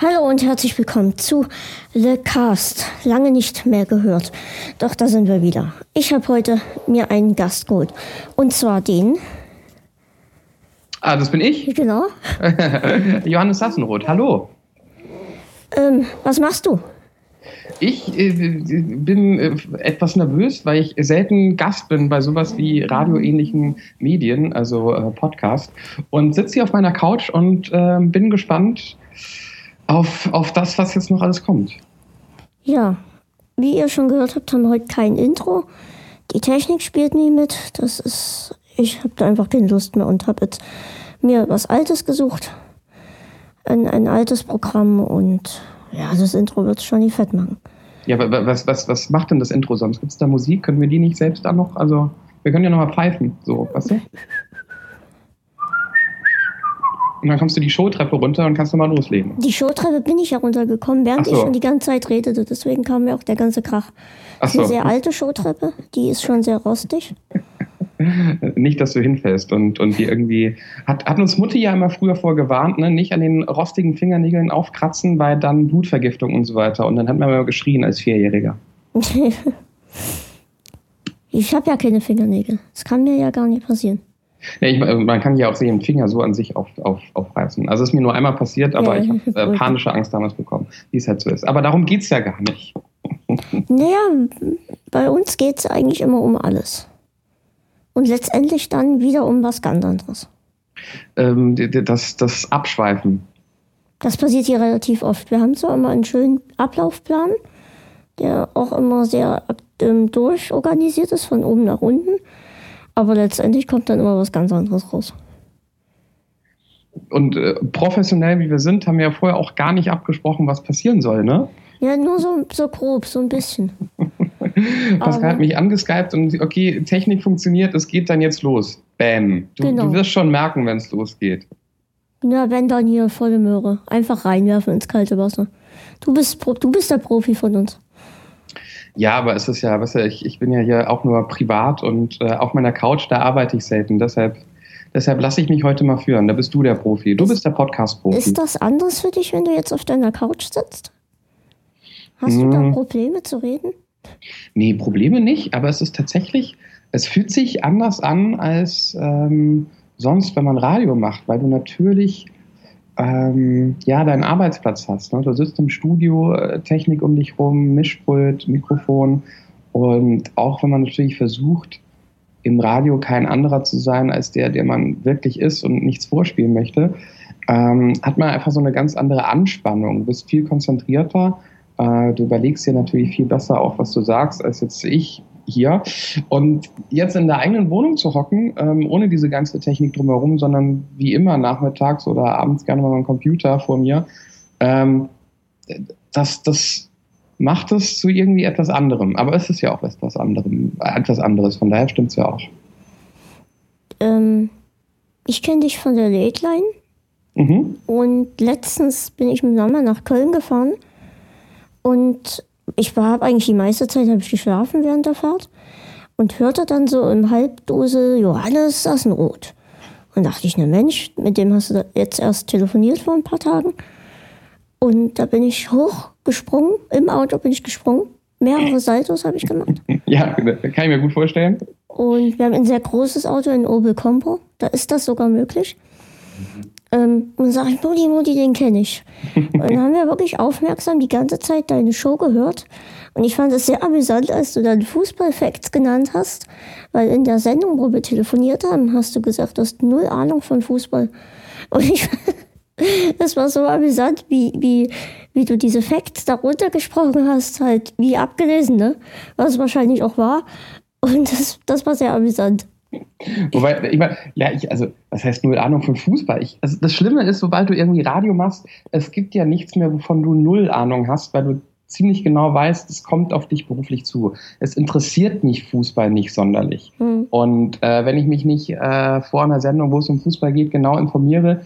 Hallo und herzlich willkommen zu The Cast. Lange nicht mehr gehört. Doch da sind wir wieder. Ich habe heute mir einen Gast geholt. Und zwar den. Ah, das bin ich? Genau. Johannes Sassenroth. Hallo. Ähm, was machst du? Ich äh, bin äh, etwas nervös, weil ich selten Gast bin bei sowas wie radioähnlichen Medien, also äh, Podcast, und sitze hier auf meiner Couch und äh, bin gespannt, auf, auf das, was jetzt noch alles kommt. Ja, wie ihr schon gehört habt, haben wir heute kein Intro. Die Technik spielt nie mit. Das ist, ich habe da einfach keine Lust mehr und habe jetzt mir was Altes gesucht. Ein, ein altes Programm und ja, das Intro wird es schon nie fett machen. Ja, aber was, was, was macht denn das Intro sonst? Gibt es da Musik? Können wir die nicht selbst dann noch? Also, wir können ja noch mal pfeifen, so, weißt du? Und dann kommst du die Showtreppe runter und kannst nochmal loslegen. Die Showtreppe bin ich ja runtergekommen, während so. ich schon die ganze Zeit redete. Deswegen kam mir auch der ganze Krach. Ach Das ist eine so. sehr alte Showtreppe, die ist schon sehr rostig. Nicht, dass du hinfällst und, und die irgendwie. Hat, hat uns Mutti ja immer früher vorgewarnt, ne? nicht an den rostigen Fingernägeln aufkratzen, weil dann Blutvergiftung und so weiter. Und dann hat man immer geschrien als Vierjähriger. ich habe ja keine Fingernägel. Das kann mir ja gar nicht passieren. Ja, ich, man kann ja auch den Finger so an sich auf, auf, aufreißen. Also ist mir nur einmal passiert, aber Ja, ich habe äh, panische Angst damals bekommen, wie es halt so ist. Aber darum geht's ja gar nicht. Naja, bei uns geht es eigentlich immer um alles. Und letztendlich dann wieder um was ganz anderes. Ähm, das, das Abschweifen. Das passiert hier relativ oft. Wir haben zwar immer einen schönen Ablaufplan, der auch immer sehr ähm, durchorganisiert ist, von oben nach unten. Aber letztendlich kommt dann immer was ganz anderes raus. Und äh, professionell wie wir sind, haben wir ja vorher auch gar nicht abgesprochen, was passieren soll, ne? Ja, nur so, so grob, so ein bisschen. Pascal hat mich angeskypt und okay, Technik funktioniert, es geht dann jetzt los. Bam. Du, Genau. du wirst schon merken, wenn es losgeht. Na, wenn dann hier volle Möhre. Einfach reinwerfen ins kalte Wasser. Du bist, du bist der Profi von uns. Ja, aber es ist ja, weißt du, ich, ich bin ja hier auch nur privat und äh, auf meiner Couch, da arbeite ich selten. Deshalb, deshalb lasse ich mich heute mal führen. Da bist du der Profi. Du bist der Podcast-Profi. Ist das anders für dich, wenn du jetzt auf deiner Couch sitzt? Hast du da Mm. Probleme zu reden? Nee, Probleme nicht, aber es ist tatsächlich, es fühlt sich anders an als ähm, sonst, wenn man Radio macht, weil du natürlich ähm, ja deinen Arbeitsplatz hast. Ne? Du sitzt im Studio, äh, Technik um dich rum, Mischpult, Mikrofon und auch wenn man natürlich versucht, im Radio kein anderer zu sein als der, der man wirklich ist und nichts vorspielen möchte, ähm, hat man einfach so eine ganz andere Anspannung. Du bist viel konzentrierter. Äh, du überlegst dir natürlich viel besser auch, was du sagst, als jetzt ich hier. Und jetzt in der eigenen Wohnung zu hocken, ähm, ohne diese ganze Technik drumherum, sondern wie immer nachmittags oder abends gerne mal am Computer vor mir, ähm, das, das macht es zu irgendwie etwas anderem. Aber es ist ja auch etwas anderem, äh, etwas anderes. Von daher stimmt es ja auch. Ähm, ich kenne dich von der Late Line Mhm. und letztens bin ich mit Mama nach Köln gefahren und ich war eigentlich die meiste Zeit habe ich geschlafen während der Fahrt und hörte dann so im Halbdose Johannes Sassenroth. Und dachte ich, ne Mensch, mit dem hast du jetzt erst telefoniert vor ein paar Tagen. Und da bin ich hochgesprungen, im Auto bin ich gesprungen. Mehrere Saltos habe ich gemacht. Ja, kann ich mir gut vorstellen. Und wir haben ein sehr großes Auto, ein Opel Combo. Da ist das sogar möglich. Ähm, und sage ich, Mutti, Mutti, den kenne ich. Und dann haben wir wirklich aufmerksam die ganze Zeit deine Show gehört. Und ich fand es sehr amüsant, als du dann Fußballfacts genannt hast. Weil in der Sendung, wo wir telefoniert haben, hast du gesagt, du hast null Ahnung von Fußball. Und ich, das war so amüsant, wie, wie, wie du diese Facts da runtergesprochen hast, halt wie abgelesen, ne? Was wahrscheinlich auch war. Und das, das war sehr amüsant. Wobei, ich meine, ja, ich, also, was heißt null Ahnung von Fußball? Ich, also das Schlimme ist, sobald du irgendwie Radio machst, es gibt ja nichts mehr, wovon du null Ahnung hast, weil du ziemlich genau weißt, es kommt auf dich beruflich zu. Es interessiert mich Fußball nicht sonderlich. Hm. Und äh, wenn ich mich nicht äh, vor einer Sendung, wo es um Fußball geht, genau informiere,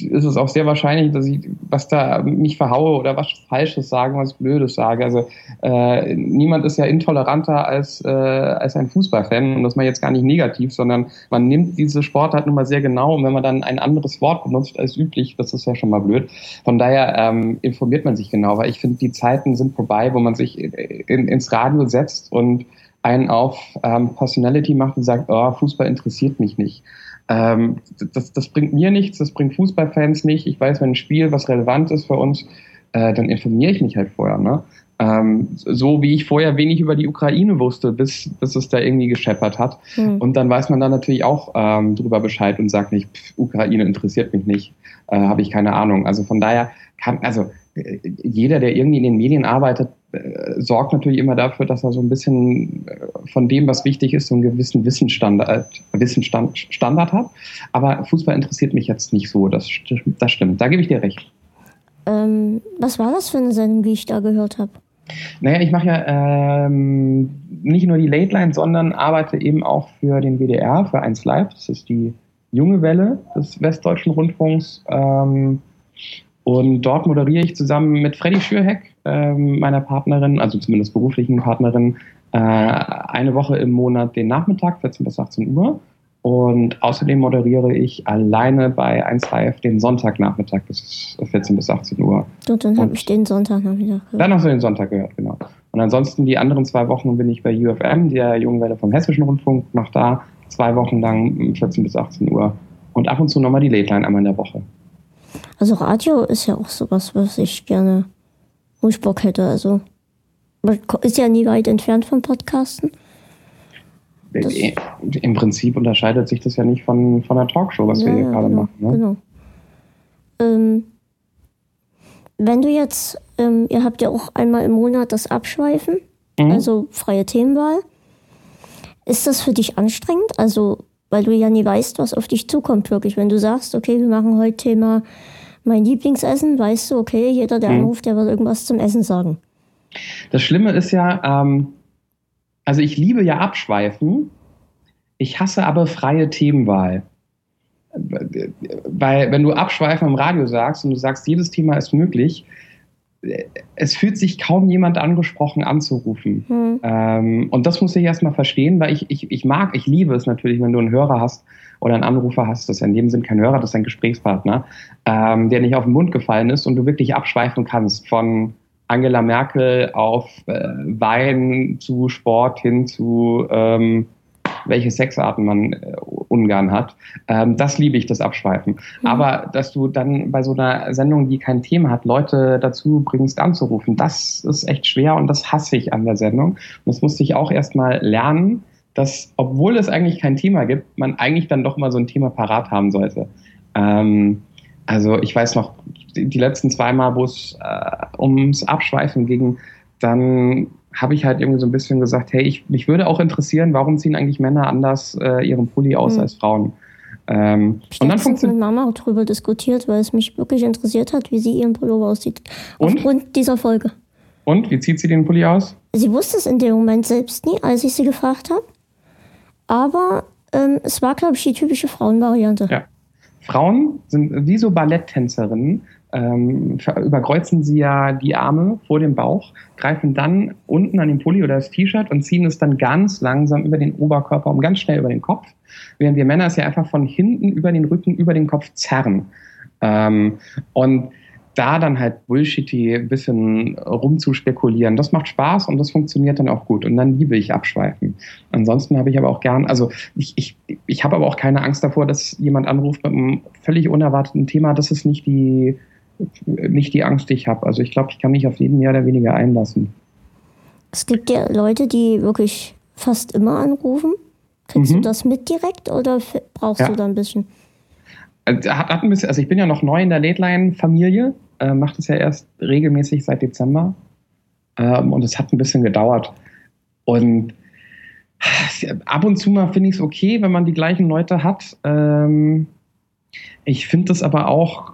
ist es auch sehr wahrscheinlich, dass ich was da mich verhaue oder was Falsches sage, was Blödes sage. Also äh, niemand ist ja intoleranter als, äh, als ein Fußballfan und das mal jetzt gar nicht negativ, sondern man nimmt diese Sportart nun mal sehr genau und wenn man dann ein anderes Wort benutzt als üblich, das ist ja schon mal blöd. Von daher ähm, informiert man sich genau, weil ich finde, die Zeiten sind vorbei, wo man sich in, ins Radio setzt und einen auf ähm, Personality macht und sagt, oh, Fußball interessiert mich nicht. Ähm, das, das bringt mir nichts, das bringt Fußballfans nicht. Ich weiß, wenn ein Spiel was relevant ist für uns, äh, dann informiere ich mich halt vorher. Ne? Ähm, so wie ich vorher wenig über die Ukraine wusste, bis, bis es da irgendwie gescheppert hat. Mhm. Und dann weiß man dann natürlich auch ähm, drüber Bescheid und sagt nicht, pff, Ukraine interessiert mich nicht, äh, habe ich keine Ahnung. Also von daher kann, also jeder, der irgendwie in den Medien arbeitet, äh, sorgt natürlich immer dafür, dass er so ein bisschen äh, von dem, was wichtig ist, so einen gewissen Wissensstandard, Wissensstandard hat. Aber Fußball interessiert mich jetzt nicht so. Das, das stimmt. Da gebe ich dir recht. Ähm, was war das für eine Sendung, die ich da gehört habe? Naja, ich mache ja ähm, nicht nur die Late Line, sondern arbeite eben auch für den WDR, für 1 Live. Das ist die junge Welle des Westdeutschen Rundfunks. Ähm, und dort moderiere ich zusammen mit Freddy Schürheck, äh, meiner Partnerin, also zumindest beruflichen Partnerin, äh, eine Woche im Monat den Nachmittag, 14 bis 18 Uhr. Und außerdem moderiere ich alleine bei 1 Live den Sonntagnachmittag bis 14 bis 18 Uhr. Und dann habe ich den Sonntagnachmittag gehört. Dann hast du den Sonntag gehört, genau. Und ansonsten die anderen zwei Wochen bin ich bei UFM, der Jungwelle vom Hessischen Rundfunk, mache da zwei Wochen lang 14 bis 18 Uhr. Und ab und zu nochmal die Late Line einmal in der Woche. Also Radio ist ja auch sowas, was ich gerne, wo ich Bock hätte. Also ist ja nie weit entfernt vom Podcasten. Das Im Prinzip unterscheidet sich das ja nicht von, von einer Talkshow, was ja, wir hier gerade genau, machen. Ne? Genau. Ähm, wenn du jetzt, ähm, ihr habt ja auch einmal im Monat das Abschweifen, mhm. also freie Themenwahl. Ist das für dich anstrengend? Also weil du ja nie weißt, was auf dich zukommt wirklich. Wenn du sagst, okay, wir machen heute Thema mein Lieblingsessen, weißt du, okay, jeder, der mhm. anruft, der wird irgendwas zum Essen sagen. Das Schlimme ist ja, ähm, also ich liebe ja Abschweifen, ich hasse aber freie Themenwahl. Weil wenn du Abschweifen im Radio sagst und du sagst, jedes Thema ist möglich, es fühlt sich kaum jemand angesprochen anzurufen. Hm. Ähm, und das muss ich erstmal verstehen, weil ich, ich, ich mag, ich liebe es natürlich, wenn du einen Hörer hast oder einen Anrufer hast, das ist ja in dem Sinn kein Hörer, das ist ein Gesprächspartner, ähm, der nicht auf den Mund gefallen ist und du wirklich abschweifen kannst von Angela Merkel auf äh, Wein zu Sport hin zu ähm, welche Sexarten man äh, ungern hat. Ähm, das liebe ich, das Abschweifen. Mhm. Aber dass du dann bei so einer Sendung, die kein Thema hat, Leute dazu bringst anzurufen, das ist echt schwer und das hasse ich an der Sendung. Und das musste ich auch erstmal lernen, dass, obwohl es eigentlich kein Thema gibt, man eigentlich dann doch mal so ein Thema parat haben sollte. Ähm, also ich weiß noch, die letzten zweimal, wo es äh, ums Abschweifen ging, dann habe ich halt irgendwie so ein bisschen gesagt, hey, ich, mich würde auch interessieren, warum ziehen eigentlich Männer anders äh, ihren Pulli aus mhm. als Frauen? Ähm, ich und dann funktioniert mit Mama auch darüber diskutiert, weil es mich wirklich interessiert hat, wie sie ihren Pullover aussieht. Und? Aufgrund dieser Folge. Und wie zieht sie den Pulli aus? Sie wusste es in dem Moment selbst nie, als ich sie gefragt habe. Aber ähm, es war, glaube ich, die typische Frauenvariante. Ja. Frauen sind wie so Balletttänzerinnen, ähm, überkreuzen sie ja die Arme vor dem Bauch, greifen dann unten an den Pulli oder das T-Shirt und ziehen es dann ganz langsam über den Oberkörper und ganz schnell über den Kopf, während wir Männer es ja einfach von hinten über den Rücken, über den Kopf zerren. Ähm, und da dann halt bullshitty ein bisschen rumzuspekulieren, das macht Spaß und das funktioniert dann auch gut. Und dann liebe ich abschweifen. Ansonsten habe ich aber auch gern, also ich, ich, ich habe aber auch keine Angst davor, dass jemand anruft mit einem völlig unerwarteten Thema. Das ist nicht die, nicht die Angst, die ich habe. Also ich glaube, ich kann mich auf jeden mehr oder weniger einlassen. Es gibt ja Leute, die wirklich fast immer anrufen. Kriegst mhm. du das mit direkt oder brauchst ja. du da ein bisschen? Also, hat, hat ein bisschen, also ich bin ja noch neu in der Late-Line-Familie, äh, mache das ja erst regelmäßig seit Dezember. Ähm, und es hat ein bisschen gedauert. Und ab und zu mal finde ich es okay, wenn man die gleichen Leute hat. Ähm, ich finde das aber auch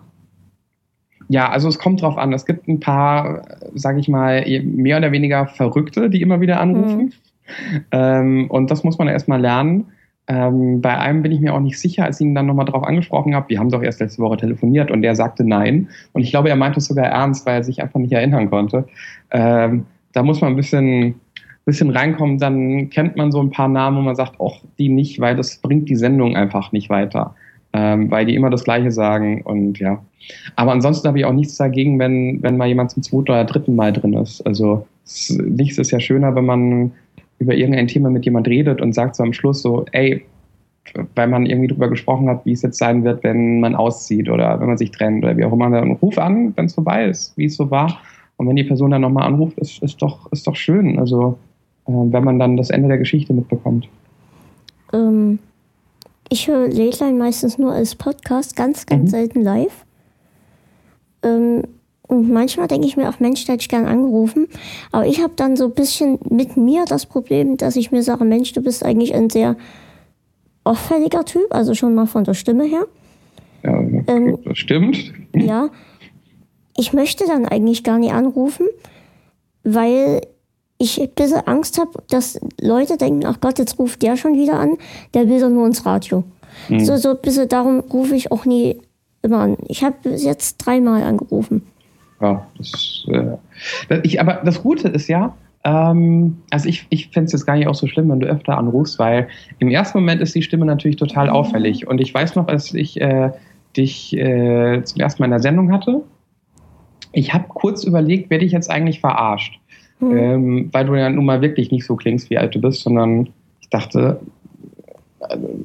ja, also es kommt drauf an. Es gibt ein paar, sage ich mal, mehr oder weniger Verrückte, die immer wieder anrufen. Mhm. Ähm, und das muss man erstmal lernen. Ähm, bei einem bin ich mir auch nicht sicher, als ich ihn dann nochmal drauf angesprochen habe. Wir haben doch erst letzte Woche telefoniert und der sagte nein. Und ich glaube, er meinte es sogar ernst, weil er sich einfach nicht erinnern konnte. Ähm, da muss man ein bisschen, bisschen reinkommen. Dann kennt man so ein paar Namen, wo man sagt, auch die nicht, weil das bringt die Sendung einfach nicht weiter. Ähm, weil die immer das Gleiche sagen und ja. Aber ansonsten habe ich auch nichts dagegen, wenn, wenn mal jemand zum zweiten oder dritten Mal drin ist. Also nichts ist ja schöner, wenn man über irgendein Thema mit jemand redet und sagt so am Schluss so, ey, weil man irgendwie drüber gesprochen hat, wie es jetzt sein wird, wenn man auszieht oder wenn man sich trennt oder wie auch immer. Dann ruf an, wenn es vorbei ist, wie es so war. Und wenn die Person dann nochmal anruft, ist, ist, doch, ist doch schön. Also, äh, wenn man dann das Ende der Geschichte mitbekommt. Ähm, ich höre Late meistens nur als Podcast, ganz, ganz mhm. selten live. Ähm, und manchmal denke ich mir auch, Mensch, da hätte ich gern angerufen. Aber ich habe dann so ein bisschen mit mir das Problem, dass ich mir sage, Mensch, du bist eigentlich ein sehr auffälliger Typ, also schon mal von der Stimme her. Ja, ähm, das stimmt. Ja. Ich möchte dann eigentlich gar nicht anrufen, weil ich ein bisschen Angst habe, dass Leute denken, ach Gott, jetzt ruft der schon wieder an, der will doch nur ins Radio. Mhm. So, so ein bisschen darum rufe ich auch nie immer an. Ich habe jetzt dreimal angerufen. Ja, das, äh, ich, aber das Gute ist ja, ähm, also ich, ich fände es jetzt gar nicht auch so schlimm, wenn du öfter anrufst, weil im ersten Moment ist die Stimme natürlich total auffällig. Und ich weiß noch, als ich äh, dich äh, zum ersten Mal in der Sendung hatte, ich habe kurz überlegt, werde ich jetzt eigentlich verarscht? Mhm. Ähm, weil du ja nun mal wirklich nicht so klingst, wie alt du bist, sondern ich dachte,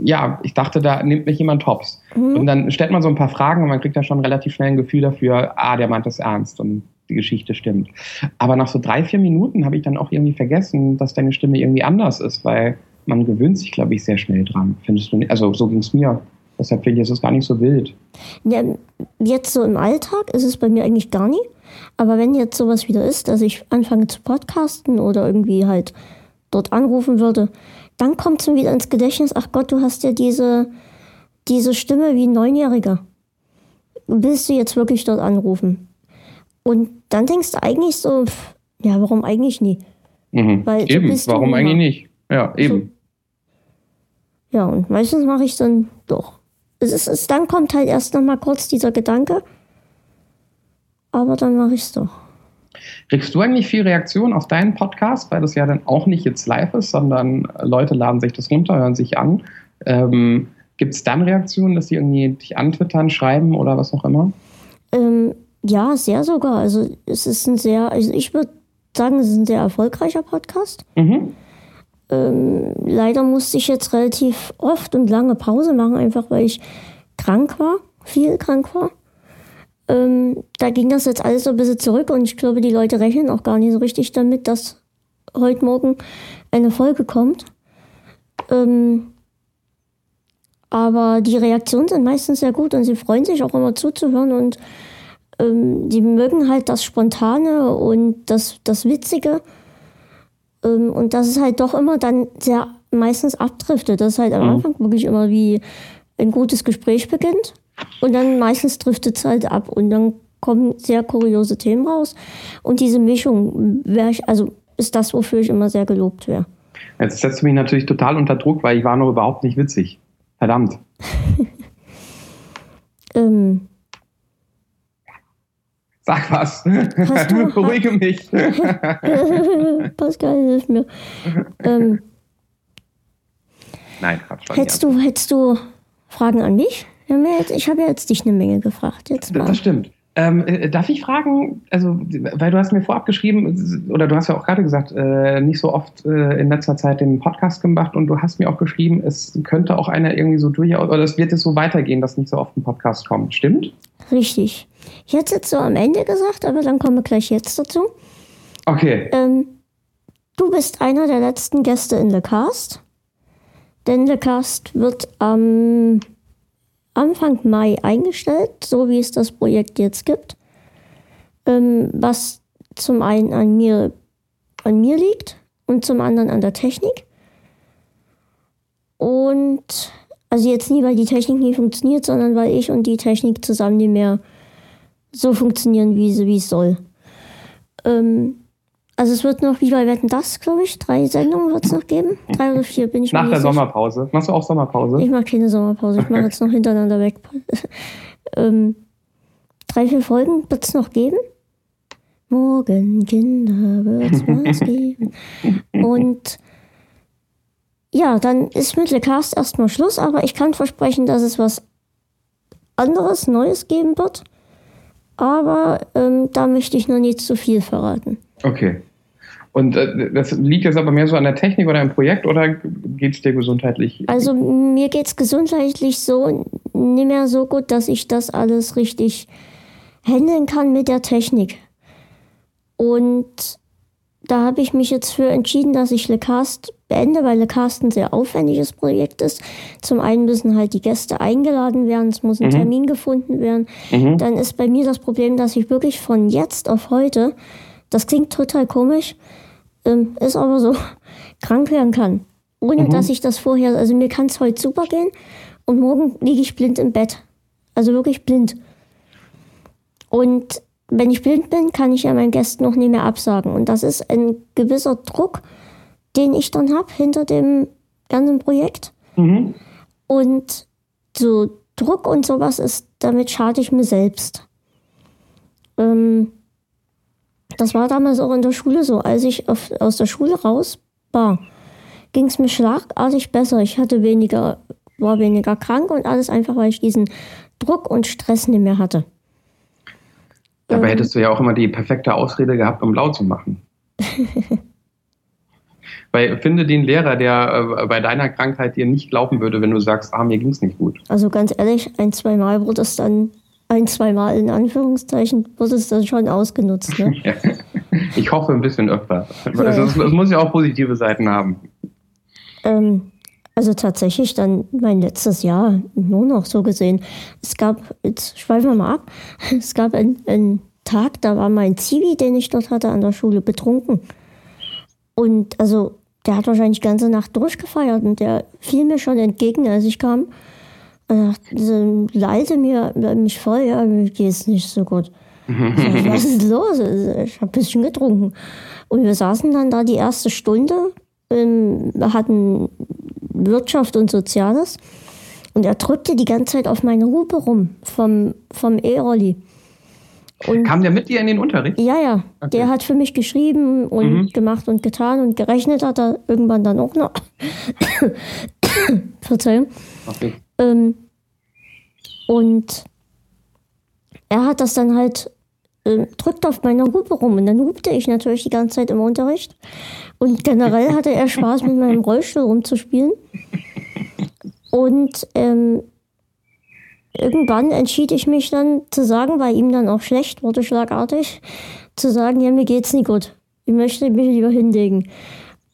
ja, ich dachte, da nimmt mich jemand Tops. Mhm. Und dann stellt man so ein paar Fragen und man kriegt da schon relativ schnell ein Gefühl dafür, ah, der meint das ernst und die Geschichte stimmt. Aber nach so drei, vier Minuten habe ich dann auch irgendwie vergessen, dass deine Stimme irgendwie anders ist, weil man gewöhnt sich, glaube ich, sehr schnell dran. Findest du nicht? Also so ging es mir. Deshalb finde ich, es ist gar nicht so wild. Ja, jetzt so im Alltag ist es bei mir eigentlich gar nie. Aber wenn jetzt sowas wieder ist, dass ich anfange zu podcasten oder irgendwie halt dort anrufen würde, dann kommt es mir wieder ins Gedächtnis, ach Gott, du hast ja diese, diese Stimme wie ein Neunjähriger. Willst du jetzt wirklich dort anrufen? Und dann denkst du eigentlich so, ja, warum eigentlich nie? Mhm. Weil eben, warum eigentlich nicht? Ja, eben. So. Ja, und meistens mache ich dann doch. Es ist, es, dann kommt halt erst noch mal kurz dieser Gedanke, aber dann mache ich es doch. Kriegst du eigentlich viel Reaktion auf deinen Podcast, weil das ja dann auch nicht jetzt live ist, sondern Leute laden sich das runter, hören sich an. Ähm, Gibt es dann Reaktionen, dass sie irgendwie dich antwittern, schreiben oder was auch immer? Ähm, ja, sehr sogar. Also es ist ein sehr, also ich würde sagen, es ist ein sehr erfolgreicher Podcast. Mhm. Ähm, leider musste ich jetzt relativ oft und lange Pause machen, einfach weil ich krank war, viel krank war. Ähm, da ging das jetzt alles so ein bisschen zurück und ich glaube, die Leute rechnen auch gar nicht so richtig damit, dass heute Morgen eine Folge kommt. Ähm, aber die Reaktionen sind meistens sehr gut und sie freuen sich auch immer zuzuhören und ähm, die mögen halt das Spontane und das, das Witzige. Ähm, und das ist halt doch immer dann sehr meistens abdriftet. Das ist halt am mhm. Anfang wirklich immer wie ein gutes Gespräch beginnt. Und dann meistens driftet es halt ab und dann kommen sehr kuriose Themen raus. Und diese Mischung ich, also ist das, wofür ich immer sehr gelobt wäre. Jetzt setzt du mich natürlich total unter Druck, weil ich war noch überhaupt nicht witzig. Verdammt. ähm. Sag was. Beruhige mich. Pascal, hilf mir. Ähm. Nein, schon. Hättest du, hättest du Fragen an mich? Ich habe ja jetzt dich eine Menge gefragt. Jetzt mal. Das stimmt. Ähm, äh, darf ich fragen, also, weil du hast mir vorab geschrieben, oder du hast ja auch gerade gesagt, äh, nicht so oft äh, in letzter Zeit den Podcast gemacht und du hast mir auch geschrieben, es könnte auch einer irgendwie so durchaus, oder es wird jetzt so weitergehen, dass nicht so oft ein Podcast kommt. Stimmt? Richtig. Ich hätte es jetzt so am Ende gesagt, aber dann kommen wir gleich jetzt dazu. Okay. Ähm, du bist einer der letzten Gäste in The Cast. Denn The Cast wird am Anfang Mai eingestellt, so wie es das Projekt jetzt gibt. Ähm, was zum einen an mir, an mir liegt und zum anderen an der Technik. Und also jetzt nie, weil die Technik nie funktioniert, sondern weil ich und die Technik zusammen nicht mehr so funktionieren, wie, sie, wie es soll. Ähm, Also es wird noch, wie bei Wetten das, glaube ich, drei Sendungen wird es noch geben. Drei oder vier bin ich Nach der nicht sicher. Sommerpause. Machst du auch Sommerpause? Ich mache keine Sommerpause, ich mache jetzt noch hintereinander weg. ähm, drei, vier Folgen wird es noch geben. Morgen, Kinder, wird's was geben. Und ja, dann ist mit Le Cast erstmal Schluss, aber ich kann versprechen, dass es was anderes, Neues geben wird. Aber ähm, da möchte ich noch nicht zu viel verraten. Okay. Und äh, das liegt jetzt aber mehr so an der Technik oder im Projekt oder geht es dir gesundheitlich? Also mir geht's gesundheitlich so nicht mehr so gut, dass ich das alles richtig handeln kann mit der Technik. Und da habe ich mich jetzt für entschieden, dass ich LeCast beende, weil LeCast ein sehr aufwendiges Projekt ist. Zum einen müssen halt die Gäste eingeladen werden, es muss ein Mhm. Termin gefunden werden. Mhm. Dann ist bei mir das Problem, dass ich wirklich von jetzt auf heute, das klingt total komisch, ähm, ist aber so, krank werden kann. Ohne Mhm. dass ich das vorher, also mir kann es heute super gehen und morgen liege ich blind im Bett. Also wirklich blind. Und wenn ich blind bin, kann ich ja meinen Gästen noch nicht mehr absagen. Und das ist ein gewisser Druck, den ich dann habe hinter dem ganzen Projekt. Mhm. Und so Druck und sowas ist, damit schade ich mir selbst. Ähm, das war damals auch in der Schule so. Als ich auf, aus der Schule raus war, ging es mir schlagartig besser. Ich hatte weniger, war weniger krank und alles einfach, weil ich diesen Druck und Stress nicht mehr hatte. Dabei Ähm, hättest du ja auch immer die perfekte Ausrede gehabt, um laut zu machen. Weil finde den Lehrer, der äh, bei deiner Krankheit dir nicht glauben würde, wenn du sagst, ah, mir ging's nicht gut. Also ganz ehrlich, ein, zwei Mal wurde es dann, ein, zwei Mal in Anführungszeichen, wurde es dann schon ausgenutzt. Ne? Ich hoffe ein bisschen öfter. Ja. Also es, es muss ja auch positive Seiten haben. Ähm, also tatsächlich dann mein letztes Jahr nur noch so gesehen. Es gab, jetzt schweifen wir mal ab, es gab einen, einen Tag, da war mein Zivi, den ich dort hatte an der Schule, betrunken. Und also der hat wahrscheinlich die ganze Nacht durchgefeiert und der fiel mir schon entgegen, als ich kam. Und so lallte mir mich voll, ja, mir geht's nicht so gut. Sag, Was ist los? Ich habe ein bisschen getrunken. Und wir saßen dann da die erste Stunde, hatten Wirtschaft und Soziales. Und er drückte die ganze Zeit auf meine Hupe rum vom, vom E-Rolli. Und Kam der mit dir in den Unterricht? ja, ja, Okay. der hat für mich geschrieben und Mhm. gemacht und getan und gerechnet hat er irgendwann dann auch noch. Verzeihung. Okay. Ähm, und er hat das dann halt ähm, drückt auf meiner Hupe rum und dann hupte ich natürlich die ganze Zeit im Unterricht. Und generell hatte er Spaß mit meinem Rollstuhl rumzuspielen. Und ähm, irgendwann entschied ich mich dann zu sagen, weil ihm dann auch schlecht wurde, schlagartig, zu sagen, ja, mir geht's nicht gut. Ich möchte mich lieber hinlegen.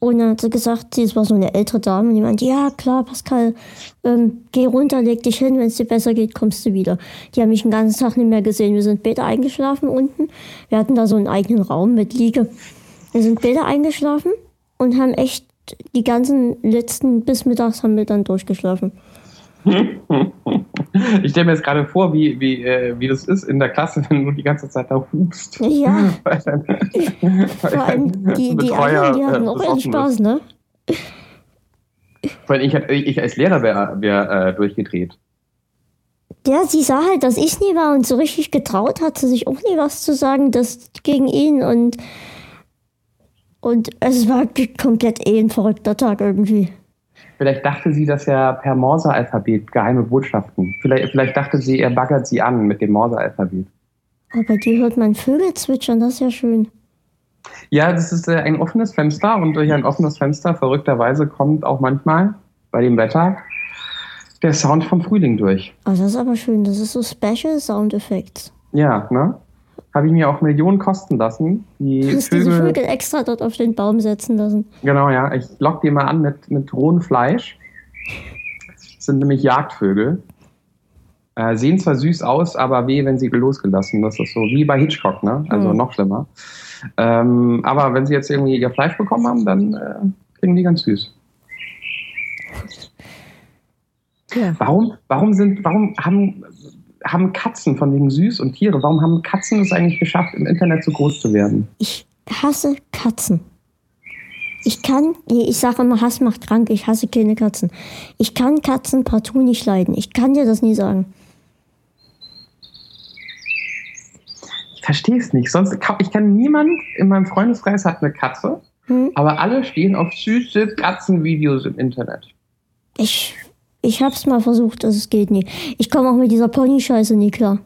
Und dann hat sie gesagt, sie es war so eine ältere Dame, und die meinte, ja klar, Pascal, ähm, geh runter, leg dich hin, wenn es dir besser geht, kommst du wieder. Die haben mich den ganzen Tag nicht mehr gesehen. Wir sind beide eingeschlafen unten. Wir hatten da so einen eigenen Raum mit Liege. Wir sind beide eingeschlafen und haben echt die ganzen letzten bis mittags haben wir dann durchgeschlafen. Ich stelle mir jetzt gerade vor, wie, wie, äh, wie das ist in der Klasse, wenn du die ganze Zeit da hupst. Ja, Weil dein- vor allem die, die anderen, die hatten äh, auch ihren besoffen ist. Spaß, ne? Weil ich, ich, als Lehrer wäre wär, äh, durchgedreht. Ja, sie sah halt, dass ich nie war und so richtig getraut hat sie sich auch nie was zu sagen, das gegen ihn und und es war komplett eh ein verrückter Tag irgendwie. Vielleicht dachte sie, dass er per Morse-Alphabet geheime Botschaften. Vielleicht, vielleicht dachte sie, er baggert sie an mit dem Morse-Alphabet. Aber bei dir hört man Vögel zwitschern, das ist ja schön. Ja, das ist äh, ein offenes Fenster und durch ein offenes Fenster, verrückterweise, kommt auch manchmal bei dem Wetter der Sound vom Frühling durch. Oh, das ist aber schön, das ist so Special Sound Effects. Ja, ne? Habe ich mir auch Millionen kosten lassen. Die Du hast diese Vögel, Vögel extra dort auf den Baum setzen lassen. genau, ja. Ich lock die mal an mit, mit rohem Fleisch. Das sind nämlich Jagdvögel. Äh, sehen zwar süß aus, aber weh, wenn sie losgelassen. Das ist so wie bei Hitchcock, ne? Also Hm. noch schlimmer. Ähm, aber wenn sie jetzt irgendwie ihr Fleisch bekommen haben, dann äh, kriegen die ganz süß. Ja. Warum, warum sind, warum haben, haben Katzen von wegen süß und Tiere, warum haben Katzen es eigentlich geschafft, im Internet so groß zu werden? Ich hasse Katzen. Ich kann, ich sage immer, Hass macht krank, ich hasse keine Katzen. Ich kann Katzen partout nicht leiden. Ich kann dir das nie sagen. Ich verstehe es nicht. Sonst, ich kann niemand in meinem Freundeskreis hat eine Katze, hm? aber alle stehen auf süße Katzenvideos im Internet. Ich, ich hab's mal versucht, das geht nie. Ich komme auch mit dieser Pony-Scheiße nie klar.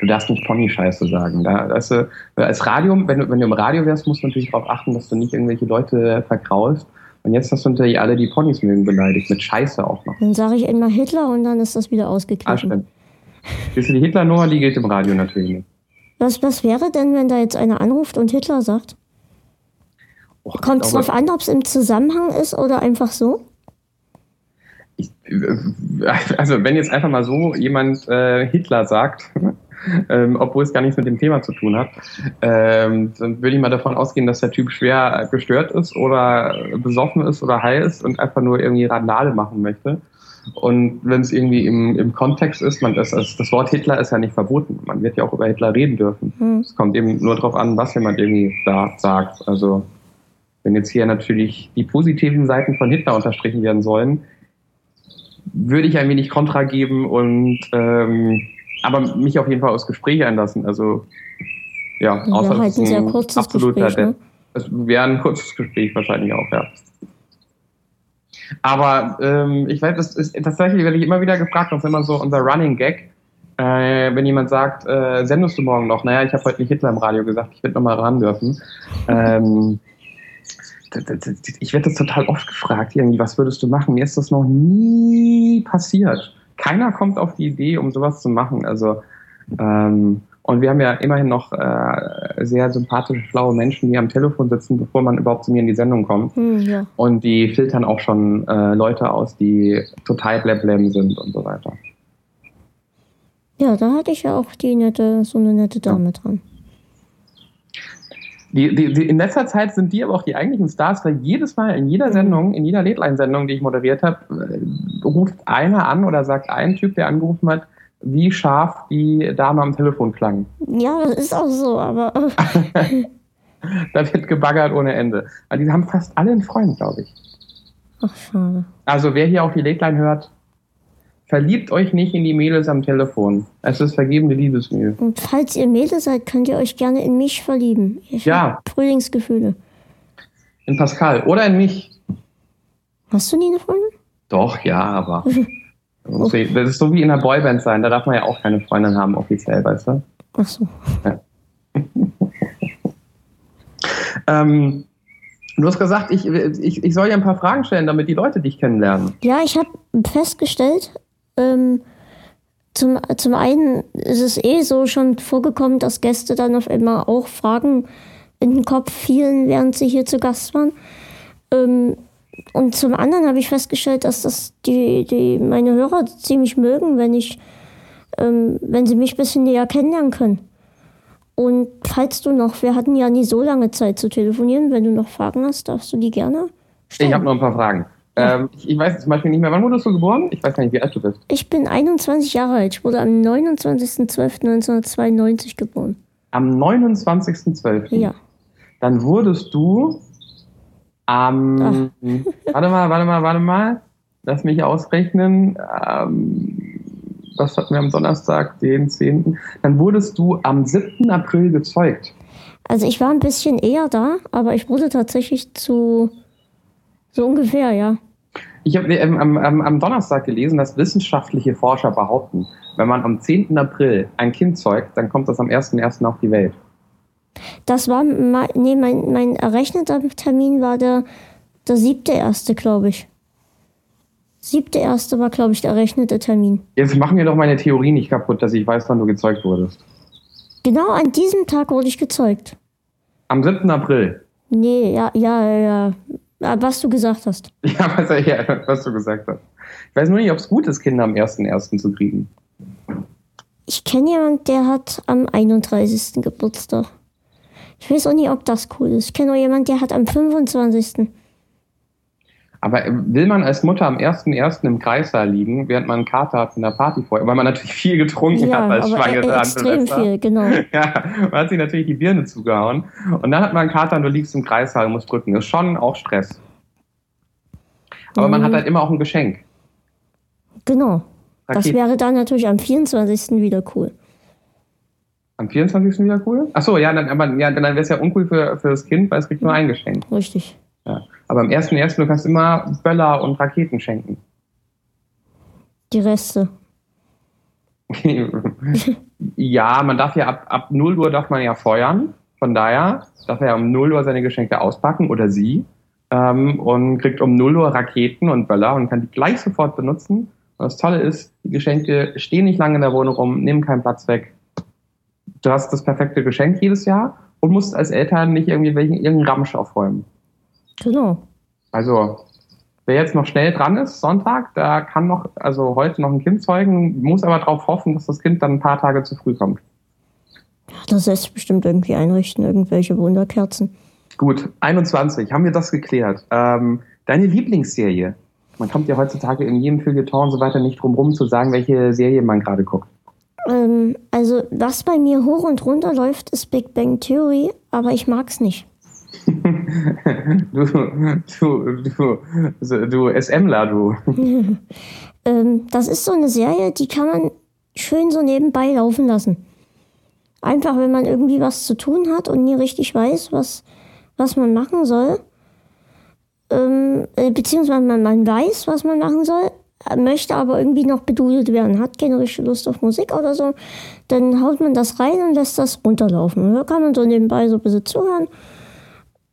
Du darfst nicht Pony-Scheiße sagen. Da, das, äh, als Radio, wenn du, wenn du im Radio wärst, musst du natürlich darauf achten, dass du nicht irgendwelche Leute verkraulst. Und jetzt hast du natürlich alle, die Ponys mögen, beleidigt. Mit Scheiße auch noch. Dann sage ich immer Hitler und dann ist das wieder ausgeglichen. Ah, stimmt. Siehst du, die Hitler-Nummer, die gilt im Radio natürlich nicht. Was, was wäre denn, wenn da jetzt einer anruft und Hitler sagt? Oh, Kommt es darauf an, ob es im Zusammenhang ist oder einfach so? Also wenn jetzt einfach mal so jemand äh, Hitler sagt, ähm, obwohl es gar nichts mit dem Thema zu tun hat, ähm, dann würde ich mal davon ausgehen, dass der Typ schwer gestört ist oder besoffen ist oder high ist und einfach nur irgendwie Randale machen möchte. Und wenn es irgendwie im, im Kontext ist, man das, also das Wort Hitler ist ja nicht verboten. Man wird ja auch über Hitler reden dürfen. Hm. Es kommt eben nur darauf an, was jemand irgendwie da sagt. Also wenn jetzt hier natürlich die positiven Seiten von Hitler unterstrichen werden sollen, würde ich ein wenig Kontra geben und ähm, aber mich auf jeden Fall aus Gespräch einlassen. Also ja, außer ja, halt ein sehr kurzes absoluter Gespräch, ne? Es wäre ein kurzes Gespräch wahrscheinlich auch, ja. Aber ähm, ich weiß, das ist tatsächlich werde ich immer wieder gefragt, ist immer so unser Running Gag. Äh, wenn jemand sagt, äh, sendest du morgen noch? Naja, ich habe heute nicht Hitler im Radio gesagt, ich werde nochmal ran dürfen. ähm, ich werde das total oft gefragt, irgendwie, was würdest du machen? Mir ist das noch nie passiert. Keiner kommt auf die Idee, um sowas zu machen. Also ähm, und wir haben ja immerhin noch äh, sehr sympathische, schlaue Menschen, die am Telefon sitzen, bevor man überhaupt zu mir in die Sendung kommt. Hm, ja. Und die filtern auch schon äh, Leute aus, die total bleblem sind und so weiter. Ja, da hatte ich ja auch die nette, so eine nette Dame ja. dran. Die, die, die, in letzter Zeit sind die aber auch die eigentlichen Stars, weil jedes Mal in jeder Sendung, in jeder Late-Line-Sendung, die ich moderiert habe, äh, ruft einer an oder sagt ein Typ, der angerufen hat, wie scharf die Dame am Telefon klang. Ja, das ist auch so, aber. da wird gebaggert ohne Ende. Aber die haben fast alle einen Freund, glaube ich. Ach, schade. Also, wer hier auch die Late hört, verliebt euch nicht in die Mädels am Telefon. Es ist vergebene Liebesmühe. Und falls ihr Mädels seid, könnt ihr euch gerne in mich verlieben. Ich ja. Frühlingsgefühle. In Pascal oder in mich. Hast du nie eine Freundin? Doch, ja, aber. Das ist so wie in einer Boyband sein, da darf man ja auch keine Freundin haben, offiziell, weißt du? Ach so. Ja. ähm, du hast gesagt, ich, ich, ich soll dir ein paar Fragen stellen, damit die Leute dich kennenlernen. Ja, ich habe festgestellt, ähm, zum, zum einen ist es eh so schon vorgekommen, dass Gäste dann auf einmal auch Fragen in den Kopf fielen, während sie hier zu Gast waren. Ähm, und zum anderen habe ich festgestellt, dass das die, die meine Hörer ziemlich mögen, wenn ich, ähm, wenn sie mich ein bisschen näher kennenlernen können. Und falls du noch, wir hatten ja nie so lange Zeit zu telefonieren, wenn du noch Fragen hast, darfst du die gerne stellen. Ich habe noch ein paar Fragen. Ähm, ich, ich, weiß zum Beispiel nicht mehr, wann wurdest du geboren? Ich weiß gar nicht, wie alt du bist. Ich bin 21 Jahre alt. Ich wurde am 29.12.1992 geboren. Am 29.12.? Ja. Dann wurdest du ähm, warte mal, warte mal, warte mal. Lass mich ausrechnen. Ähm, was hatten wir am Donnerstag, den 10.? Dann wurdest du am 7. April gezeugt. Also ich war ein bisschen eher da, aber ich wurde tatsächlich zu so ungefähr, ja. Ich habe ähm, am, am, Donnerstag gelesen, dass wissenschaftliche Forscher behaupten, wenn man am 10. April ein Kind zeugt, dann kommt das am 1.1. auf die Welt. Das war, nee, mein, mein errechneter Termin war der, der siebte erste, glaube ich. Siebte erste war, glaube ich, der errechnete Termin. Jetzt machen wir doch meine Theorie nicht kaputt, dass ich weiß, wann du gezeugt wurdest. Genau an diesem Tag wurde ich gezeugt. Am 7. April? Nee, ja, ja, ja. Was du gesagt hast. Ja, was, ja, was du gesagt hast. Ich weiß nur nicht, ob es gut ist, Kinder am 1.1. zu kriegen. Ich kenne jemanden, der hat am 31. Geburtstag. Ich weiß auch nicht, ob das cool ist. Ich kenne auch jemanden, der hat am 25. Aber will man als Mutter am 1.1. im Kreissaal liegen, während man einen Kater hat in der Party vorher, weil man natürlich viel getrunken Ja, hat als Schwangere an extrem Silvester. viel, genau. Ja, man hat sich natürlich die Birne zugehauen. Und dann hat man einen Kater und du liegst im Kreissaal und musst drücken. Das ist schon auch Stress. Aber man Mhm. hat halt immer auch ein Geschenk. Genau. Das Raketen. wäre dann natürlich am 24. wieder cool. Am 24. wieder cool? Achso, ja, dann, aber, ja, dann wäre es ja uncool für, für das Kind, weil es kriegt nur ein Geschenk. Richtig. Ja. Aber am 1.1. du kannst immer Böller und Raketen schenken. Die Reste. ja, man darf ja ab, ab 0 Uhr darf man ja feuern. Von daher darf er ja um 0 Uhr seine Geschenke auspacken oder sie. Ähm, und kriegt um 0 Uhr Raketen und Böller und kann die gleich sofort benutzen. Und das Tolle ist, die Geschenke stehen nicht lange in der Wohnung rum, nehmen keinen Platz weg. Du hast das perfekte Geschenk jedes Jahr und musst als Eltern nicht irgendwie welchen, irgendeinen Ramsch aufräumen. Genau. Also, wer jetzt noch schnell dran ist, Sonntag, da kann noch, also heute noch ein Kind zeugen, muss aber darauf hoffen, dass das Kind dann ein paar Tage zu früh kommt. Das lässt sich bestimmt irgendwie einrichten, irgendwelche Wunderkerzen. Gut, 21, haben wir das geklärt. Ähm, deine Lieblingsserie? Man kommt ja heutzutage in jedem Feuilleton und so weiter nicht drum rum zu sagen, welche Serie man gerade guckt. Ähm, also, was bei mir hoch und runter läuft, ist Big Bang Theory, aber ich mag's nicht. du, du, du, du SMler, du. Ähm, das ist so eine Serie, die kann man schön so nebenbei laufen lassen. Einfach, wenn man irgendwie was zu tun hat und nie richtig weiß, was, was man machen soll. Ähm, äh, beziehungsweise man, man weiß, was man machen soll, äh, möchte aber irgendwie noch bedudelt werden, hat keine richtige Lust auf Musik oder so, dann haut man das rein und lässt das runterlaufen. Da kann man so nebenbei so ein bisschen zuhören.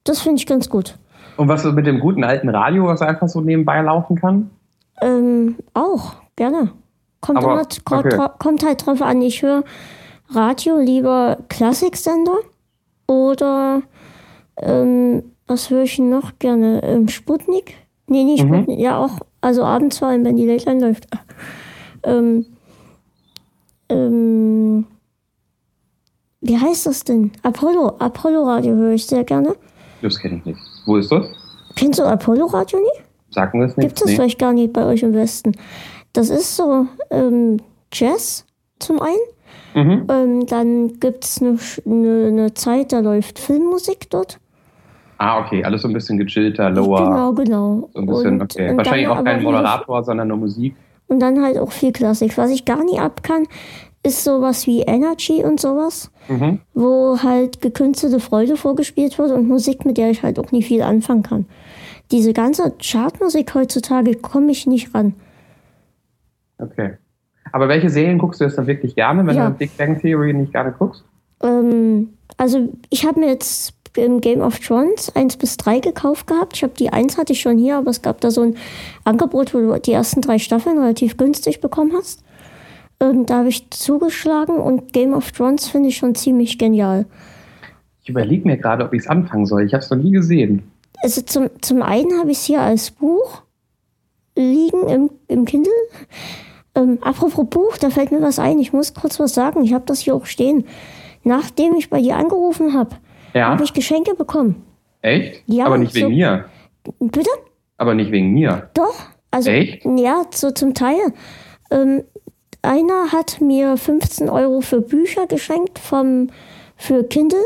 Das finde ich ganz gut. Und was mit dem guten alten Radio, was einfach so nebenbei laufen kann? Ähm, auch, gerne. Kommt, Aber, immer, okay. kommt halt drauf an, ich höre Radio lieber Klassiksender oder ähm, was höre ich noch gerne? Ähm, Sputnik? Nee, nicht Mhm. Sputnik, ja auch, also abends vor allem, wenn die Late läuft. Ähm, ähm, wie heißt das denn? Apollo, Apollo Radio höre ich sehr gerne. Das kenne ich nicht. Wo ist das? Kennst du Apollo Radio nicht? Sagen wir es nicht. Gibt es vielleicht gar nicht bei euch im Westen. Das ist so ähm, Jazz zum einen. Mhm. Ähm, dann gibt es eine, eine, eine Zeit, da läuft Filmmusik dort. Ah, okay, alles so ein bisschen gechillter, lower. Genau, genau. So ein bisschen, Und- okay. und Wahrscheinlich auch kein Moderator, sondern nur Musik. Und dann halt auch viel Klassik. Was ich gar nie ab kann, ist sowas wie Energy und sowas, Mhm. wo halt gekünstelte Freude vorgespielt wird und Musik, mit der ich halt auch nie viel anfangen kann. Diese ganze Chartmusik heutzutage komme ich nicht ran. Okay. Aber welche Serien guckst du jetzt dann wirklich gerne, wenn Ja. du Big Bang Theory nicht gerne guckst? Ähm, also ich habe mir jetzt im Game of Thrones 1 bis 3 gekauft gehabt. Ich habe die 1 hatte ich schon hier, aber es gab da so ein Angebot, wo du die ersten drei Staffeln relativ günstig bekommen hast. Ähm, da habe ich zugeschlagen und Game of Thrones finde ich schon ziemlich genial. Ich überlege mir gerade, ob ich es anfangen soll. Ich habe es noch nie gesehen. Also zum, zum einen habe ich es hier als Buch liegen im, im Kindle. Ähm, apropos Buch, da fällt mir was ein. Ich muss kurz was sagen. Ich habe das hier auch stehen. Nachdem ich bei dir angerufen habe, Ja? habe ich Geschenke bekommen. Echt? Ja, Aber nicht so- wegen mir. Bitte? Aber nicht wegen mir. Doch. Also, Echt? Ja, so zum Teil. Ähm, einer hat mir 15 Euro für Bücher geschenkt vom, für Kindle.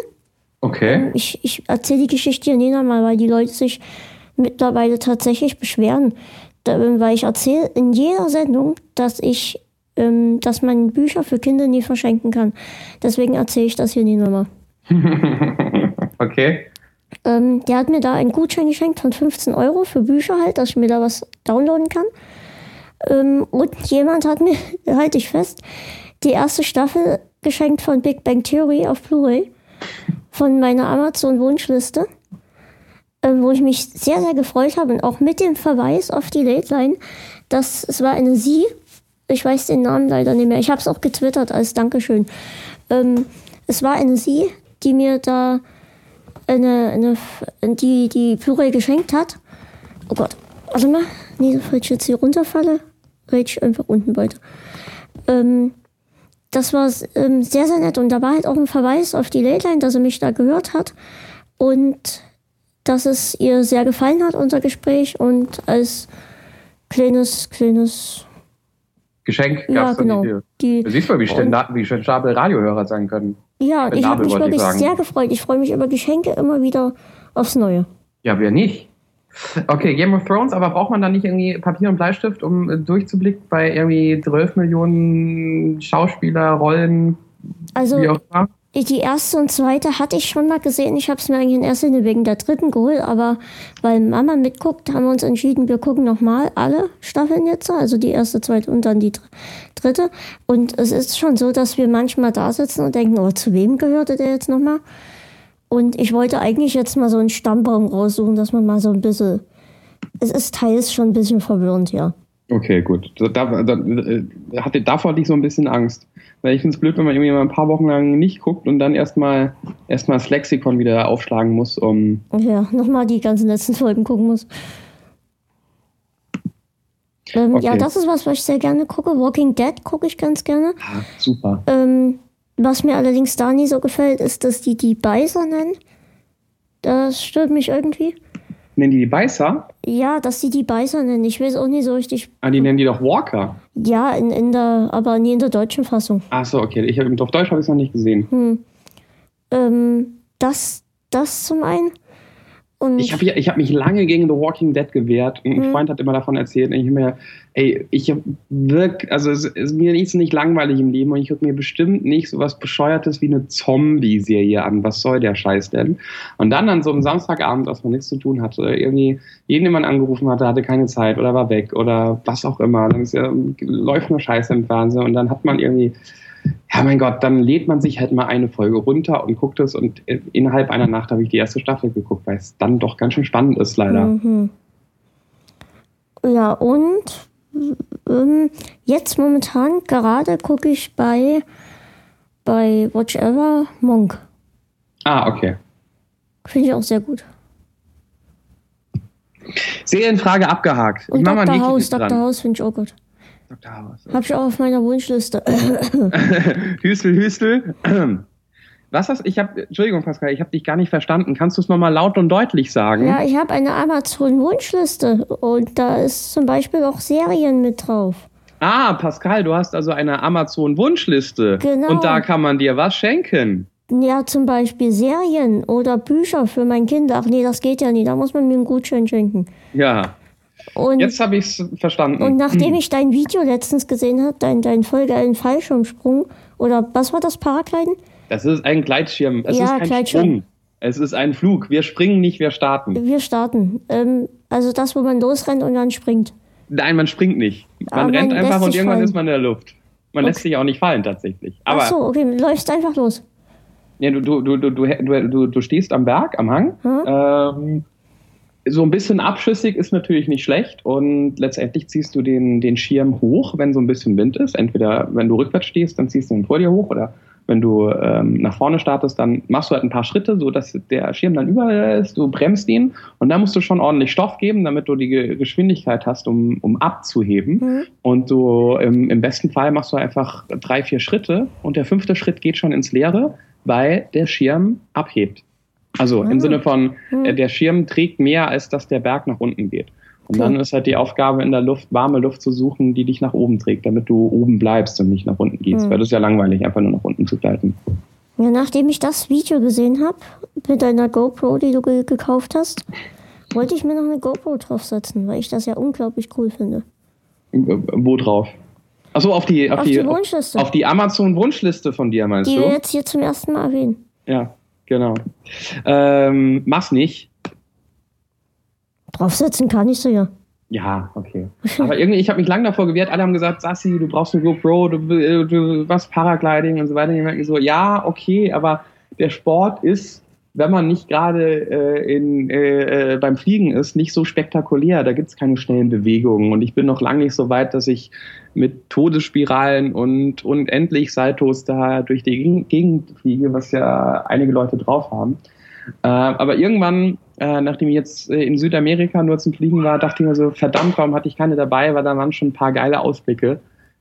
Okay. Ich, ich erzähle die Geschichte hier nicht nochmal, weil die Leute sich mittlerweile tatsächlich beschweren. Ähm, weil ich erzähle in jeder Sendung, dass ich, ähm, dass man Bücher für Kinder nie verschenken kann. Deswegen erzähle ich das hier nicht nochmal. Okay. Ähm, der hat mir da einen Gutschein geschenkt von 15 Euro für Bücher halt, dass ich mir da was downloaden kann. Ähm, und jemand hat mir, halte ich fest, die erste Staffel geschenkt von Big Bang Theory auf Blu-ray von meiner Amazon-Wunschliste, ähm, wo ich mich sehr, sehr gefreut habe und auch mit dem Verweis auf die Late Line, dass es war eine Sie, ich weiß den Namen leider nicht mehr, ich habe es auch getwittert als Dankeschön. Ähm, es war eine Sie, die mir da eine, eine die, die Blu-ray geschenkt hat. Oh Gott, warte mal, nee, bevor ich jetzt hier runterfalle, rede ich einfach unten weiter. Ähm, das war ähm, sehr, sehr nett und da war halt auch ein Verweis auf die Late Line, dass er mich da gehört hat. Und dass es ihr sehr gefallen hat, unser Gespräch. Und als kleines, kleines Geschenk Ja, gab es genau. die, Du siehst mal, wie schnell, wie schnell Stapel Radiohörer sein können. Ja, ich habe mich wirklich sehr gefreut. Ich freue mich über Geschenke immer wieder aufs Neue. Ja, wer nicht? Okay, Game of Thrones, aber braucht man da nicht irgendwie Papier und Bleistift, um äh, durchzublicken bei irgendwie 12 Millionen Schauspieler, Rollen, Also wie auch immer? die erste und zweite hatte ich schon mal gesehen. Ich habe es mir eigentlich in erster Linie wegen der dritten geholt, aber weil Mama mitguckt, haben wir uns entschieden, wir gucken nochmal alle Staffeln jetzt. Also die erste, zweite und dann die dr- dritte. Und es ist schon so, dass wir manchmal da sitzen und denken, oh, zu wem gehörte der jetzt nochmal? Und ich wollte eigentlich jetzt mal so einen Stammbaum raussuchen, dass man mal so ein bisschen. Es ist teils schon ein bisschen verwirrend, ja. Okay, gut. Da, da, da, äh, hatte, davor hatte ich so ein bisschen Angst. Weil ich finde es blöd, wenn man irgendwie mal ein paar Wochen lang nicht guckt und dann erstmal erstmal das Lexikon wieder aufschlagen muss, um. Ja, nochmal die ganzen letzten Folgen gucken muss. Ähm, Ja, Okay. das ist was, was ich sehr gerne gucke. Walking Dead gucke ich ganz gerne. Ah, super. Ähm, was mir allerdings da nie so gefällt, ist, dass die die Beißer nennen. Das stört mich irgendwie. Nennen die die Beißer? Ja, dass die die Beißer nennen. Ich weiß auch nicht so richtig. Ah, die nennen die doch Walker. Ja, in, in der, aber nie in der deutschen Fassung. Ach so, okay. Ich, auf Deutsch habe ich es noch nicht gesehen. Hm. Ähm, das, das zum einen. Und Ich habe ich hab mich lange gegen The Walking Dead gewehrt. Ein Mhm. Freund hat immer davon erzählt. Und ich mir, ey, ich wirk, also es ist mir ist nicht langweilig im Leben und ich gucke mir bestimmt nicht so was Bescheuertes wie eine Zombie-Serie an. Was soll der Scheiß denn? Und dann an so einem Samstagabend, als man nichts zu tun hatte, irgendwie man angerufen hatte, hatte keine Zeit oder war weg oder was auch immer. Dann ist ja, läuft nur Scheiße im Fernsehen und dann hat man irgendwie ja, mein Gott, dann lädt man sich halt mal eine Folge runter und guckt es und innerhalb einer Nacht habe ich die erste Staffel geguckt, weil es dann doch ganz schön spannend ist, leider. Mhm. Ja, und jetzt momentan gerade gucke ich bei, bei Watch Ever Monk. Ah, okay. Finde ich auch sehr gut. Serienfrage abgehakt. Und ich mach Dr. House, dran. Dr. House finde ich auch gut. Dr. House. Habe ich auch auf meiner Wunschliste. Hüstel, Hüstel. Was hast ich habe Entschuldigung Pascal, ich habe dich gar nicht verstanden. Kannst du es nochmal laut und deutlich sagen? ja, ich habe eine Amazon-Wunschliste und da ist zum Beispiel auch Serien mit drauf. Ah, Pascal, du hast also eine Amazon Wunschliste Genau. und da kann man dir was schenken. Ja, zum Beispiel Serien oder Bücher für mein Kind. Ach nee, das geht ja nicht. Da muss man mir einen Gutschein schenken. Ja, Und jetzt habe ich es verstanden. Und nachdem ich dein Video letztens gesehen habe, dein, dein vollgeilen Fallschirmsprung, oder was war das, Paragliden? Das ist ein Gleitschirm. Es Ja, ist kein Gleitschirm. Sprung. Es ist ein Flug. Wir springen nicht, wir starten. Wir starten. Ähm, also das, wo man losrennt und dann springt. Nein, man springt nicht. Man man rennt einfach und irgendwann fallen. ist man in der Luft. Man Okay. lässt sich auch nicht fallen tatsächlich. Aber Ach so, okay, läufst einfach los. ja, du, du, du, du, du, du, du stehst am Berg, am Hang. Hm? Ähm, so ein bisschen abschüssig ist natürlich nicht schlecht und letztendlich ziehst du den, den Schirm hoch, wenn so ein bisschen Wind ist. Entweder wenn du rückwärts stehst, dann ziehst du ihn vor dir hoch oder wenn du ähm, nach vorne startest, dann machst du halt ein paar Schritte, so dass der Schirm dann über ist, du bremst ihn und dann musst du schon ordentlich Stoff geben, damit du die Ge Geschwindigkeit hast, um, um abzuheben. Hm? Und du im, im besten Fall machst du einfach drei, vier Schritte und der fünfte Schritt geht schon ins Leere, weil der Schirm abhebt. Also Ah. im Sinne von, Hm. äh, der Schirm trägt mehr, als dass der Berg nach unten geht. Und dann ist halt die Aufgabe, in der Luft warme Luft zu suchen, die dich nach oben trägt, damit du oben bleibst und nicht nach unten gehst. Hm. Weil das ist ja langweilig, einfach nur nach unten zu gleiten. Ja, nachdem ich das Video gesehen habe, mit deiner GoPro, die du ge gekauft hast, wollte ich mir noch eine GoPro draufsetzen, weil ich das ja unglaublich cool finde. Wo drauf? Achso, auf die, auf, Auf die, die Wunschliste. auf die Amazon-Wunschliste von dir, meinst Die du? wir jetzt hier zum ersten Mal erwähnen. Ja, genau. Ähm, mach's nicht. Draufsetzen kann ich so ja. Ja, okay. Aber irgendwie, ich habe mich lange davor gewehrt. Alle haben gesagt, Sassi, du brauchst eine GoPro, du, du was Paragliding und so weiter. Ich merke so, ja, okay, aber der Sport ist, wenn man nicht gerade äh, in, äh, äh, beim Fliegen ist, nicht so spektakulär. Da gibt's keine schnellen Bewegungen. Und ich bin noch lange nicht so weit, dass ich mit Todesspiralen und unendlich Saltos da durch die Geg- Gegend fliege, was ja einige Leute drauf haben. Äh, aber irgendwann, äh, nachdem ich jetzt äh, in Südamerika nur zum Fliegen war, dachte ich mir so, verdammt, warum hatte ich keine dabei? Weil da waren schon ein paar geile Ausblicke,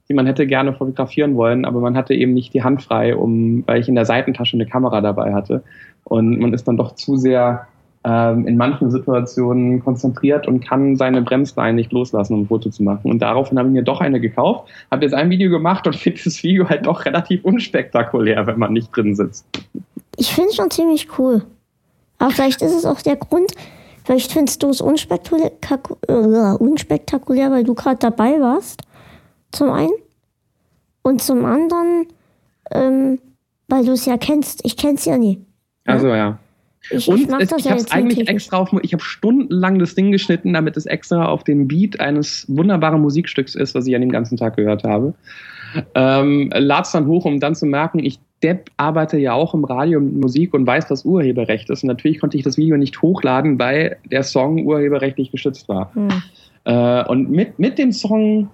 die man hätte gerne fotografieren wollen, aber man hatte eben nicht die Hand frei, um, weil ich in der Seitentasche eine Kamera dabei hatte. Und man ist dann doch zu sehr ähm, in manchen Situationen konzentriert und kann seine Bremsbeine nicht loslassen, um ein Foto zu machen. Und daraufhin habe ich mir doch eine gekauft, habe jetzt ein Video gemacht und finde das Video halt doch relativ unspektakulär, wenn man nicht drin sitzt. Ich finde es schon ziemlich cool. Aber vielleicht ist es auch der Grund, vielleicht findest du es unspektakulär, äh, unspektakulär weil du gerade dabei warst. Zum einen. Und zum anderen, ähm, weil du es ja kennst. Ich kenne es ja nie. Also ja. Ich, und ich, es, ich habe es eigentlich extra auf, ich habe stundenlang das Ding geschnitten, damit es extra auf den Beat eines wunderbaren Musikstücks ist, was ich an dem ganzen Tag gehört habe. Ähm, lad's dann hoch, um dann zu merken, ich Depp arbeite ja auch im Radio mit Musik und weiß, was Urheberrecht ist. Und natürlich konnte ich das Video nicht hochladen, weil der Song urheberrechtlich geschützt war. Hm. Äh, und mit, mit dem Song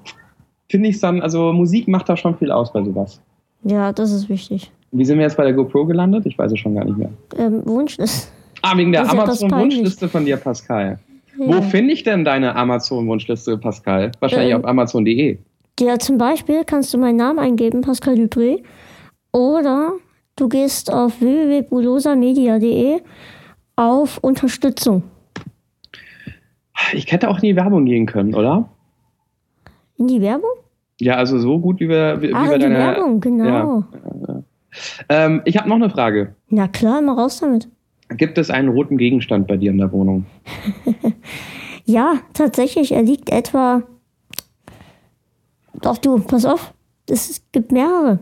finde ich es dann, also Musik macht da schon viel aus bei sowas. Ja, das ist wichtig. Wie sind wir jetzt bei der GoPro gelandet? Ich weiß es schon gar nicht mehr. Ähm, Wunschliste. Ah, wegen der Amazon-Wunschliste von dir, Pascal. Ja. Wo finde ich denn deine Amazon-Wunschliste, Pascal? Wahrscheinlich ähm, auf amazon.de. Ja, zum Beispiel kannst du meinen Namen eingeben, Pascal Dupré. Oder du gehst auf www.bulosamedia.de auf Unterstützung. Ich hätte auch in die Werbung gehen können, oder? In die Werbung? Ja, also so gut wie wir, wie, ah, wir in deine, die Werbung, genau. Ja. Ähm, ich habe noch eine Frage. Na klar, mal raus damit. Gibt es einen roten Gegenstand bei dir in der Wohnung? ja, tatsächlich. Er liegt etwa. Doch du, pass auf. Es gibt mehrere.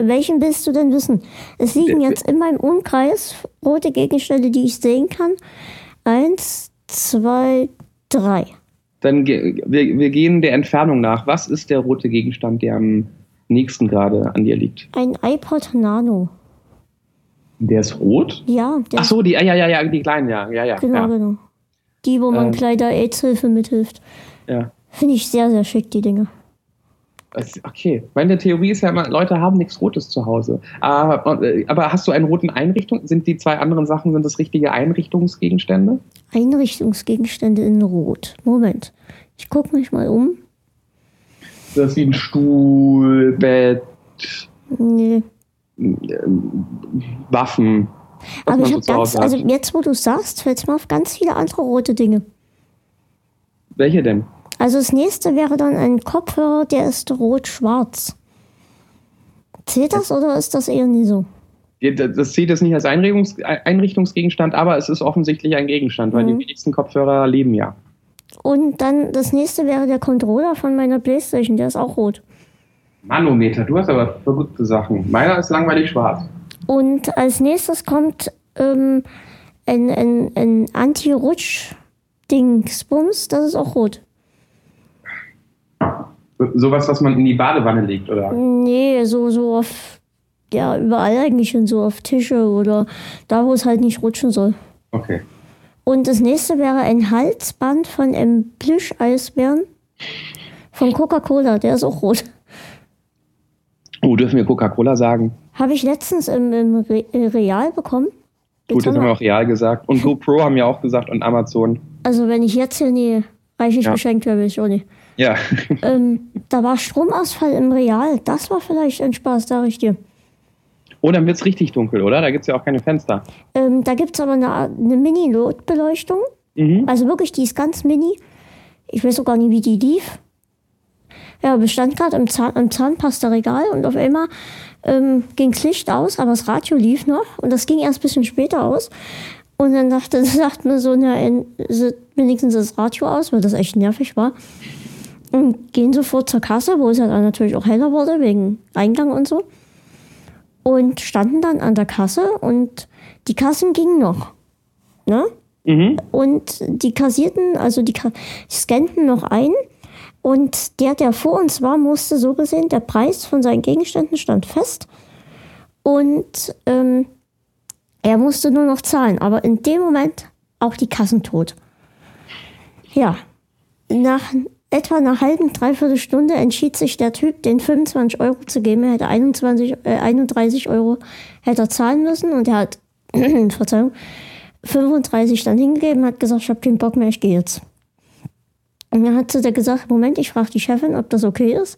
Welchen willst du denn wissen? Es liegen jetzt in meinem Umkreis rote Gegenstände, die ich sehen kann. Eins, zwei, drei. Dann wir, wir gehen der Entfernung nach. Was ist der rote Gegenstand, der am nächsten gerade an dir liegt? Ein iPod Nano. Der ist rot? Ja. Ach so, die, ja, ja, ja, die kleinen, ja, ja, ja. Genau, ja. genau. Die, wo man ähm, Kleider AIDS-Hilfe mithilft. Ja. Finde ich sehr, sehr schick, die Dinge. Okay, meine Theorie ist ja immer, Leute haben nichts Rotes zu Hause. Aber, äh, aber hast du einen roten Einrichtung? Sind die zwei anderen Sachen, sind das richtige Einrichtungsgegenstände? Einrichtungsgegenstände in Rot. Moment. Ich gucke mich mal um. Das ist wie ein Stuhl, Bett. Nee. Waffen. Aber ich habe ganz, also jetzt, wo du sagst, fällt mir auf ganz viele andere rote Dinge. Welche denn? Also das nächste wäre dann ein Kopfhörer, der ist rot-schwarz. Zählt das oder ist das eher nie so? Das zählt jetzt nicht als Einrichtungsgegenstand, aber es ist offensichtlich ein Gegenstand, weil mhm. die wenigsten Kopfhörer leben ja. Und dann das nächste wäre der Controller von meiner Playstation, der ist auch rot. Manometer, du hast aber verrückte Sachen. Meiner ist langweilig schwarz. Und als nächstes kommt ähm, ein, ein, ein Anti-Rutsch-Dingsbums, das ist auch rot. Sowas, was man in die Badewanne legt, oder? Nee, so, so auf, ja, überall eigentlich und so auf Tische oder da, wo es halt nicht rutschen soll. Okay. Und das nächste wäre ein Halsband von einem Plüsch-Eisbären von Coca-Cola, der ist auch rot. Oh, dürfen wir Coca-Cola sagen? Habe ich letztens im, im Re äh, Real bekommen. Gut, das haben wir auch Real gesagt. Und GoPro haben ja auch gesagt und Amazon. Also wenn ich jetzt hier nie reichlich ja. beschenkt wäre, will ich auch nicht. Ja. ähm, da war Stromausfall im Real. Das war vielleicht ein Spaß, sag ich dir. Oh, dann wird es richtig dunkel, oder? Da gibt es ja auch keine Fenster. Ähm, da gibt es aber eine, eine Mini-Notbeleuchtung. Mhm. Also wirklich, die ist ganz mini. Ich weiß auch gar nicht, wie die lief. Ja, bestand gerade im, Zahn, im Zahnpasta-Regal und auf einmal ähm, ging das Licht aus, aber das Radio lief noch und das ging erst ein bisschen später aus. Und dann dachte, sagt mir so, na, wenigstens das Radio aus, weil das echt nervig war. Und gehen sofort zur Kasse, wo es ja dann natürlich auch heller wurde, wegen Eingang und so. Und standen dann an der Kasse und die Kassen gingen noch. Ne? Mhm. Und die kassierten, also die, scannten noch ein. Und der, der vor uns war, musste so gesehen, der Preis von seinen Gegenständen stand fest. Und ähm, er musste nur noch zahlen. Aber in dem Moment auch die Kassen tot. Ja, nach etwa einer halben, dreiviertel Stunde entschied sich der Typ, den 25 Euro zu geben. Er hätte 21, äh, 31 Euro hätte er zahlen müssen und er hat, Verzeihung, 35 dann hingegeben, hat gesagt, ich habe keinen Bock mehr, ich gehe jetzt. Und dann hat sie der gesagt, Moment, ich frage die Chefin, ob das okay ist.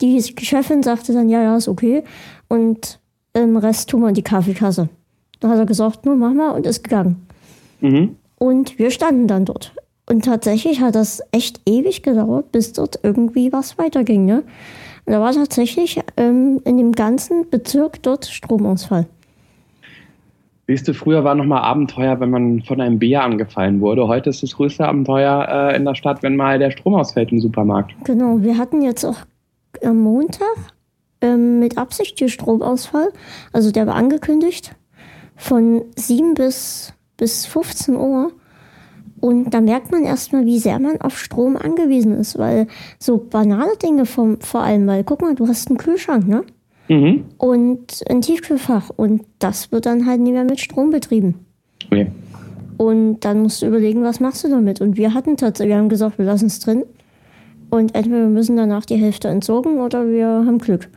Die Chefin sagte dann, ja, ja, ist okay. Und im Rest tun wir in die Kaffeekasse. Da hat er gesagt, nur mach mal und ist gegangen. Mhm. Und wir standen dann dort. Und tatsächlich hat das echt ewig gedauert, bis dort irgendwie was weiterging. Ne? Und da war tatsächlich ähm, in dem ganzen Bezirk dort Stromausfall. Siehst du, früher war nochmal Abenteuer, wenn man von einem Bär angefallen wurde. Heute ist das größte Abenteuer äh, in der Stadt, wenn mal der Strom ausfällt im Supermarkt. Genau, wir hatten jetzt auch am Montag ähm, mit Absicht hier Stromausfall. Also der war angekündigt von 7 bis, bis 15 Uhr. Und da merkt man erstmal, wie sehr man auf Strom angewiesen ist, weil so banale Dinge vom, vor allem, weil guck mal, du hast einen Kühlschrank, ne? Mhm. Und ein Tiefkühlfach und das wird dann halt nicht mehr mit Strom betrieben. Okay. Und dann musst du überlegen, was machst du damit? Und wir hatten tatsächlich, wir haben gesagt, wir lassen es drin. Und entweder wir müssen danach die Hälfte entsorgen oder wir haben Glück.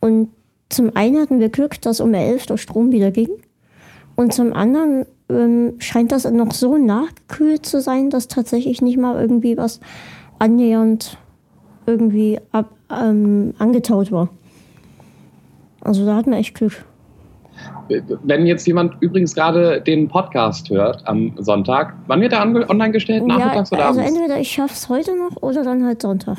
Und zum einen hatten wir Glück, dass um 11 der Strom wieder ging. Und zum anderen ähm, scheint das noch so nachgekühlt zu sein, dass tatsächlich nicht mal irgendwie was annähernd irgendwie ab, ähm, angetaut war. Also da hatten wir echt Glück. Wenn jetzt jemand übrigens gerade den Podcast hört am Sonntag, wann wird er online gestellt? Nachmittags ja, oder also abends? entweder ich schaff's heute noch oder dann halt Sonntag.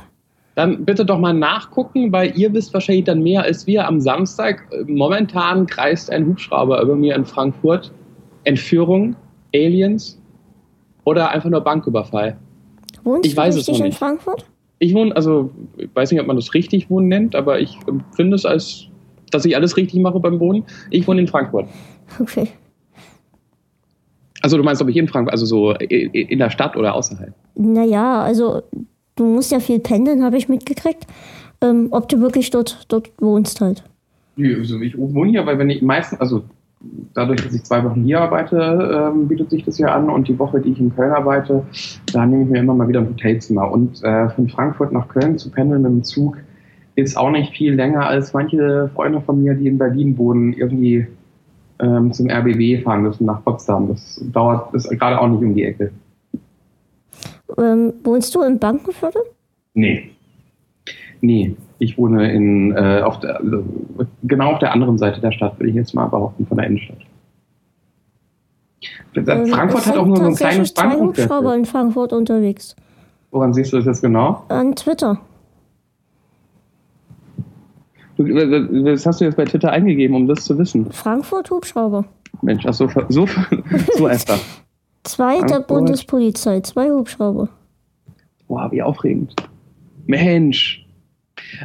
Dann bitte doch mal nachgucken, weil ihr wisst wahrscheinlich dann mehr als wir am Samstag. Momentan kreist ein Hubschrauber über mir in Frankfurt. Entführung, Aliens oder einfach nur Banküberfall. Wohnst Ich du weiß es richtig in nicht. Frankfurt? Ich wohne, also ich weiß nicht, ob man das richtig wohnen nennt, aber ich empfinde es als, dass ich alles richtig mache beim Wohnen. Ich wohne in Frankfurt. Okay. Also du meinst, ob ich in Frankfurt, also so in der Stadt oder außerhalb? Naja, also du musst ja viel pendeln, habe ich mitgekriegt. Ähm, ob du wirklich dort, dort wohnst halt. Nö, Also ich wohne hier, weil wenn ich meistens, also dadurch, dass ich zwei Wochen hier arbeite, ähm, bietet sich das ja an und die Woche, die ich in Köln arbeite, da nehme ich mir immer mal wieder ein Hotelzimmer. Und äh, von Frankfurt nach Köln zu pendeln mit dem Zug ist auch nicht viel länger als manche Freunde von mir, die in Berlin wohnen, irgendwie ähm, zum RBW fahren müssen nach Potsdam. Das dauert, ist gerade auch nicht um die Ecke. Ähm, wohnst du im Bankenviertel? Nee. Nee, ich wohne in, äh, auf der, also, genau auf der anderen Seite der Stadt, will ich jetzt mal behaupten, von der Innenstadt. Ähm, Frankfurt hat auch nur so ein kleines zwei Hubschrauber in Frankfurt unterwegs. Woran siehst du das jetzt genau? An Twitter. Das hast du jetzt bei Twitter eingegeben, um das zu wissen. Frankfurt Hubschrauber. Mensch, ach so, so, so einfach. Zwei der. Bundespolizei, zwei Hubschrauber. Boah, wie aufregend. Mensch.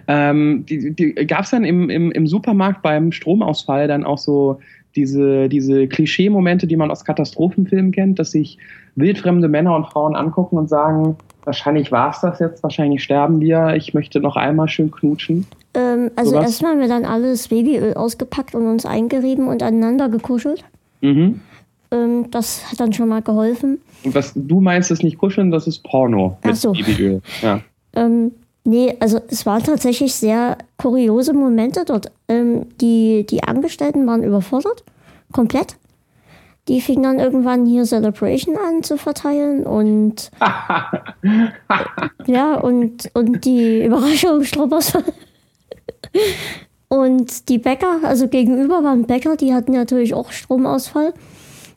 Ähm, die, die, Gab es dann im, im, im Supermarkt beim Stromausfall dann auch so diese, diese Klischee-Momente, die man aus Katastrophenfilmen kennt, dass sich wildfremde Männer und Frauen angucken und sagen, wahrscheinlich war es das jetzt, wahrscheinlich sterben wir, ich möchte noch einmal schön knutschen. Ähm, also Sowas? erstmal haben wir dann alles Babyöl ausgepackt und uns eingerieben und aneinander gekuschelt. Mhm. Ähm, das hat dann schon mal geholfen. Und was du meinst, ist nicht kuscheln, das ist Porno mit Ach so. Babyöl. Ja. Ähm, nee, also es waren tatsächlich sehr kuriose Momente dort. Ähm, die, die Angestellten waren überfordert, komplett. Die fingen dann irgendwann hier Celebration an zu verteilen und ja, und, und die Überraschung Stromausfall. Und die Bäcker, also gegenüber waren Bäcker, die hatten natürlich auch Stromausfall.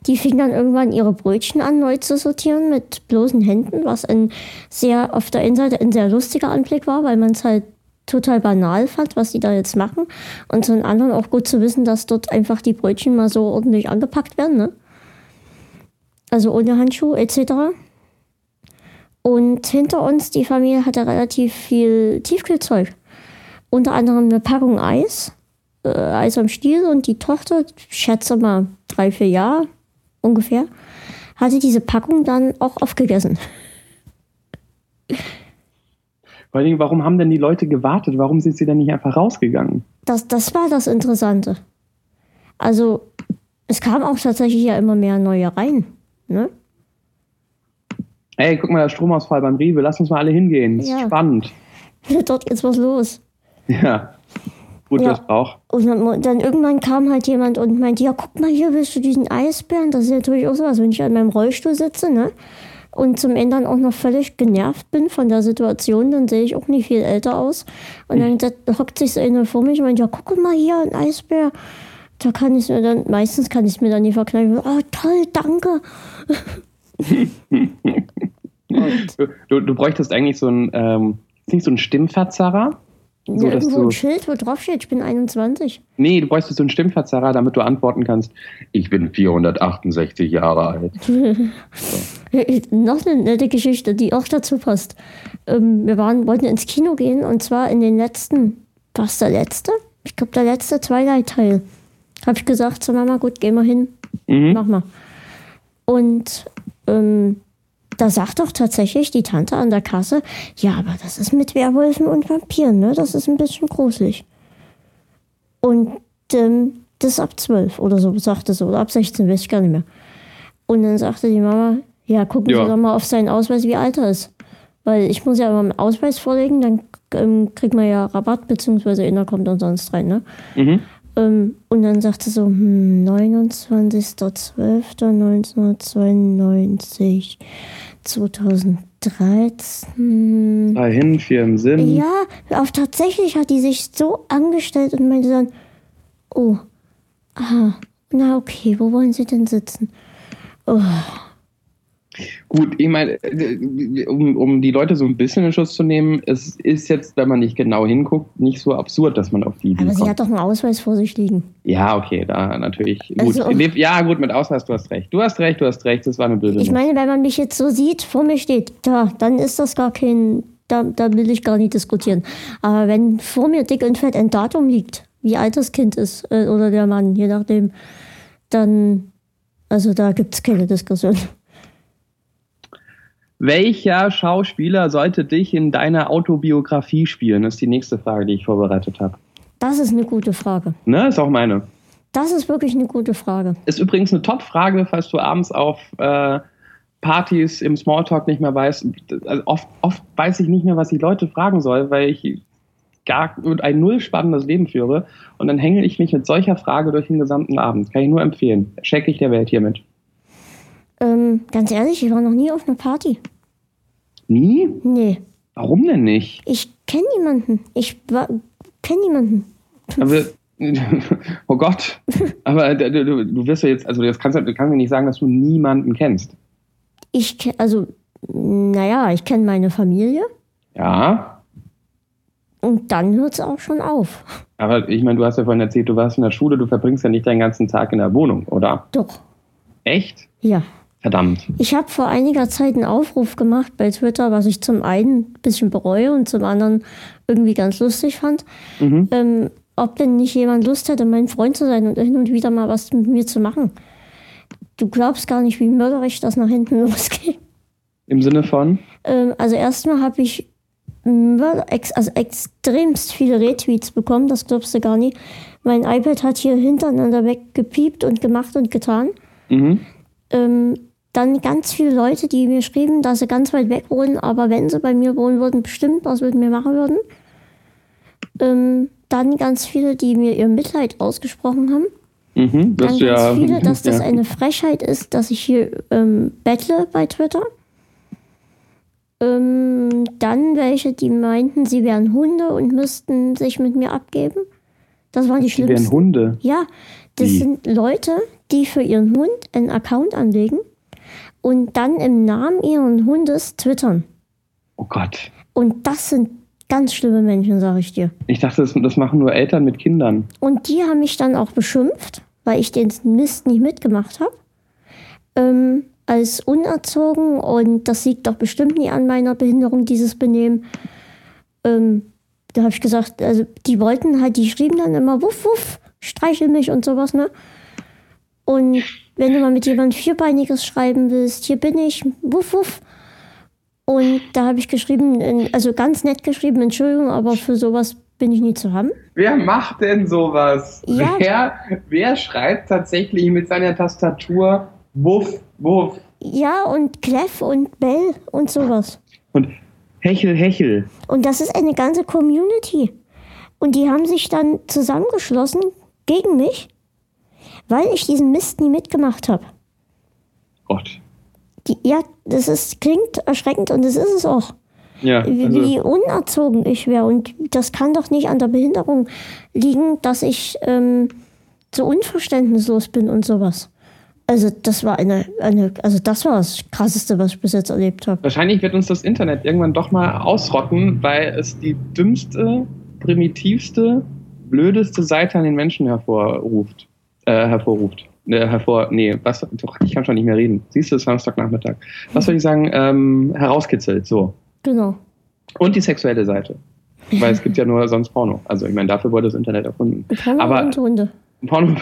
Die fingen dann irgendwann ihre Brötchen an, neu zu sortieren mit bloßen Händen, was ein sehr, auf der einen Seite ein sehr lustiger Anblick war, weil man es halt total banal fand, was die da jetzt machen. Und zum anderen auch gut zu wissen, dass dort einfach die Brötchen mal so ordentlich angepackt werden, ne? Also ohne Handschuh etc. Und hinter uns, die Familie hatte relativ viel Tiefkühlzeug. Unter anderem eine Packung Eis, äh, Eis am Stiel und die Tochter, schätze mal drei, vier Jahre ungefähr, hatte diese Packung dann auch aufgegessen. Vor allen Dingen, warum haben denn die Leute gewartet? Warum sind sie denn nicht einfach rausgegangen? Das, das war das Interessante. Also, es kam auch tatsächlich ja immer mehr neue rein. Ne? Ey, guck mal, der Stromausfall beim Rewe, lass uns mal alle hingehen. Das ist Ja. spannend. Dort ist was los. Ja. Gut, Ja. das braucht. Und dann, dann irgendwann kam halt jemand und meinte, ja, guck mal hier, willst du diesen Eisbären? Das ist natürlich auch sowas, wenn ich an meinem Rollstuhl sitze, ne? Und zum Ende dann auch noch völlig genervt bin von der Situation, dann sehe ich auch nicht viel älter aus. Und dann set- hockt sich so eine vor mich und meint, ja, guck mal hier, ein Eisbär. da kann ich mir dann, meistens kann ich mir dann nicht verkneifen. Oh, toll, danke. du, du, du, bräuchtest eigentlich so ein, ähm, nicht so ein Stimmverzerrer? So, ja, irgendwo ein Schild, wo drauf steht, ich bin 21. Nee, du bräuchtest so ein Stimmverzerrer, damit du antworten kannst, ich bin 468 Jahre alt. so. Noch eine nette Geschichte, die auch dazu passt. Ähm, wir waren, wollten ins Kino gehen und zwar in den letzten, was der letzte? Ich glaube, der letzte Twilight-Teil. Habe ich gesagt zu Mama, gut, gehen wir hin, mhm. mach mal. Und ähm, da sagt doch tatsächlich die Tante an der Kasse, ja, aber das ist mit Werwölfen und Vampiren, ne? Das ist ein bisschen gruselig. Und ähm, das ist ab 12 oder so, sagte so, oder ab 16, weiß ich gar nicht mehr. Und dann sagte die Mama, ja, gucken ja. Sie doch mal auf seinen Ausweis, wie alt er ist. Weil ich muss ja immer einen Ausweis vorlegen, dann ähm, kriegt man ja Rabatt, beziehungsweise inner kommt umsonst rein, ne? Mhm. Ähm, und dann sagte so, hm, 29.12.1992, 2013. Drei hin, vier im Sinn. Ja, auf tatsächlich hat die sich so angestellt und meinte dann, oh, aha, na okay, wo wollen Sie denn sitzen? Oh. Gut, ich meine, äh, um, um die Leute so ein bisschen in Schutz zu nehmen, es ist jetzt, wenn man nicht genau hinguckt, nicht so absurd, dass man auf die. Aber sie kommt. hat doch einen Ausweis vor sich liegen. Ja, okay, da natürlich. Gut. Also, ja, gut, mit Ausweis, du hast recht. Du hast recht, du hast recht, das war eine blöde. Ich meine, wenn man mich jetzt so sieht, vor mir steht, da, dann ist das gar kein. Da, da will ich gar nicht diskutieren. Aber wenn vor mir dick und fett ein Datum liegt, wie alt das Kind ist äh, oder der Mann, je nachdem, dann. Also da gibt es keine Diskussion. Welcher Schauspieler sollte dich in deiner Autobiografie spielen? Das ist die nächste Frage, die ich vorbereitet habe. Das ist eine gute Frage. Ne, ist auch meine. Das ist wirklich eine gute Frage. Ist übrigens eine Top-Frage, falls du abends auf äh, Partys im Smalltalk nicht mehr weißt. Also oft, oft weiß ich nicht mehr, was ich Leute fragen soll, weil ich gar ein null spannendes Leben führe. Und dann hänge ich mich mit solcher Frage durch den gesamten Abend. Kann ich nur empfehlen. Check ich der Welt hiermit. Ähm, ganz ehrlich, ich war noch nie auf einer Party. Nie? Nee. Warum denn nicht? Ich kenne niemanden. Ich kenne niemanden. Aber, oh Gott. Aber du, du, du wirst ja jetzt, also das kannst, du kannst mir nicht sagen, dass du niemanden kennst. Ich kenne, also, naja, ich kenne meine Familie. Ja. Und dann hört es auch schon auf. Aber ich meine, du hast ja vorhin erzählt, du warst in der Schule, du verbringst ja nicht deinen ganzen Tag in der Wohnung, oder? Doch. Echt? Ja. Verdammt. Ich habe vor einiger Zeit einen Aufruf gemacht bei Twitter, was ich zum einen ein bisschen bereue und zum anderen irgendwie ganz lustig fand. Mhm. Ähm, ob denn nicht jemand Lust hätte, mein Freund zu sein und hin und wieder mal was mit mir zu machen. Du glaubst gar nicht, wie mörderisch das nach hinten losgeht. Im Sinne von? Ähm, also erstmal habe ich also extremst viele Retweets bekommen, das glaubst du gar nicht. Mein iPad hat hier hintereinander weggepiept und gemacht und getan. Mhm. Ähm, dann ganz viele Leute, die mir schrieben, dass sie ganz weit weg wohnen, aber wenn sie bei mir wohnen würden, bestimmt was mit mir machen würden. Ähm, dann ganz viele, die mir ihr Mitleid ausgesprochen haben. Mhm, dann ganz ja, viele, dass das ja. eine Frechheit ist, dass ich hier ähm, bettle bei Twitter. Ähm, dann welche, die meinten, sie wären Hunde und müssten sich mit mir abgeben. Das waren die schlimmsten. Sie wären Hunde? Ja, das Wie? sind Leute, die für ihren Hund einen Account anlegen und dann im Namen ihren Hundes twittern. Oh Gott. Und das sind ganz schlimme Menschen, sage ich dir. Ich dachte, das, das machen nur Eltern mit Kindern. Und die haben mich dann auch beschimpft, weil ich den Mist nicht mitgemacht habe. Ähm, als unerzogen und das liegt doch bestimmt nie an meiner Behinderung, dieses Benehmen. Ähm, da habe ich gesagt, also die wollten halt, die schrieben dann immer wuff, wuff, streichel mich und sowas, ne? Und wenn du mal mit jemandem Vierbeiniges schreiben willst, hier bin ich, wuff, wuff. Und da habe ich geschrieben, also ganz nett geschrieben, Entschuldigung, aber für sowas bin ich nie zu haben. Wer macht denn sowas? Ja. Wer, wer schreibt tatsächlich mit seiner Tastatur Wuff, Wuff? Ja, und Clef und Bell und sowas. Und Hechel, Hechel. Und das ist eine ganze Community. Und die haben sich dann zusammengeschlossen gegen mich weil ich diesen Mist nie mitgemacht habe. Gott. Die, ja, das ist, klingt erschreckend und das ist es auch. Ja, also wie unerzogen ich wäre. Und das kann doch nicht an der Behinderung liegen, dass ich, ähm, so unverständnislos bin und sowas. Also das war eine, eine, also das war das Krasseste, was ich bis jetzt erlebt habe. Wahrscheinlich wird uns das Internet irgendwann doch mal ausrotten, weil es die dümmste, primitivste, blödeste Seite an den Menschen hervorruft. Äh, hervorruft. Äh, hervor, nee, was, doch, ich kann schon nicht mehr reden. Siehst du, es ist Samstagnachmittag. Was soll ich sagen? Ähm, herauskitzelt, so. Genau. Und die sexuelle Seite. Weil es gibt ja nur sonst Porno. Also ich meine, dafür wurde das Internet erfunden. Porno Aber und Hunde. Porno,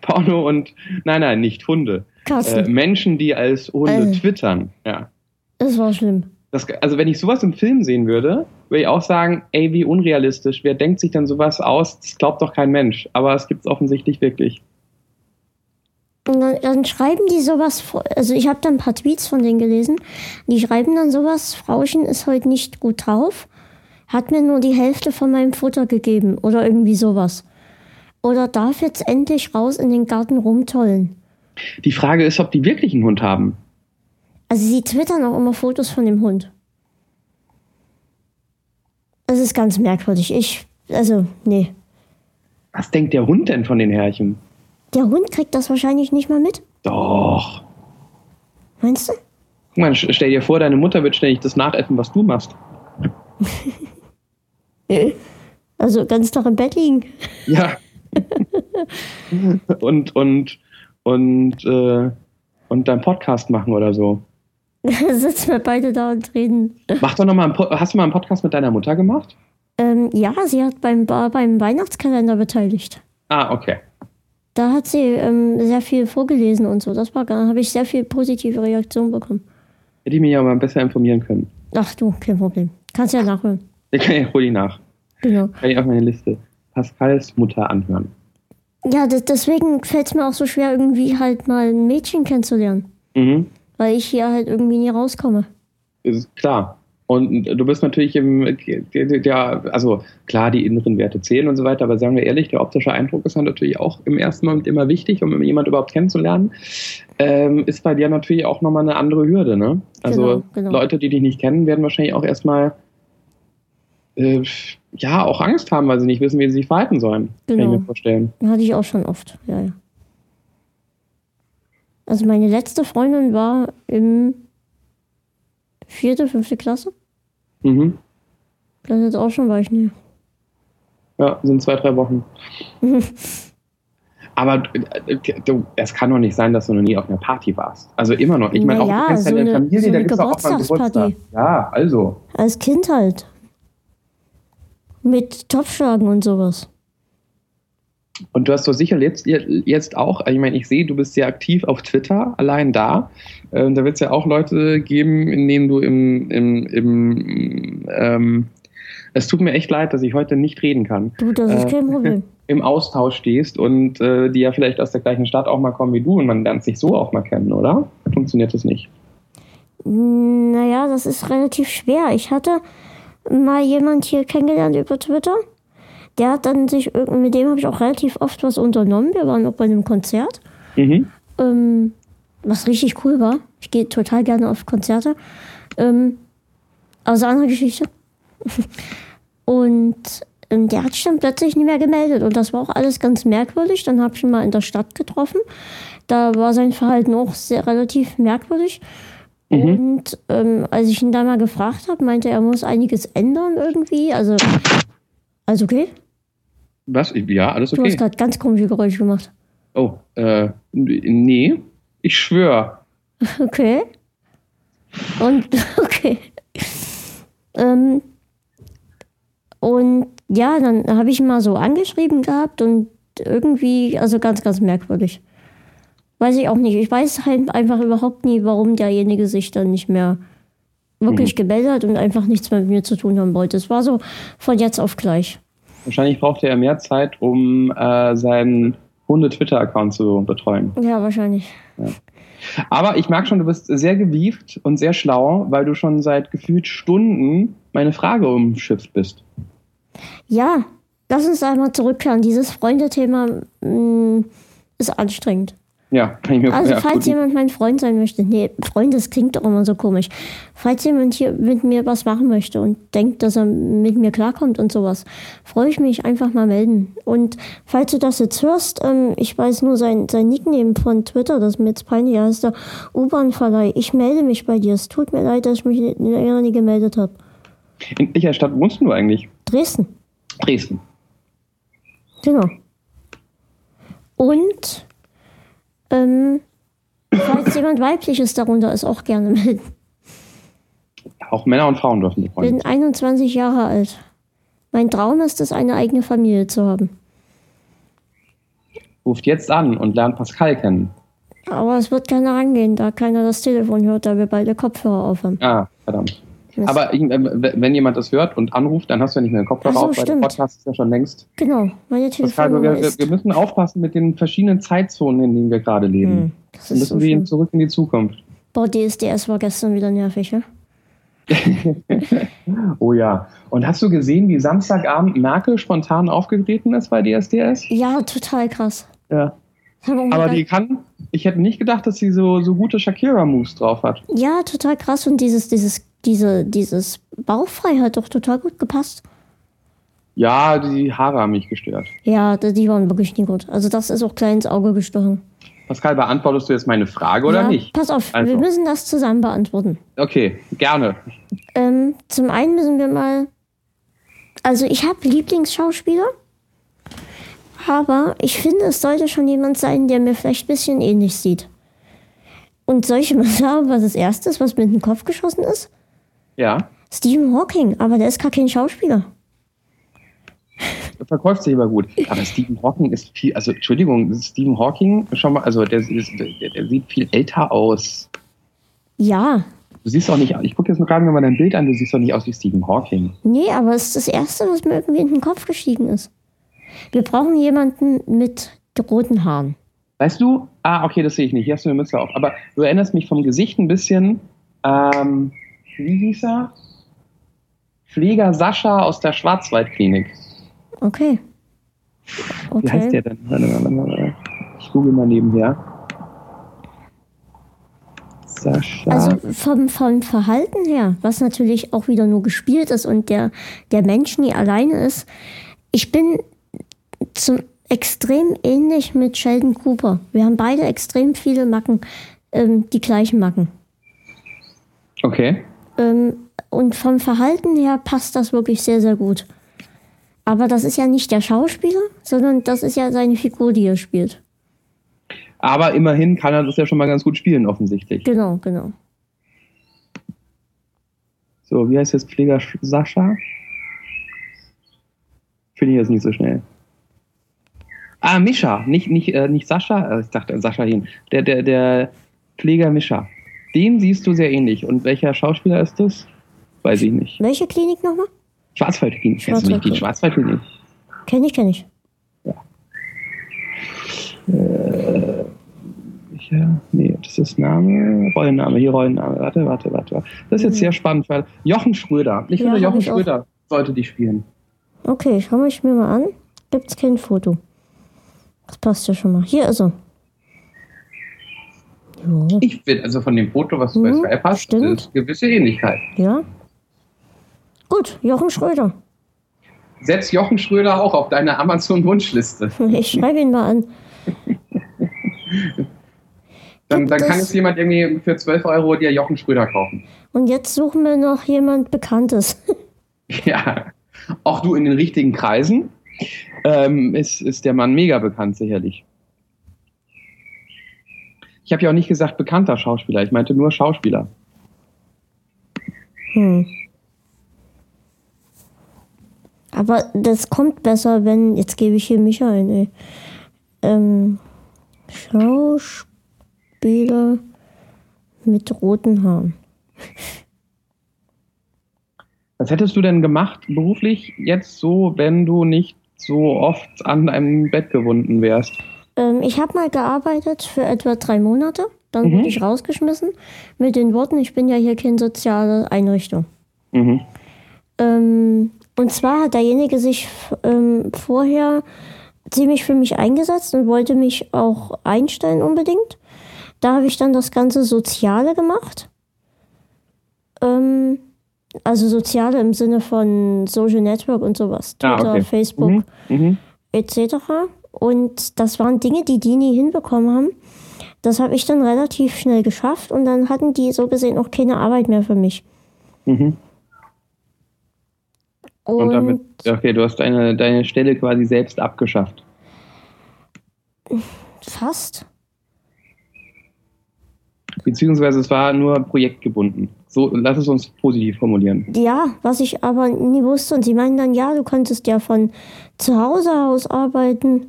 Porno und nein, nein, nicht Hunde. Äh, Menschen, die als Hunde Äh. twittern. Ja. Das war schlimm. Das, also wenn ich sowas im Film sehen würde, würde ich auch sagen, ey, wie unrealistisch. Wer denkt sich dann sowas aus? Das glaubt doch kein Mensch. Aber es gibt es offensichtlich wirklich. Und dann, dann schreiben die sowas, also ich habe da ein paar Tweets von denen gelesen, die schreiben dann sowas, Frauchen ist heute nicht gut drauf, hat mir nur die Hälfte von meinem Futter gegeben oder irgendwie sowas. Oder darf jetzt endlich raus in den Garten rumtollen. Die Frage ist, ob die wirklich einen Hund haben. Also sie twittern auch immer Fotos von dem Hund. Das ist ganz merkwürdig. Ich, also, nee. Was denkt der Hund denn von den Herrchen? Der Hund kriegt das wahrscheinlich nicht mal mit. Doch. Meinst du? Guck mal, stell dir vor, deine Mutter wird ständig das nachäffen, was du machst. Also ganz Tag im Bett liegen. Ja. und, und, und, äh, und deinen Podcast machen oder so. Sitzen wir beide da und reden. Mach doch noch mal Hast du mal einen Podcast mit deiner Mutter gemacht? Ähm, ja, sie hat beim, beim Weihnachtskalender beteiligt. Ah, okay. Da hat sie ähm, sehr viel vorgelesen und so. Das war, da habe ich sehr viel positive Reaktionen bekommen. Hätte ich mich ja mal besser informieren können. Ach du, kein Problem. Kannst ja nachhören. Ich kann ja hol die nach. Genau. Kann ich auf meine Liste. Pascals Mutter anhören. Ja, das, deswegen fällt es mir auch so schwer, irgendwie halt mal ein Mädchen kennenzulernen. Mhm. Weil ich hier halt irgendwie nie rauskomme. Ist klar. Und du bist natürlich im, der, also klar, die inneren Werte zählen und so weiter, aber sagen wir ehrlich, der optische Eindruck ist dann natürlich auch im ersten Moment immer wichtig, um jemand überhaupt kennenzulernen. Ähm, ist bei dir natürlich auch nochmal eine andere Hürde, ne? Also Genau, genau. Leute, die dich nicht kennen, werden wahrscheinlich auch erstmal äh, ja auch Angst haben, weil sie nicht wissen, wie sie sich verhalten sollen. Kann Genau. ich mir vorstellen. Hatte ich auch schon oft, ja, ja. Also meine letzte Freundin war im vierte, fünfte Klasse. Mhm. Das ist jetzt auch schon weit, ne? Ja, sind zwei, drei Wochen. Aber äh, du, es kann doch nicht sein, dass du noch nie auf einer Party warst. Also immer noch. Ich meine, auch Naja, du kennst ja so deine eine- Familie, so da gibt es auch mal. Geburtstag. Ja, also. Als Kind halt. Mit Topfschlagen und sowas. Und du hast doch sicher jetzt, jetzt auch, ich meine, ich sehe, du bist sehr aktiv auf Twitter, allein da. Ähm, da wird es ja auch Leute geben, in denen du im, im, im ähm, es tut mir echt leid, dass ich heute nicht reden kann. Du, das ist Äh, kein Problem. Im Austausch stehst und äh, die ja vielleicht aus der gleichen Stadt auch mal kommen wie du und man lernt sich so auch mal kennen, oder? Funktioniert das nicht? Naja, das ist relativ schwer. Ich hatte mal jemand hier kennengelernt über Twitter. Der hat dann sich, mit dem habe ich auch relativ oft was unternommen. Wir waren auch bei einem Konzert. Mhm. ähm, was richtig cool war. Ich gehe total gerne auf Konzerte. Ähm, also andere Geschichte. Und ähm, der hat sich dann plötzlich nicht mehr gemeldet. Und das war auch alles ganz merkwürdig. Dann habe ich ihn mal in der Stadt getroffen. Da war sein Verhalten auch sehr relativ merkwürdig. Und ähm, als ich ihn da mal gefragt habe, meinte er, er muss einiges ändern irgendwie. Also, also okay. Was? Ja, alles Du hast okay. gerade ganz komische Geräusche gemacht. Oh, äh, nee, ich schwöre. Okay. Und, okay. Ähm, und ja, dann habe ich mal so angeschrieben gehabt und irgendwie, also ganz, ganz merkwürdig. Weiß ich auch nicht. Ich weiß halt einfach überhaupt nie, warum derjenige sich dann nicht mehr wirklich gemeldet hat und einfach nichts mehr mit mir zu tun haben wollte. Es war so von jetzt auf gleich. Wahrscheinlich brauchte er mehr Zeit, um äh, seinen Hunde-Twitter-Account zu betreuen. Ja, wahrscheinlich. Aber ich merke schon, du bist sehr gewieft und sehr schlau, weil du schon seit gefühlt Stunden meine Frage umschifft bist. Ja, lass uns einmal zurückkehren. Dieses Freundethema mh, ist anstrengend. Ja, kann ich mir Also ja, falls jemand mein Freund sein möchte, nee, Freund, das klingt doch immer so komisch. Falls jemand hier mit mir was machen möchte und denkt, dass er mit mir klarkommt und sowas, freue ich mich, einfach mal melden. Und falls du das jetzt hörst, ähm, ich weiß nur sein, sein Nickname von Twitter, das ist mir jetzt peinlich, heißt der U-Bahn-Verleih. Ich melde mich bei dir. Es tut mir leid, dass ich mich länger nie gemeldet habe. In welcher Stadt wohnst du eigentlich? Dresden, Dresden. genau. Und ähm, falls jemand weibliches darunter ist, auch gerne melden. Auch Männer und Frauen dürfen die Freunde. bin 21 Jahre alt. Mein Traum ist es, eine eigene Familie zu haben. Ruft jetzt an und lernt Pascal kennen. Aber es wird keiner rangehen, da keiner das Telefon hört, da wir beide Kopfhörer aufhaben. Ah, verdammt. Aber ich- äh, wenn jemand das hört und anruft, dann hast du ja nicht mehr den Kopfhörer so, auf, weil der. Podcast ist ja schon längst. Genau, meine Telefonnummer wir, wir, ist. wir müssen aufpassen mit den verschiedenen Zeitzonen, in denen wir gerade leben. Hm, das Wir ist müssen so wir zurück in die Zukunft. Boah, DSDS war gestern wieder nervig, ja? Oh ja. Und hast du gesehen, wie Samstagabend Merkel spontan aufgetreten ist bei DSDS? Ja, total krass. Ja. Aber, die kann, ich hätte nicht gedacht, dass sie so, so gute Shakira-Moves drauf hat. ja, total krass. Und dieses, dieses, diese, dieses Bauchfrei hat doch total gut gepasst. Ja, die Haare haben mich gestört. Ja, die die waren wirklich nicht gut. Also das ist auch klein ins Auge gestochen. Pascal, beantwortest du jetzt meine Frage oder ja, nicht? Pass auf, Also. wir müssen das zusammen beantworten. Okay, gerne. Ähm, zum einen müssen wir mal. Also ich habe Lieblingsschauspieler, aber ich finde, es sollte schon jemand sein, der mir vielleicht ein bisschen ähnlich sieht. Und soll ich mal sagen, was das erste ist, was mir in den Kopf geschossen ist? Ja. Stephen Hawking, aber der ist gar kein Schauspieler. Verkauft sich aber gut. Aber Stephen Hawking ist viel, also Entschuldigung, Stephen Hawking schon mal, also der, ist, der, der sieht viel älter aus. Ja, Du siehst auch nicht, ich gucke jetzt nur gerade mal dein Bild an, du siehst doch nicht aus wie Stephen Hawking. nee, aber es ist das erste, was mir irgendwie in den Kopf gestiegen ist. Wir brauchen jemanden mit roten Haaren. Weißt du? Ah, okay, das sehe ich nicht. Hier hast du eine Mütze auf. Aber du erinnerst mich vom Gesicht ein bisschen. Ähm, wie hieß er? Pfleger Sascha aus der Schwarzwaldklinik. Okay. Okay. Wie heißt der denn? Warte, warte, warte. Ich google mal nebenher. Sascha. Also vom, vom Verhalten her, was natürlich auch wieder nur gespielt ist und der, der Mensch nie alleine ist, ich bin zum extrem ähnlich mit Sheldon Cooper. Wir haben beide extrem viele Macken, ähm, die gleichen Macken. okay. Ähm, und vom Verhalten her passt das wirklich sehr, sehr gut. Aber das ist ja nicht der Schauspieler, sondern das ist ja seine Figur, die er spielt. Aber immerhin kann er das ja schon mal ganz gut spielen, offensichtlich. Genau, genau. So, wie heißt jetzt Pfleger Sch- Sascha? Finde ich jetzt nicht so schnell. Ah, Mischa, nicht, nicht, äh, nicht Sascha, äh, ich dachte Sascha hin. Der, der, der Pfleger Mischa. Den siehst du sehr ähnlich. Und welcher Schauspieler ist das? Weiß ich nicht. Welche Klinik nochmal? Schwarzwaldklinik. Kennst du nicht die Schwarzwaldklinik? Kenn ich, kenn ich. Ja, nee, das ist Name, Rollenname, hier Rollenname. Warte, warte, warte. warte. Das ist jetzt sehr spannend, weil Jochen Schröder. Ich Ja, finde, Jochen ich auch. Schröder sollte die spielen. Okay, schau ich mir mal an. Gibt's kein Foto. Das passt ja schon mal. Hier ist er. Ja, Ich finde, also von dem Foto, was du bei Mhm, Skype hast, stimmt. ist gewisse Ähnlichkeit. ja. Gut, Jochen Schröder. Setz Jochen Schröder auch auf deine Amazon-Wunschliste. Ich schreibe ihn mal an. Dann, dann kann es- jemand irgendwie für 12 Euro dir Jochen Schröder kaufen. Und jetzt suchen wir noch jemand Bekanntes. Ja, auch du in den richtigen Kreisen ähm, ist, ist der Mann mega bekannt, sicherlich. Ich habe ja auch nicht gesagt bekannter Schauspieler, ich meinte nur Schauspieler. Hm. Aber das kommt besser, wenn. Jetzt gebe ich hier Micha ein, ey. Ähm, Schauspieler mit roten Haaren. Was hättest du denn gemacht beruflich jetzt so, wenn du nicht so oft an deinem Bett gewunden wärst? Ähm, ich habe mal gearbeitet für etwa drei Monate. Dann Mhm. wurde ich rausgeschmissen mit den Worten, ich bin ja hier keine soziale Einrichtung. Mhm. Ähm, und zwar hat derjenige sich ähm, vorher ziemlich für mich eingesetzt und wollte mich auch einstellen unbedingt. Da habe ich dann das ganze Soziale gemacht. Ähm, also Soziale im Sinne von Social Network und sowas. Ah, Twitter, okay. Facebook Mhm. Mhm. etc. Und das waren Dinge, die die nie hinbekommen haben. Das habe ich dann relativ schnell geschafft und dann hatten die so gesehen auch keine Arbeit mehr für mich. Mhm. Und, Und damit, okay, du hast deine, deine Stelle quasi selbst abgeschafft. fast. Beziehungsweise es war nur projektgebunden. So, lass es uns positiv formulieren. Ja, was ich aber nie wusste. Und sie meinen dann, ja, du konntest ja von zu Hause aus arbeiten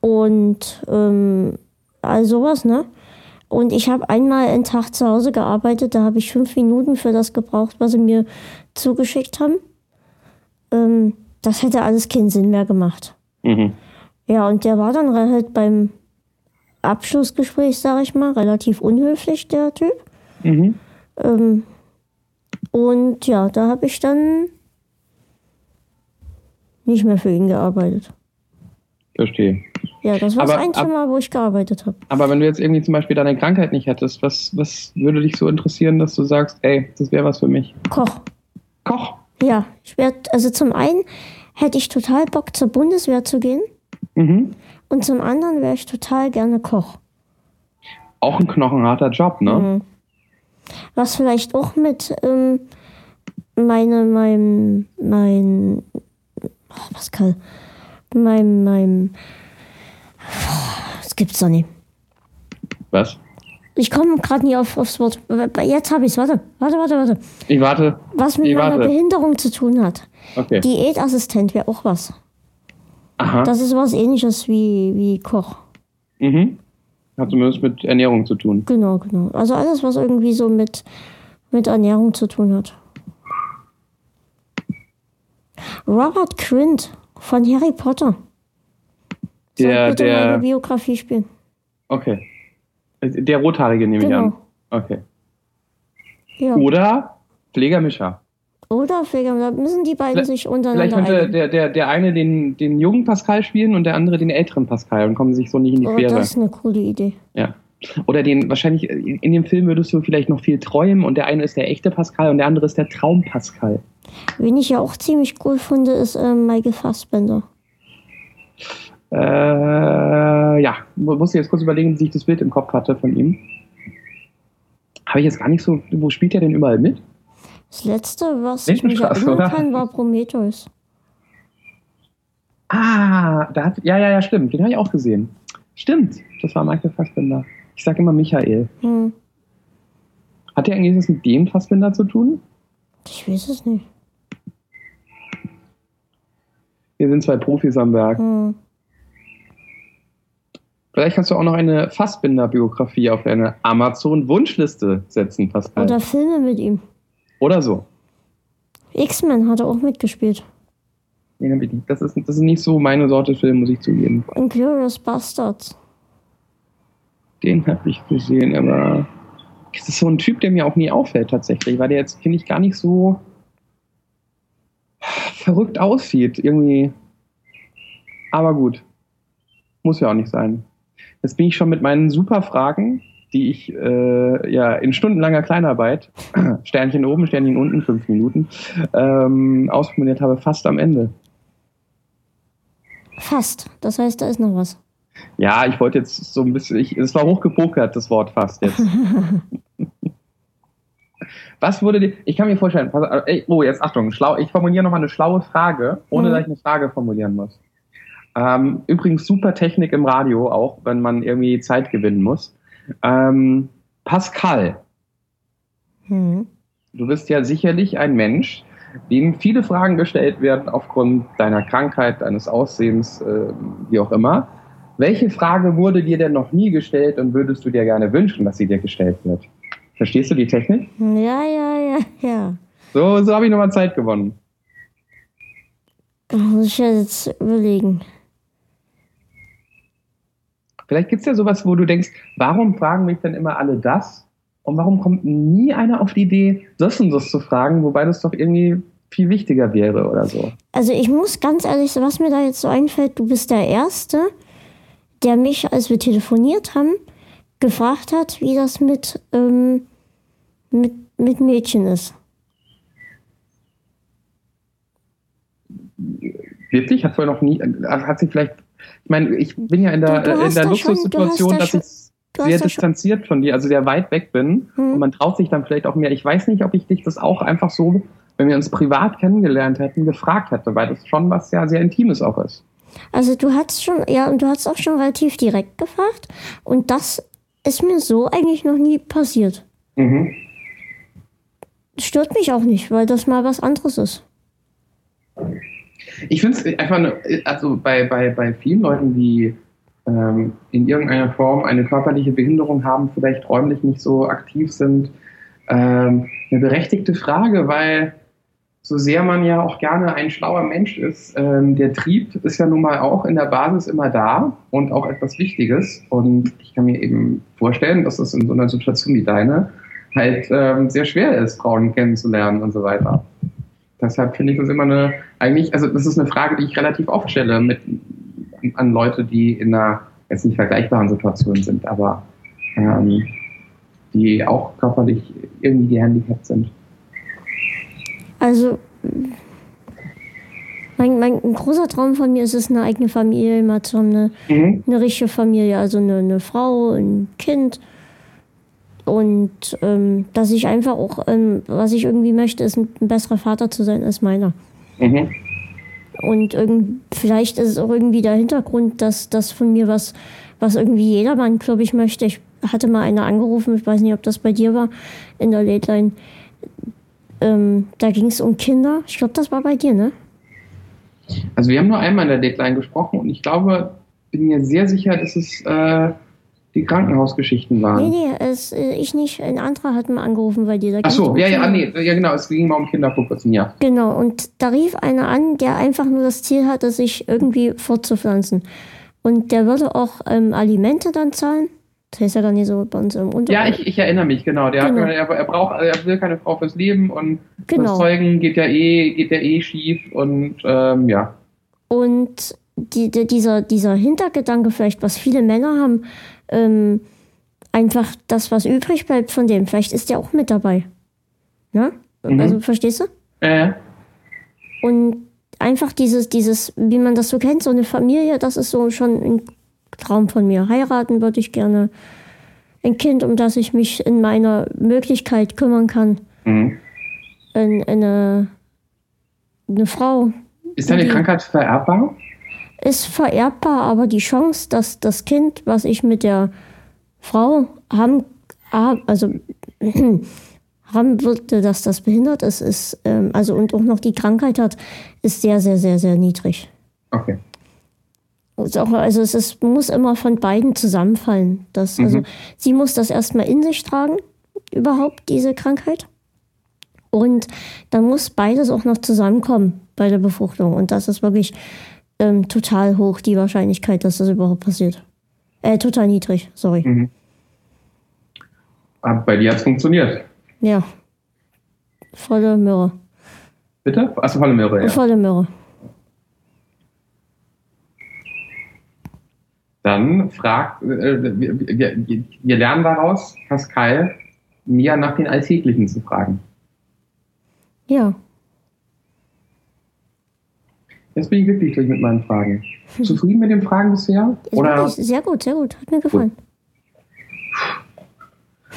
und ähm, all sowas, ne? Und ich habe einmal einen Tag zu Hause gearbeitet, da habe ich fünf Minuten für das gebraucht, was sie mir zugeschickt haben. Ähm, das hätte alles keinen Sinn mehr gemacht. Mhm. Ja, und der war dann halt beim Abschlussgespräch, sag ich mal, relativ unhöflich, der Typ. Mhm. Ähm, und ja, da habe ich dann nicht mehr für ihn gearbeitet. Verstehe. Ja, das war Aber das einzige Mal, wo ich gearbeitet habe. Aber wenn du jetzt irgendwie zum Beispiel deine Krankheit nicht hättest, was, was würde dich so interessieren, dass du sagst, ey, das wäre was für mich? Koch. Koch. Ja, ich werde, also zum einen hätte ich total Bock zur Bundeswehr zu gehen Mhm. und zum anderen wäre ich total gerne Koch. Auch ein knochenharter Job, ne? Mhm. Was vielleicht auch mit ähm, meine, meinem, mein, oh, Pascal, meinem, meinem, das gibt's doch nicht. Was? Ich komme gerade nie auf, aufs Wort. Jetzt habe ich es. Warte, warte, warte, warte. Ich warte. Was mit Ich meiner warte. Behinderung zu tun hat. Okay. Diätassistent wäre auch was. Aha. Das ist was ähnliches wie, wie Koch. Mhm. Hat zumindest mit Ernährung zu tun. Genau, genau. Also alles, was irgendwie so mit, mit Ernährung zu tun hat. Robert Quint von Harry Potter. Soll Der, bitte meine der, Biografie spielen. okay. Der Rothaarige nehme ich Genau. an. Okay. Ja. Oder Pfleger Mischa. Oder da müssen die beiden Vielleicht- sich Vielleicht untereinander könnte einigen. der, der, der eine den, den jungen Pascal spielen und der andere den älteren Pascal und kommen sich so nicht in die Oh, Quere. das ist eine coole Idee. Ja. Oder den, wahrscheinlich, in, dem Film würdest du vielleicht noch viel träumen und der eine ist der echte Pascal und der andere ist der Traum Pascal. Wen ich ja auch ziemlich cool finde, ist ähm, Michael Fassbender. Äh, ja, mu- muss ich jetzt kurz überlegen, wie ich das Bild im Kopf hatte von ihm. Habe ich jetzt gar nicht so, wo spielt er denn überall mit? Das letzte, was ich mich erinnern oder? kann, war Prometheus. Ah, da hat, ja, ja, ja, stimmt, den habe ich auch gesehen. Stimmt, das war Michael Fassbinder. Ich sage immer Michael. Hm. Hat der eigentlich was mit dem Fassbinder zu tun? Ich weiß es nicht. Wir sind zwei Profis am Werk. Hm. Vielleicht kannst du auch noch eine Fassbinder-Biografie auf deine Amazon-Wunschliste setzen, Pascal. Oder Filme mit ihm. Oder so. X-Men hat er auch mitgespielt. Nee. Das ist, das ist nicht so meine Sorte Film, muss ich zugeben. Und Glorious Bastards. Den habe ich gesehen, aber das ist so ein Typ, der mir auch nie auffällt tatsächlich, weil der jetzt, finde ich, gar nicht so verrückt aussieht. Irgendwie. Aber gut. Muss ja auch nicht sein. Jetzt bin ich schon mit meinen super Fragen, die ich äh, ja in stundenlanger Kleinarbeit, Sternchen oben, Sternchen unten, fünf Minuten, ähm, ausformuliert habe, fast am Ende. Fast. Das heißt, da ist noch was. Ja, ich wollte jetzt so ein bisschen, ich, es war hochgepokert, das Wort fast jetzt. Was wurde dir, ich kann mir vorstellen, pass, ey, oh, jetzt Achtung, schlau, ich formuliere nochmal eine schlaue Frage, ohne Mhm. dass ich eine Frage formulieren muss. Ähm, übrigens super Technik im Radio, auch wenn man irgendwie Zeit gewinnen muss. Ähm, Pascal, Hm. du bist ja sicherlich ein Mensch, dem viele Fragen gestellt werden aufgrund deiner Krankheit, deines Aussehens, äh, wie auch immer. Welche Frage wurde dir denn noch nie gestellt und würdest du dir gerne wünschen, dass sie dir gestellt wird? Verstehst du die Technik? Ja, ja, ja, ja. So, so habe ich nochmal Zeit gewonnen. Muss ich jetzt überlegen. Vielleicht gibt es ja sowas, wo du denkst, warum fragen mich denn immer alle das? Und warum kommt nie einer auf die Idee, das und das zu fragen, wobei das doch irgendwie viel wichtiger wäre oder so. Also ich muss ganz ehrlich, was mir da jetzt so einfällt, du bist der Erste, der mich, als wir telefoniert haben, gefragt hat, wie das mit, ähm, mit, mit Mädchen ist. Wirklich? Hat vorher noch nie, hat sie vielleicht, ich meine, ich bin ja in der, Du- du in der Luxussituation, dass ich sehr distanziert von dir, also sehr weit weg bin Hm. und man traut sich dann vielleicht auch mehr. Ich weiß nicht, ob ich dich das auch einfach so, wenn wir uns privat kennengelernt hätten, gefragt hätte, weil das schon was ja sehr Intimes auch ist. Also du hast schon, ja, und du hast auch schon relativ direkt gefragt. Und das ist mir so eigentlich noch nie passiert. Mhm. Stört mich auch nicht, weil das mal was anderes ist. Ich finde es einfach, also bei, bei, bei vielen Leuten, die ähm, in irgendeiner Form eine körperliche Behinderung haben, vielleicht räumlich nicht so aktiv sind, ähm, eine berechtigte Frage, weil so sehr man ja auch gerne ein schlauer Mensch ist, ähm, der Trieb ist ja nun mal auch in der Basis immer da und auch etwas Wichtiges. Und ich kann mir eben vorstellen, dass das in so einer Situation wie deine halt ähm, sehr schwer ist, Frauen kennenzulernen und so weiter. Deshalb finde ich das immer eine, eigentlich, also das ist eine Frage, die ich relativ oft stelle mit, an Leute, die in einer jetzt nicht vergleichbaren Situation sind, aber ähm, die auch körperlich irgendwie gehandicapt sind. Also, mein, mein ein großer Traum von mir ist es, eine eigene Familie mal zu haben, eine, Mhm. eine richtige Familie, also eine, eine Frau, ein Kind. Und ähm, dass ich einfach auch, ähm, was ich irgendwie möchte, ist ein, ein besserer Vater zu sein als meiner. Mhm. Und irgend, vielleicht ist es auch irgendwie der Hintergrund, dass das von mir was, was irgendwie jedermann, glaube ich, möchte. Ich hatte mal eine angerufen, ich weiß nicht, ob das bei dir war, in der Late Line. Ähm, da ging es um Kinder. Ich glaube, das war bei dir, ne? Also wir haben nur einmal in der Deadline gesprochen und ich glaube, bin mir sehr sicher, dass es äh, die Krankenhausgeschichten Nee, waren. nee, es, äh, ich nicht. Ein anderer hat mal angerufen dir. Da Ach so, ja, ja, nee, ja genau, es ging mal um Kinder vor kurzem, ja. Genau, und da rief einer an, der einfach nur das Ziel hatte, sich irgendwie fortzupflanzen. Und der würde auch ähm, Alimente dann zahlen. Das heißt ja dann nicht so bei uns im Unter. Ja, ich, ich erinnere mich, genau. Der Genau. Hat, er, er braucht, er will keine Frau fürs Leben und Genau. das Zeugen geht ja eh, geht ja eh schief und ähm, ja. Und die, die, dieser, dieser Hintergedanke vielleicht, was viele Männer haben, ähm, einfach das, was übrig bleibt von dem, vielleicht ist der auch mit dabei. Ne? Mhm. Also verstehst du? Äh, Und einfach dieses, dieses, wie man das so kennt, so eine Familie, das ist so schon ein Traum von mir. Heiraten würde ich gerne. Ein Kind, um das ich mich in meiner Möglichkeit kümmern kann. mhm. Ein, eine, eine Frau Ist deine Krankheit vererbbar? Ist vererbbar, aber die Chance, dass das Kind, was ich mit der Frau haben, ah, also haben würde, dass das behindert ist, ist ähm, also und auch noch die Krankheit hat, ist sehr, sehr, sehr, sehr niedrig. Okay. Auch- Also es ist, muss immer von beiden zusammenfallen. Das, also sie muss das erstmal in sich tragen, überhaupt diese Krankheit. Und dann muss beides auch noch zusammenkommen bei der Befruchtung. Und das ist wirklich ähm, total hoch, die Wahrscheinlichkeit, dass das überhaupt passiert. Äh, total niedrig, sorry. Aber bei dir hat es funktioniert. Ja. Volle Möhre. Bitte? Achso, volle Möhre, ja. Volle Möhre. Dann fragt, äh, wir, wir, wir lernen daraus, Pascal, Mia nach den Alltäglichen zu fragen. Ja. Jetzt bin ich glücklich durch mit meinen Fragen. Zufrieden mit den Fragen bisher? Ist Oder? wirklich sehr gut, sehr gut. Hat mir gefallen.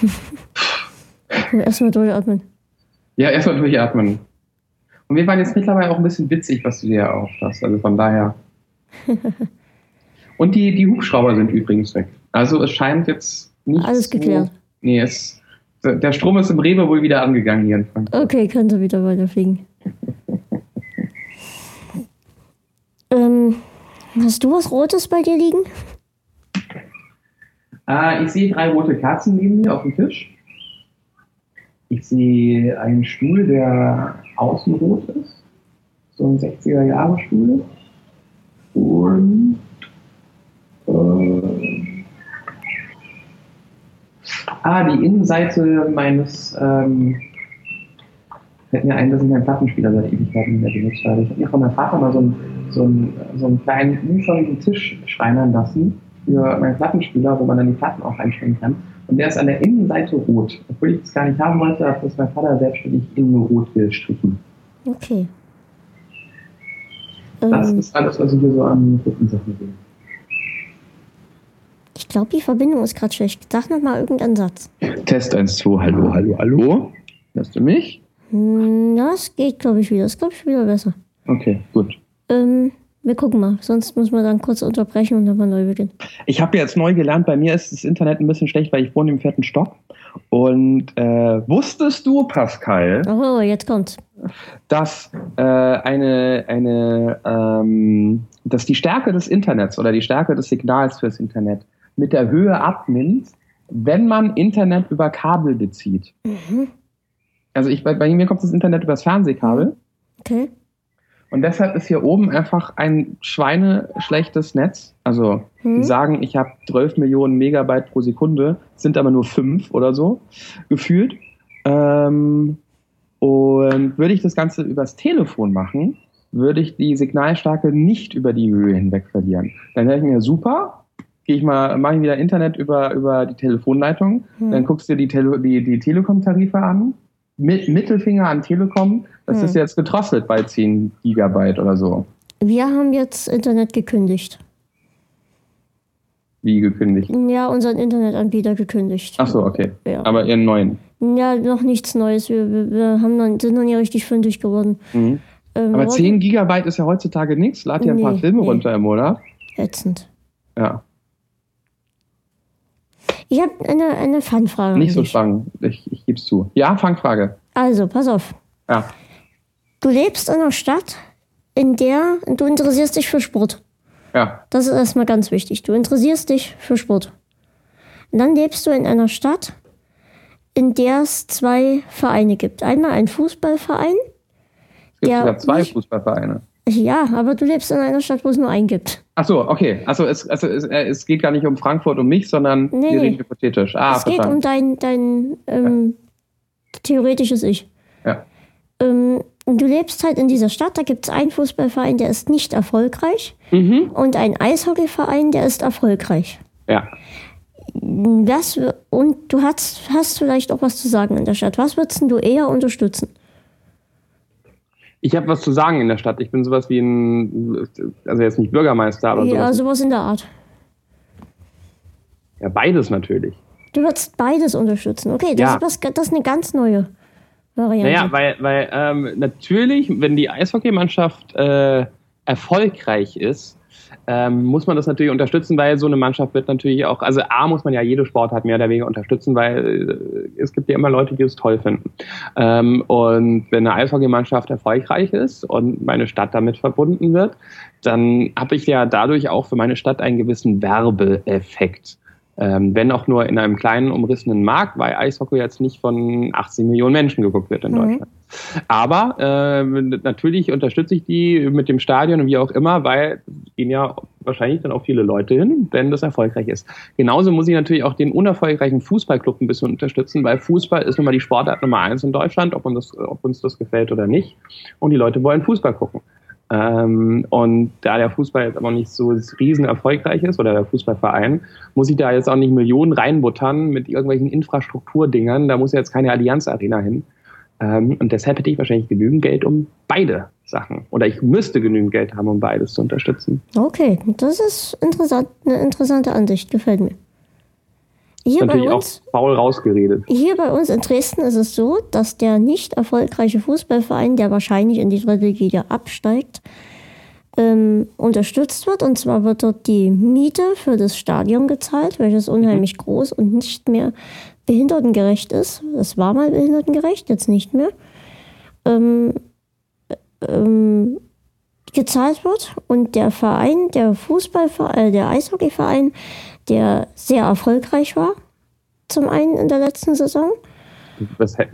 Erstmal durchatmen. Ja, erstmal durchatmen. Und wir waren jetzt mittlerweile auch ein bisschen witzig, was du dir erhofft hast. Also von daher. Und die, die Hubschrauber sind übrigens weg. Also es scheint jetzt nicht. Alles geklärt. So, nee, es, der Strom ist im Rewe wohl wieder angegangen hier in Frankfurt. Okay, könnte wieder weiterfliegen. Ähm, hast du was Rotes bei dir liegen? Äh, ich sehe drei rote Kerzen neben mir auf dem Tisch. Ich sehe einen Stuhl, der außen rot ist. So ein 60er-Jahre-Stuhl. Und äh, ah, die Innenseite meines ähm, fällt mir ein, dass ich meinen Plattenspieler seit Ewigkeiten nicht mehr benutzt habe. Ich habe mir von meinem Vater mal so einen, so einen, so einen kleinen uförmigen Tisch schreinern lassen für meinen Plattenspieler, wo man dann die Platten auch einstellen kann. Und der ist an der Innenseite rot. Obwohl ich das gar nicht haben wollte, hat das mein Vater selbstständig in rot gestrichen. Okay. Das Ähm, ist alles, was ich hier so an Rückensachen sehe. ich glaube, die Verbindung ist gerade schlecht. Sag noch mal irgendeinen Satz. Test 1, 2, hallo, hallo, hallo. Hörst du mich? Hm, Das geht, glaube ich, wieder. Das glaube ich wieder besser. Okay, gut. Ähm, wir gucken mal. Sonst muss man dann kurz unterbrechen und dann mal neu beginnen. Ich habe jetzt neu gelernt, bei mir ist das Internet ein bisschen schlecht, weil ich wohne im vierten Stock. Und äh, wusstest du, Pascal, Oh, jetzt kommt's. dass äh, eine, eine ähm, dass die Stärke des Internets oder die Stärke des Signals fürs Internet mit der Höhe abnimmt, wenn man Internet über Kabel bezieht. Mhm. Also ich, bei, bei mir kommt das Internet übers Fernsehkabel. Okay. Und deshalb ist hier oben einfach ein schweineschlechtes Netz. Also Hm. die sagen, ich habe 12 Millionen Megabyte pro Sekunde, sind aber nur fünf oder so gefühlt. Ähm, und würde ich das Ganze übers Telefon machen, würde ich die Signalstärke nicht über die Höhe hinweg verlieren. Dann wäre ich mir super. Gehe ich mal, mache ich wieder Internet über, über die Telefonleitung. Hm. Dann guckst du dir die, Tele die, die Telekom-Tarife an. Mit, Mittelfinger an Telekom. Das Hm. ist jetzt gedrosselt bei 10 Gigabyte oder so. Wir haben jetzt Internet gekündigt. Wie gekündigt. Ja, unseren Internetanbieter gekündigt. Ach so, okay. Ja. Aber ihren neuen. Ja, noch nichts Neues. Wir, wir, wir haben dann, sind noch nie richtig fündig geworden. Mhm. Ähm, Aber wir 10 Gigabyte ist ja heutzutage nichts. Lad dir ein paar Nee, Filme nee. runter im Monat. Ätzend. Ja, Ich habe eine, eine Fanfrage. nicht so spannend. Ich, ich geb's zu. Ja, Fangfrage. Also, pass auf. Ja. Du lebst in einer Stadt, in der du interessierst dich für Sport. Ja. Das ist erstmal ganz wichtig. Du interessierst dich für Sport. Und dann lebst du in einer Stadt, in der es zwei Vereine gibt. Einmal ein Fußballverein. Es gibt Ja, zwei nicht- Fußballvereine. Ja, aber du lebst in einer Stadt, wo es nur einen gibt. Ach so, okay. Also es, also es, äh, es geht gar nicht um Frankfurt um mich, sondern Nee, wir reden hypothetisch. Ah, es geht um dein, dein ähm, theoretisches Ich. Ja. Ähm, und du lebst halt in dieser Stadt, da gibt es einen Fußballverein, der ist nicht erfolgreich Mhm. und einen Eishockeyverein, der ist erfolgreich. Ja. Was, w- und du hast, hast vielleicht auch was zu sagen in der Stadt. Was würdest du eher unterstützen? Ich habe was zu sagen in der Stadt. Ich bin sowas wie ein, also jetzt nicht Bürgermeister, aber Ja, sowas. sowas in der Art. Ja, beides natürlich. Du würdest beides unterstützen. Okay, das, Ja. ist, was, das ist eine ganz neue Variante. Naja, weil, weil ähm, natürlich, wenn die Eishockeymannschaft äh, erfolgreich ist, ähm, muss man das natürlich unterstützen, weil so eine Mannschaft wird natürlich auch, also A muss man ja jede Sportart mehr oder weniger unterstützen, weil äh, es gibt ja immer Leute, die es toll finden. Ähm, und wenn eine Eishockeymannschaft erfolgreich ist und meine Stadt damit verbunden wird, dann habe ich ja dadurch auch für meine Stadt einen gewissen Werbeeffekt. Ähm, wenn auch nur in einem kleinen umrissenen Markt, weil Eishockey jetzt nicht von 18 Millionen Menschen geguckt wird in Mhm. Deutschland. Aber äh, natürlich unterstütze ich die mit dem Stadion und wie auch immer, weil gehen ja wahrscheinlich dann auch viele Leute hin, wenn das erfolgreich ist. Genauso muss ich natürlich auch den unerfolgreichen Fußballclub ein bisschen unterstützen, weil Fußball ist nun mal die Sportart Nummer eins in Deutschland, ob, das, ob uns das gefällt oder nicht. Und die Leute wollen Fußball gucken. Ähm, und da der Fußball jetzt aber nicht so riesen erfolgreich ist oder der Fußballverein, muss ich da jetzt auch nicht Millionen reinbuttern mit irgendwelchen Infrastrukturdingern. Da muss jetzt keine Allianz Arena hin. Ähm, und deshalb hätte ich wahrscheinlich genügend Geld, um beide Sachen. Oder ich müsste genügend Geld haben, um beides zu unterstützen. Okay, das ist interessant, eine interessante Ansicht, gefällt mir. Hier bei, Natürlich auch uns, faul rausgeredet. hier bei uns in Dresden ist es so, dass der nicht erfolgreiche Fußballverein, der wahrscheinlich in die dritte Liga absteigt, ähm, unterstützt wird. Und zwar wird dort die Miete für das Stadion gezahlt, welches unheimlich groß und nicht mehr behindertengerecht ist. Es war mal behindertengerecht, jetzt nicht mehr. Ähm, ähm, gezahlt wird und der Verein, der Fußballverein, äh, der Eishockeyverein, der sehr erfolgreich war, zum einen in der letzten Saison. Was, äh,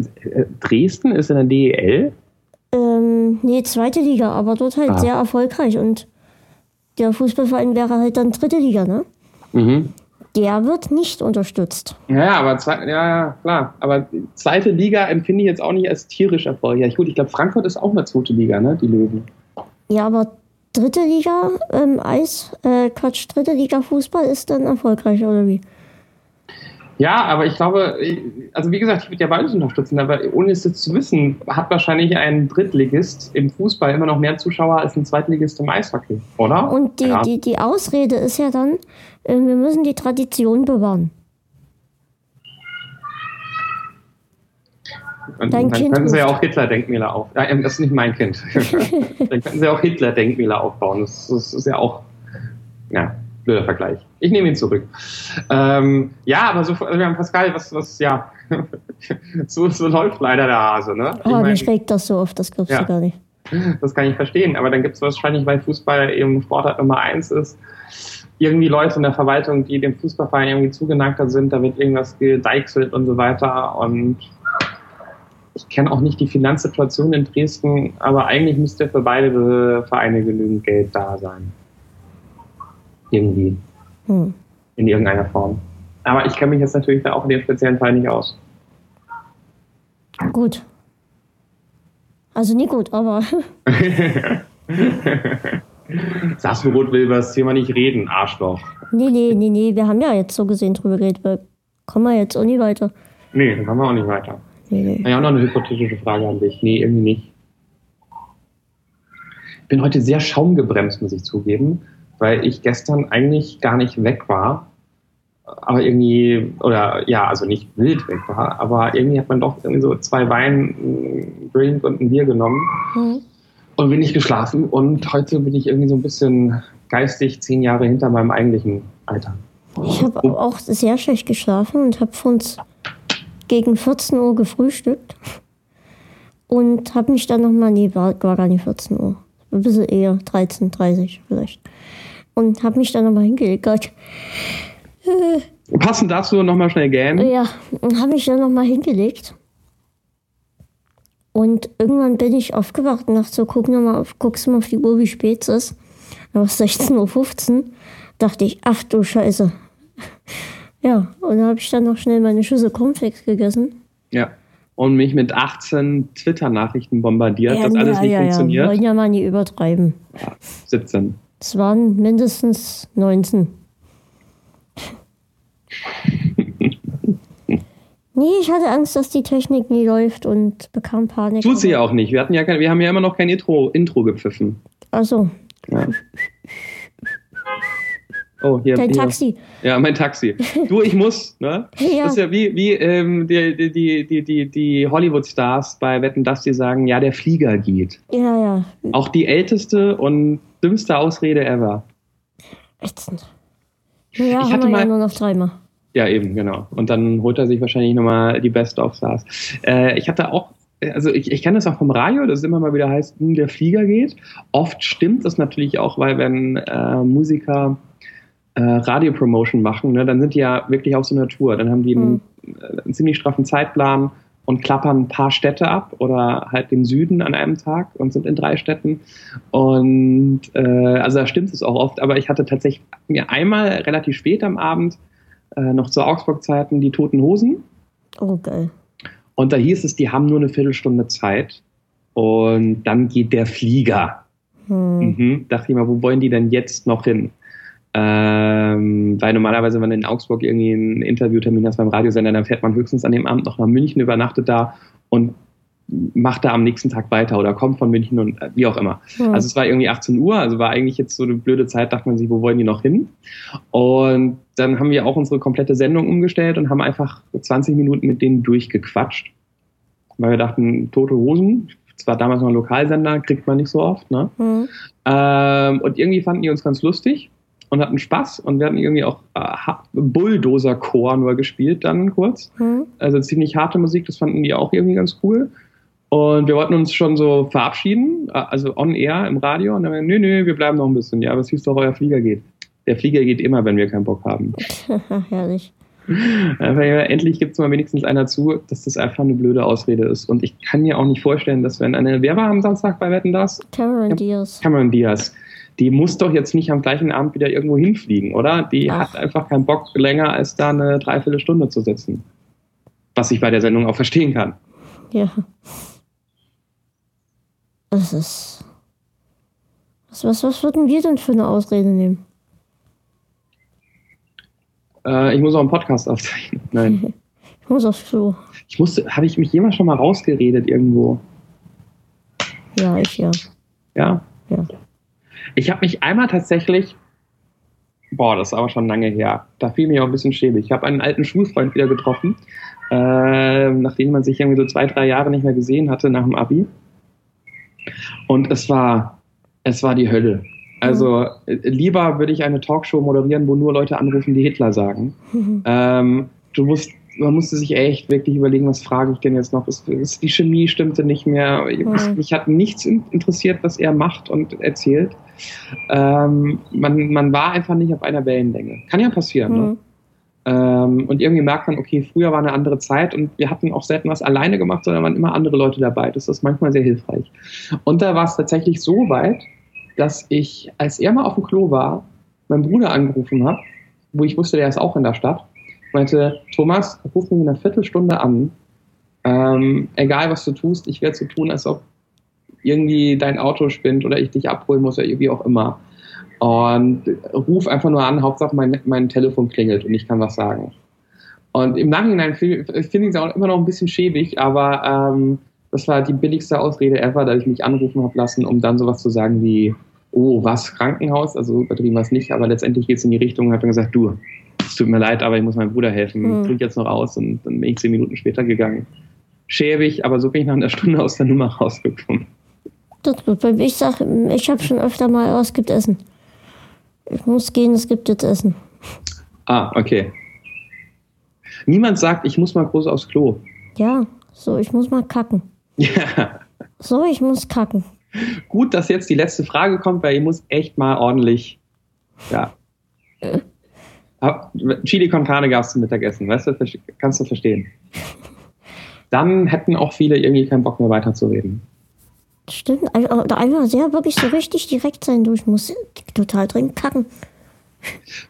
Dresden ist in der DEL? Ähm, nee, zweite Liga, aber dort halt Ah. sehr erfolgreich und der Fußballverein wäre halt dann dritte Liga, ne? Mhm. der wird nicht unterstützt. Ja, aber zwei, ja, klar. Aber zweite Liga empfinde ich jetzt auch nicht als tierisch erfolgreich. Gut, ich glaube, Frankfurt ist auch eine zweite Liga, ne? Die Löwen. Ja, aber dritte Liga ähm, Eis, äh, Quatsch, dritte Liga Fußball ist dann erfolgreich, oder wie? Ja, aber ich glaube, also wie gesagt, ich würde ja beides unterstützen, aber ohne es jetzt zu wissen, hat wahrscheinlich ein Drittligist im Fußball immer noch mehr Zuschauer als ein Zweitligist im Eishockey, oder? Und die, ja. die, die Ausrede ist ja dann, äh, wir müssen die Tradition bewahren. Und dann kind können sie ja auch Hitler-Denkmäler auf. Ja, das ist nicht mein Kind. dann können sie auch Hitler-Denkmäler aufbauen. Das, das, ist ja auch, ja, blöder Vergleich. Ich nehme ihn zurück. Ähm, ja, aber so, wir haben Pascal, was, was, ja, so, so läuft leider der Hase, ne? Ich oh, mein, mich regt das so oft, das glaubst ja, du gar nicht. Das kann ich verstehen, aber dann gibt es wahrscheinlich, weil Fußball eben Sportart Nummer eins ist, irgendwie Leute in der Verwaltung, die dem Fußballverein irgendwie zugeneigter sind, da wird irgendwas gedeichselt und so weiter und ich kenne auch nicht die Finanzsituation in Dresden, aber eigentlich müsste für beide Vereine genügend Geld da sein. Irgendwie. Hm. In irgendeiner Form. Aber ich kenne mich jetzt natürlich da auch in dem speziellen Fall nicht aus. Gut. Also nie gut, aber. Sassenroth will über das Thema nicht reden, Arschloch. Nee, nee, nee, nee, wir haben ja jetzt so gesehen drüber geredet. Wir kommen wir jetzt auch nicht weiter. Nee, dann kommen wir auch nicht weiter. Nee, nee. Ja, auch noch eine hypothetische Frage an dich. Nee, irgendwie nicht. Ich bin heute sehr schaumgebremst, muss ich zugeben, weil ich gestern eigentlich gar nicht weg war. Aber irgendwie, oder ja, also nicht wild weg war, aber irgendwie hat man doch irgendwie so zwei Wein, ein Drink und ein Bier genommen mhm. und bin nicht geschlafen. Und heute bin ich irgendwie so ein bisschen geistig zehn Jahre hinter meinem eigentlichen Alter. Ich habe auch sehr schlecht geschlafen und habe von gegen 14 Uhr gefrühstückt und habe mich dann nochmal, nee, war, war gar nicht 14 Uhr, ein bisschen eher, 13.30 vielleicht. Und habe mich dann nochmal hingelegt. Passend dazu nochmal schnell gähnen. Ja, und habe mich dann nochmal hingelegt. Und irgendwann bin ich aufgewacht und dachte so, guck mal auf, guckst mal auf die Uhr, wie spät es ist. Da war es 16.15 Uhr. Dachte ich, ach du Scheiße. Ja, und da habe ich dann noch schnell meine Schüssel Cornflakes gegessen. Ja. Und mich mit 18 Twitter-Nachrichten bombardiert, ja, dass alles ja, nicht ja, funktioniert. Ja, wollen ja mal nie übertreiben. Ja, 17. Es waren mindestens 19. nee, ich hatte Angst, dass die Technik nie läuft und bekam Panik. Tut sie ja auch nicht. Wir, hatten ja kein, wir haben ja immer noch kein Intro, Intro gepfiffen. Ach so. Ja. Oh, hier. Dein hier. Taxi. Ja, mein Taxi. Du, ich muss, ne? ja. Das ist ja wie, wie ähm, die, die, die, die, die Hollywood-Stars bei Wetten, dass die sagen, ja, der Flieger geht. Ja, ja. Auch die älteste und dümmste Ausrede ever. Ätzend. Ja, ich hatte mal, ja nur noch dreimal. Ja, eben, genau. Und dann holt er sich wahrscheinlich nochmal die Best-of-Stars. Äh, ich hatte auch also ich, ich kenne das auch vom Radio, dass es immer mal wieder heißt, hm, der Flieger geht. Oft stimmt das natürlich auch, weil wenn äh, Musiker äh, Radiopromotion machen, ne, dann sind die ja wirklich auf so einer Tour. Dann haben die einen, mhm. Äh, einen, ziemlich straffen Zeitplan und klappern ein paar Städte ab oder halt den Süden an einem Tag und sind in drei Städten. Und äh, also da stimmt es auch oft, aber ich hatte tatsächlich mir einmal relativ spät am Abend äh, noch zu Augsburg-Zeiten die Toten Hosen. Oh, geil. Und da hieß es, die haben nur eine Viertelstunde Zeit und dann geht der Flieger. Hm. Mhm. Dachte ich mal, wo wollen die denn jetzt noch hin? Ähm, weil normalerweise, wenn du in Augsburg irgendwie einen Interviewtermin hast beim Radiosender, dann fährt man höchstens an dem Abend noch nach München, übernachtet da und macht da am nächsten Tag weiter oder kommt von München und äh, wie auch immer. Ja. Also es war irgendwie 18 Uhr, also war eigentlich jetzt so eine blöde Zeit, dachte man sich, wo wollen die noch hin? Und dann haben wir auch unsere komplette Sendung umgestellt und haben einfach 20 Minuten mit denen durchgequatscht. Weil wir dachten, tote Hosen, zwar damals noch ein Lokalsender, kriegt man nicht so oft, ne? Mhm. Ähm, und irgendwie fanden die uns ganz lustig und hatten Spaß und wir hatten irgendwie auch äh, Bulldozer-Chor nur gespielt dann kurz. Mhm. Also ziemlich harte Musik, das fanden die auch irgendwie ganz cool. Und wir wollten uns schon so verabschieden, äh, also on air im Radio. Und dann haben wir, nö, nö, wir bleiben noch ein bisschen. Ja, aber es hieß doch, euer Flieger geht. Der Flieger geht immer, wenn wir keinen Bock haben. Herrlich. Ja, endlich gibt es mal wenigstens einer zu, dass das einfach eine blöde Ausrede ist. Und ich kann mir auch nicht vorstellen, dass wenn eine, wer war am Samstag bei Wetten das? Cameron Diaz. Cameron Diaz die muss doch jetzt nicht am gleichen Abend wieder irgendwo hinfliegen, oder? Die Ach. hat einfach keinen Bock, länger als da eine Dreiviertelstunde zu sitzen. Was ich bei der Sendung auch verstehen kann. Ja. Das ist. Was, was, was würden wir denn für eine Ausrede nehmen? Äh, ich muss auch einen Podcast aufzeichnen. Nein. Ich muss aufs Klo. Ich musste, habe ich mich jemals schon mal rausgeredet irgendwo? Ja, ich ja. Ja. Ja. Ich habe mich einmal tatsächlich, boah, das ist aber schon lange her, da fiel mir auch ein bisschen schäbig. Ich habe einen alten Schulfreund wieder getroffen, äh, nachdem man sich irgendwie so zwei, drei Jahre nicht mehr gesehen hatte nach dem Abi. Und es war, es war die Hölle. Also äh, lieber würde ich eine Talkshow moderieren, wo nur Leute anrufen, die Hitler sagen. Ähm, du musst, man musste sich echt wirklich überlegen, was frage ich denn jetzt noch? Ist, ist die Chemie stimmte nicht mehr. Mhm. Mich hat nichts in- interessiert, was er macht und erzählt. Ähm, man, man war einfach nicht auf einer Wellenlänge. Kann ja passieren. Ne? Mhm. Ähm, und irgendwie merkt man, okay, früher war eine andere Zeit und wir hatten auch selten was alleine gemacht, sondern waren immer andere Leute dabei. Das ist manchmal sehr hilfreich. Und da war es tatsächlich so weit, dass ich, als er mal auf dem Klo war, meinen Bruder angerufen habe, wo ich wusste, der ist auch in der Stadt, meinte, Thomas, ruf mich in einer Viertelstunde an. Ähm, egal, was du tust, ich werde so tun, als ob irgendwie dein Auto spinnt oder ich dich abholen muss oder wie auch immer. Und ruf einfach nur an, Hauptsache mein, mein Telefon klingelt und ich kann was sagen. Und im Nachhinein finde find ich es auch immer noch ein bisschen schäbig, aber ähm, das war die billigste Ausrede ever, dass ich mich anrufen habe lassen, um dann sowas zu sagen wie, oh, was, Krankenhaus? Also übertrieben war es nicht, aber letztendlich geht es in die Richtung und habe dann gesagt, du, es tut mir leid, aber ich muss meinem Bruder helfen, Mhm. drück jetzt noch aus und dann bin ich zehn Minuten später gegangen. Schäbig, aber so bin ich nach einer Stunde aus der Nummer rausgekommen. Das gut, weil ich sag, ich habe schon öfter mal, oh, es gibt Essen. Ich muss gehen, es gibt jetzt Essen. Ah, okay. Niemand sagt, ich muss mal groß aufs Klo. Ja, so, ich muss mal kacken. Ja, So, ich muss kacken. gut, dass jetzt die letzte Frage kommt, weil ich muss echt mal ordentlich, ja. Chili con Carne gab es zum Mittagessen, weißt du, kannst du verstehen. Dann hätten auch viele irgendwie keinen Bock mehr weiterzureden. Stimmt, ein- oder einfach sehr wirklich so richtig direkt sein, du, ich muss total dringend kacken.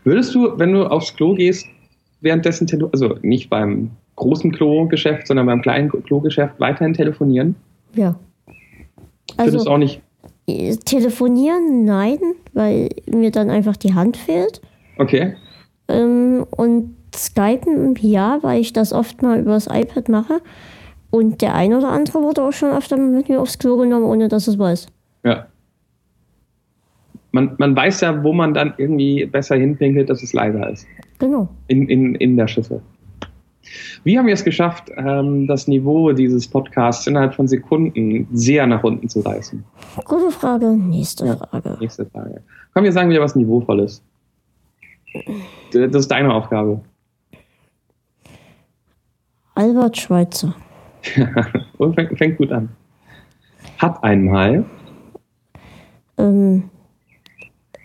Würdest du, wenn du aufs Klo gehst, währenddessen, also nicht beim großen Klo-Geschäft, sondern beim kleinen Klo-Geschäft weiterhin telefonieren? Ja. Findest Also, du auch nicht, äh, telefonieren, nein, weil mir dann einfach die Hand fehlt. okay, Ähm, und Skypen, ja, weil ich das oft mal übers iPad mache. Und der ein oder andere wurde auch schon öfter mit mir aufs Klo genommen, ohne dass es weiß. ja. Man, man weiß ja, wo man dann irgendwie besser hinpinkelt, dass es leiser ist. Genau. in, in, in der Schiffe. Wie haben wir es geschafft, ähm, das Niveau dieses Podcasts innerhalb von Sekunden sehr nach unten zu reißen? Gute Frage. Nächste Ja. Frage. Nächste Frage. Komm, wir sagen wieder was Niveauvolles. Das ist deine Aufgabe. Albert Schweitzer. Fängt, fängt gut an. Hat einmal, Ähm,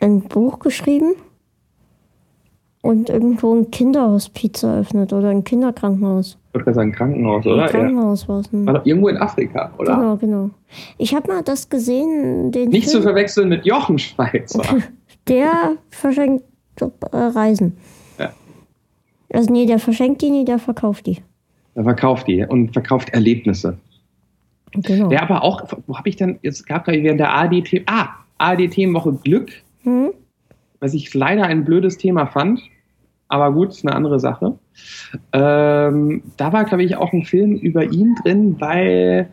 ein Buch geschrieben und irgendwo ein Kinderhospiz eröffnet oder ein Kinderkrankenhaus. ich würde sagen Krankenhaus, Ein oder? Ja. Krankenhaus war es. War doch irgendwo in Afrika, oder? Genau, genau. Ich habe mal das gesehen, den Nicht zu Film, verwechseln mit Jochen Schweizer. der verschenkt äh, Reisen. Ja. Also nee, der verschenkt die nie, der verkauft die. Er verkauft die und verkauft Erlebnisse. Genau. Der aber auch, wo habe ich denn, jetzt gab da während der ARD, ah, ARD-Themenwoche Glück, Hm? was ich leider ein blödes Thema fand, aber gut, ist eine andere Sache. Ähm, da war, glaube ich, auch ein Film über ihn drin, weil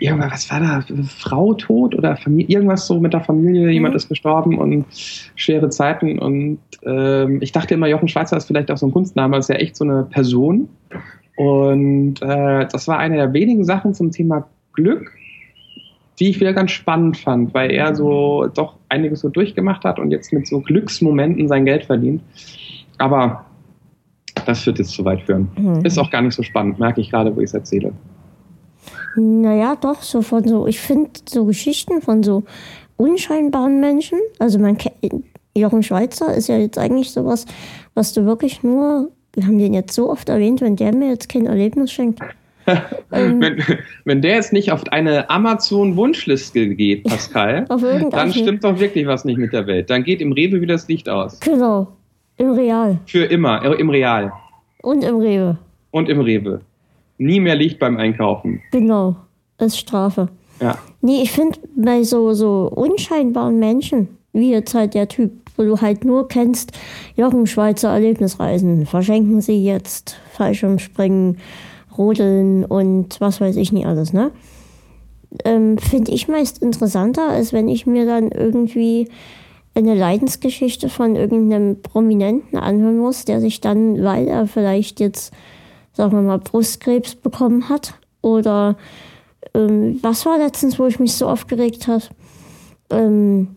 irgendwas, was war da, Frau tot oder Familie, irgendwas so mit der Familie, jemand ist gestorben und schwere Zeiten und ähm, ich dachte immer, Jochen Schweizer ist vielleicht auch so ein Kunstname, ist ja echt so eine Person und äh, das war eine der wenigen Sachen zum Thema Glück, die ich wieder ganz spannend fand, weil er so doch einiges so durchgemacht hat und jetzt mit so Glücksmomenten sein Geld verdient. Aber das führt jetzt zu weit führen. Hm. Ist auch gar nicht so spannend, merke ich gerade, wo ich es erzähle. Naja, doch, so von so, ich finde so Geschichten von so unscheinbaren Menschen, also man kennt, Jochen Schweizer ist ja jetzt eigentlich sowas, was du wirklich nur, wir haben den jetzt so oft erwähnt, wenn der mir jetzt kein Erlebnis schenkt. Ähm, wenn, wenn der jetzt nicht auf eine Amazon-Wunschliste geht, Pascal, dann stimmt doch wirklich was nicht mit der Welt. Dann geht im Rewe wieder das Licht aus. Genau. Im Real. Für immer, im Real Und im Rewe. und im Rewe. Nie mehr Licht beim Einkaufen. Genau. Ist Strafe. Ja. Nee, ich finde, bei so, so unscheinbaren Menschen, wie jetzt halt der Typ, wo du halt nur kennst, Jochen Schweizer Erlebnisreisen, verschenken sie jetzt Fallschirmspringen, Rodeln und was weiß ich nicht alles, ne? Ähm, finde ich meist interessanter, als wenn ich mir dann irgendwie eine Leidensgeschichte von irgendeinem Prominenten anhören muss, der sich dann, weil er vielleicht jetzt, sagen wir mal, Brustkrebs bekommen hat oder ähm, was war letztens, wo ich mich so aufgeregt habe? Ähm,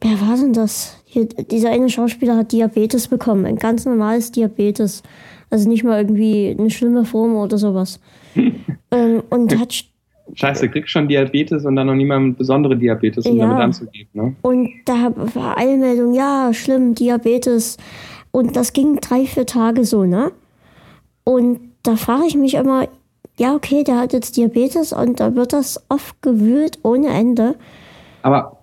wer war denn das? Hier, dieser eine Schauspieler hat Diabetes bekommen, ein ganz normales Diabetes. Also nicht mal irgendwie eine schlimme Form oder sowas. ähm, und hat Scheiße, kriegst schon Diabetes und dann noch niemand besondere Diabetes, um Ja. damit anzugeben. Ne? Und da war Eilmeldung, ja, schlimm, Diabetes. Und das ging drei, vier Tage so, ne? Und da frage ich mich immer, ja, okay, der hat jetzt Diabetes und da wird das oft gewühlt ohne Ende. Aber,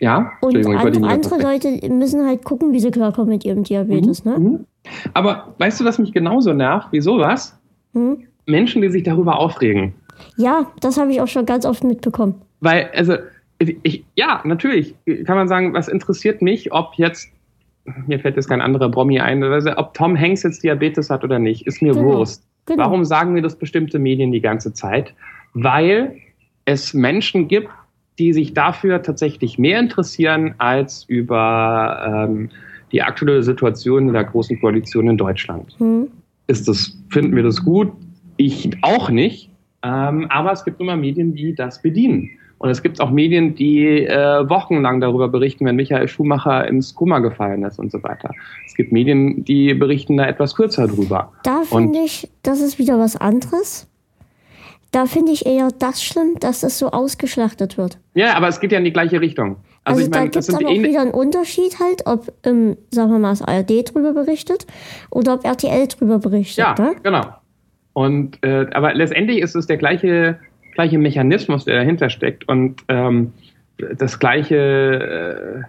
ja, Und wollte andere. Leute müssen halt gucken, wie sie klarkommen mit ihrem Diabetes, ne? Mhm. Aber weißt du, was mich genauso nervt? wie sowas? Hm? Menschen, die sich darüber aufregen. Ja, das habe ich auch schon ganz oft mitbekommen. Weil, also, ich, ja, natürlich kann man sagen, was interessiert mich, ob jetzt, mir fällt jetzt kein anderer Promi ein, also ob Tom Hanks jetzt Diabetes hat oder nicht, ist mir Genau. Wurst. Genau. Warum sagen mir das bestimmte Medien die ganze Zeit? Weil es Menschen gibt, die sich dafür tatsächlich mehr interessieren als über ähm, die aktuelle Situation in der Großen Koalition in Deutschland. Hm? Ist das, finden wir das gut? Ich auch nicht. Ähm, aber es gibt immer Medien, die das bedienen. Und es gibt auch Medien, die äh, wochenlang darüber berichten, wenn Michael Schumacher ins Koma gefallen ist und so weiter. Es gibt Medien, die berichten da etwas kürzer drüber. Da finde ich, das ist wieder was anderes. Da finde ich eher das schlimm, dass das so ausgeschlachtet wird. Ja, aber es geht ja in die gleiche Richtung. Also, Also, ich da meine, gibt es aber auch wieder einen Unterschied halt, ob, ähm, sagen wir mal, das ARD drüber berichtet oder ob RTL drüber berichtet. Ja, Ne? genau. Und äh, aber letztendlich ist es der gleiche gleiche Mechanismus, der dahinter steckt und ähm, das gleiche, äh,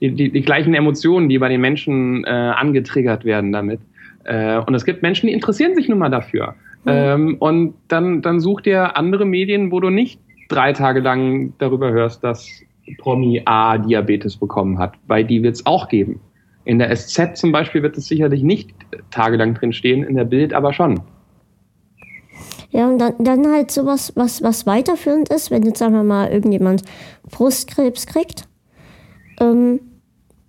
die, die, die gleichen Emotionen, die bei den Menschen äh, angetriggert werden damit. Äh, und es gibt Menschen, die interessieren sich nun mal dafür. Ähm, und dann, dann such dir andere Medien, wo du nicht drei Tage lang darüber hörst, dass Promi A Diabetes bekommen hat, weil die wird es auch geben. In der SZ zum Beispiel wird es sicherlich nicht tagelang drin stehen, in der Bild aber schon. Ja, und dann, dann halt sowas, was, was weiterführend ist, wenn jetzt, sagen wir mal, irgendjemand Brustkrebs kriegt ähm,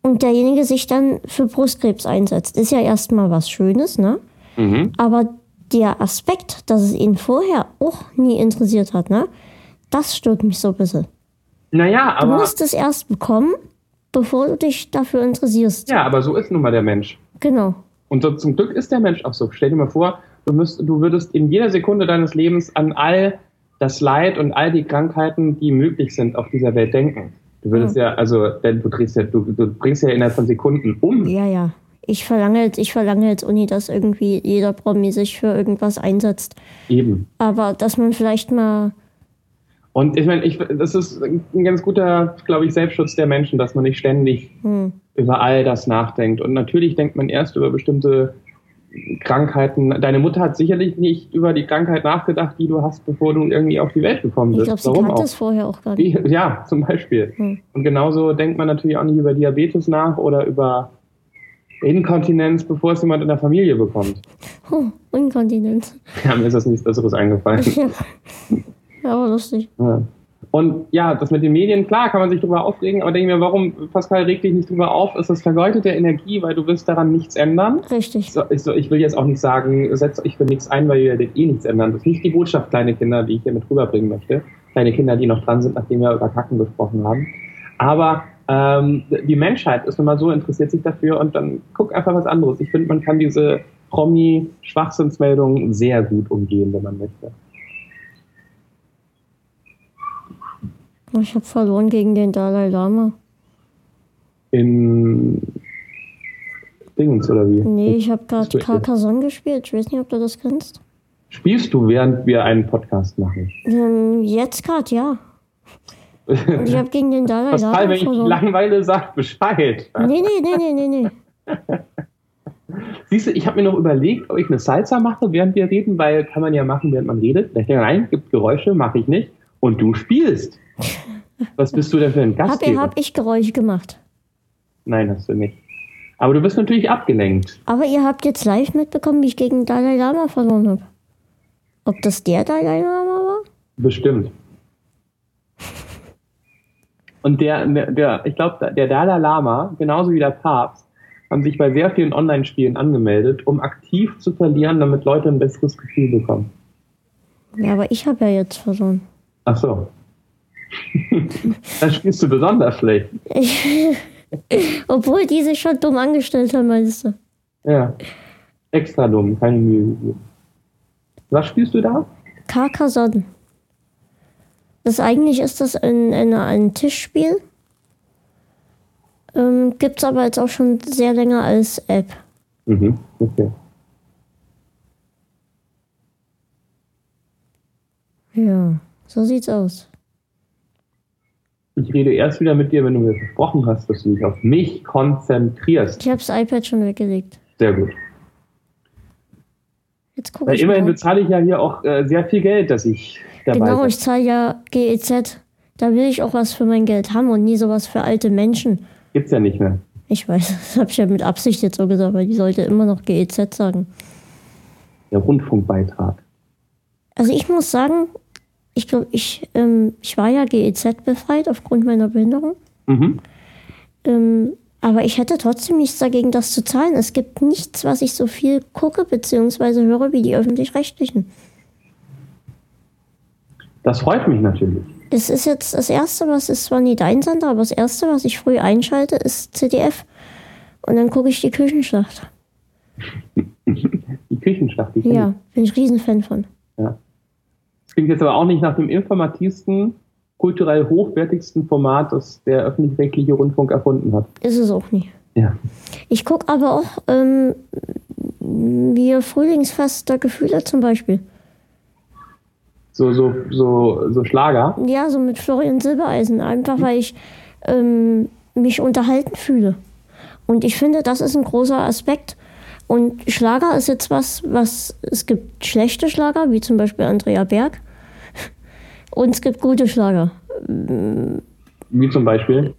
und derjenige sich dann für Brustkrebs einsetzt. Ist ja erstmal was Schönes, ne? Mhm. Aber der Aspekt, dass es ihn vorher auch nie interessiert hat, ne? Das stört mich so ein bisschen. Naja, Du aber, musst es erst bekommen, bevor du dich dafür interessierst. ja, aber so ist nun mal der Mensch. Genau. Und so, zum Glück ist der Mensch auch so. Stell dir mal vor, du, müsst, du würdest in jeder Sekunde deines Lebens an all das Leid und all die Krankheiten, die möglich sind auf dieser Welt denken. Du würdest ja, also, denn du drehst ja, du, du bringst ja innerhalb von Sekunden um. Ja, ja. Ich verlange jetzt, ich verlange jetzt Uni, dass irgendwie jeder Promi sich für irgendwas einsetzt. Eben. Aber dass man vielleicht mal, Und ich meine, ich, das ist ein ganz guter, glaube ich, Selbstschutz der Menschen, dass man nicht ständig hm, über all das nachdenkt. Und natürlich denkt man erst über bestimmte Krankheiten. Deine Mutter hat sicherlich nicht über die Krankheit nachgedacht, die du hast, bevor du irgendwie auf die Welt gekommen ich bist. glaube, sie Warum kannte auch? es vorher auch gar nicht. Ja, zum Beispiel. Hm. Und genauso denkt man natürlich auch nicht über Diabetes nach oder über Inkontinenz, bevor es jemand in der Familie bekommt. Oh, Inkontinenz. Ja, mir ist das nichts Besseres eingefallen. ja. ja, aber lustig. Ja. Und ja, das mit den Medien, klar, kann man sich darüber aufregen, aber denke mir, warum, Pascal, reg dich nicht drüber auf? Ist das vergeudete Energie, weil du willst daran nichts ändern? Richtig. So, ich, so, ich will jetzt auch nicht sagen, setzt euch für nichts ein, weil ihr werdet eh nichts ändern. Das ist nicht die Botschaft, kleine Kinder, die ich hier mit rüberbringen möchte. Kleine Kinder, die noch dran sind, nachdem wir über Kacken gesprochen haben. Aber ähm, die Menschheit ist nun mal so, interessiert sich dafür und dann guck einfach was anderes. Ich finde, man kann diese Promi-Schwachsinnsmeldungen sehr gut umgehen, wenn man möchte. Ich habe verloren gegen den Dalai Lama. In Dingens oder wie? Nee, ich habe gerade. Carcassonne gespielt. Ich weiß nicht, ob du das kennst. Spielst du, während wir einen Podcast machen? Ähm, jetzt gerade, ja. Und ich habe gegen den Dalai Pascal, Lama wenn ich dich verloren. langweile, sag Bescheid. Nee, nee, nee, nee, nee, nee. Siehst du, ich habe mir noch überlegt, ob ich eine Salsa mache, während wir reden, weil kann man ja machen, während man redet. Ich nein, gibt Geräusche, mache ich nicht. Und du spielst. Was bist du denn für ein Hab, Gastgeber? hab ich Geräusche gemacht. Nein, hast du nicht. Aber du bist natürlich abgelenkt. Aber ihr habt jetzt live mitbekommen, wie ich gegen Dalai Lama verloren habe. Ob das der Dalai Lama war? Bestimmt. Und der, der ich glaube, der Dalai Lama, genauso wie der Papst, haben sich bei sehr vielen Online-Spielen angemeldet, um aktiv zu verlieren, damit Leute ein besseres Gefühl bekommen. Ja, aber ich habe ja jetzt verloren. Ach so. Dann spielst du besonders schlecht. Obwohl die sich schon dumm angestellt haben, meinst du? Ja. Extra dumm, keine Mühe. Was spielst du da? Carcassonne. Das eigentlich ist das ein, ein, ein Tischspiel. Ähm, gibt's aber jetzt auch schon sehr länger als App. Mhm, okay. Ja, so sieht's aus. Ich rede erst wieder mit dir, wenn du mir versprochen hast, dass du dich auf mich konzentrierst. Ich habe das iPad schon weggelegt. Sehr gut. Jetzt gucke Weil ich immerhin mal. bezahle ich ja hier auch äh, sehr viel Geld, dass ich dabei Genau, bin. ich zahle ja GEZ. Da will ich auch was für mein Geld haben und nie sowas für alte Menschen. Gibt's ja nicht mehr. Ich weiß, das habe ich ja mit Absicht jetzt so gesagt, weil die sollte immer noch GEZ sagen. Der Rundfunkbeitrag. Also ich muss sagen, ich glaube, ich, ähm, ich war ja GEZ befreit aufgrund meiner Behinderung. Mhm. Ähm, aber ich hätte trotzdem nichts dagegen, das zu zahlen. Es gibt nichts, was ich so viel gucke bzw. höre wie die öffentlich-rechtlichen. Das freut mich natürlich. Das ist jetzt das Erste, was ist zwar nie dein Sender, aber das Erste, was ich früh einschalte, ist ZDF. Und dann gucke ich die Küchenschlacht. Die Küchenschlacht, die Ja, bin ich Riesenfan von. Klingt jetzt aber auch nicht nach dem informativsten, kulturell hochwertigsten Format, das der öffentlich-rechtliche Rundfunk erfunden hat. Ist es auch nie. Ja. Ich gucke aber auch ähm, wie Frühlingsfest der Gefühle zum Beispiel. So, so, so, so Schlager. Ja, so mit Florian Silbereisen. Einfach weil ich ähm, mich unterhalten fühle. Und ich finde, das ist ein großer Aspekt. Und Schlager ist jetzt was, was es gibt schlechte Schlager, wie zum Beispiel Andrea Berg. Und es gibt gute Schlager. Wie zum Beispiel.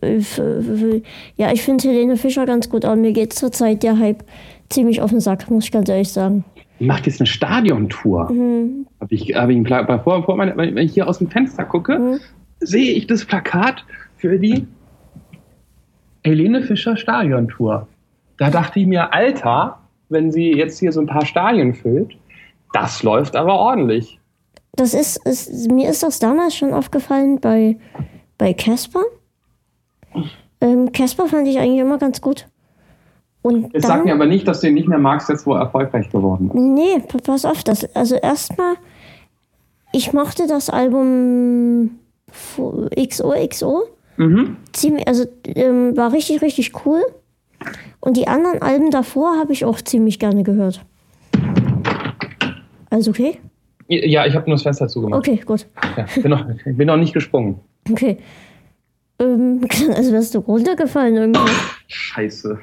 Ja, ich finde Helene Fischer ganz gut, aber mir geht zurzeit der Hype ziemlich auf den Sack, muss ich ganz ehrlich sagen. Die macht jetzt eine Stadiontour. Mhm. Hab ich, hab ich ein Pla vor, vor meine, wenn ich hier aus dem Fenster gucke, Mhm. sehe ich das Plakat für die Helene Fischer Stadiontour. Da dachte ich mir, Alter, wenn sie jetzt hier so ein paar Stadien füllt, das läuft aber ordentlich. Das ist, ist, mir ist das damals schon aufgefallen bei bei Casper. Ähm, Casper fand ich eigentlich immer ganz gut. Und Jetzt dann, sag mir aber nicht, dass du ihn nicht mehr magst, jetzt wo er erfolgreich geworden ist. Nee, pa- pass auf, das, also erstmal, ich mochte das Album XOXO. Mhm. Ziemlich, also ähm, war richtig, richtig cool. Und die anderen Alben davor habe ich auch ziemlich gerne gehört. Also okay? Ja, ich habe nur das Fenster zugemacht. Okay, gut. Ja, bin, noch, bin noch nicht gesprungen. Okay. Ähm, also wärst du runtergefallen irgendwie. Scheiße.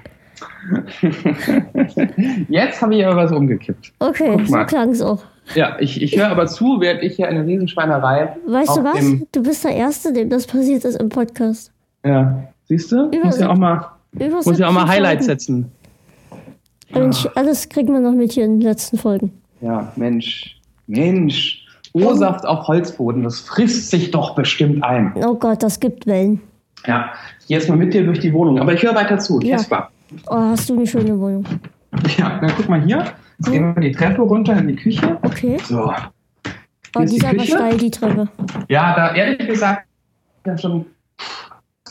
Jetzt habe ich aber was umgekippt. Okay, so klang es auch. Ja, ich, ich höre aber zu, während ich hier eine Riesenschweinerei. Weißt du was? Du bist der Erste, dem das passiert ist im Podcast. ja, siehst du? Muss ja auch mal, muss ja auch mal 70 Highlights setzen. Mensch, alles kriegt man noch mit hier in den letzten Folgen. Ja, Mensch. Mensch. O-Saft auf Holzboden, das frisst sich doch bestimmt ein. Oh Gott, das gibt Wellen. Ja, ich gehe jetzt mal mit dir durch die Wohnung. Aber ich höre weiter zu. Ja. Kesper. Oh, hast du eine schöne Wohnung. Ja, dann guck mal hier. Jetzt gehen wir die Treppe runter in die Küche. Okay. So. Oh, die ist aber steil, die Treppe. Ja, da ehrlich gesagt, ja schon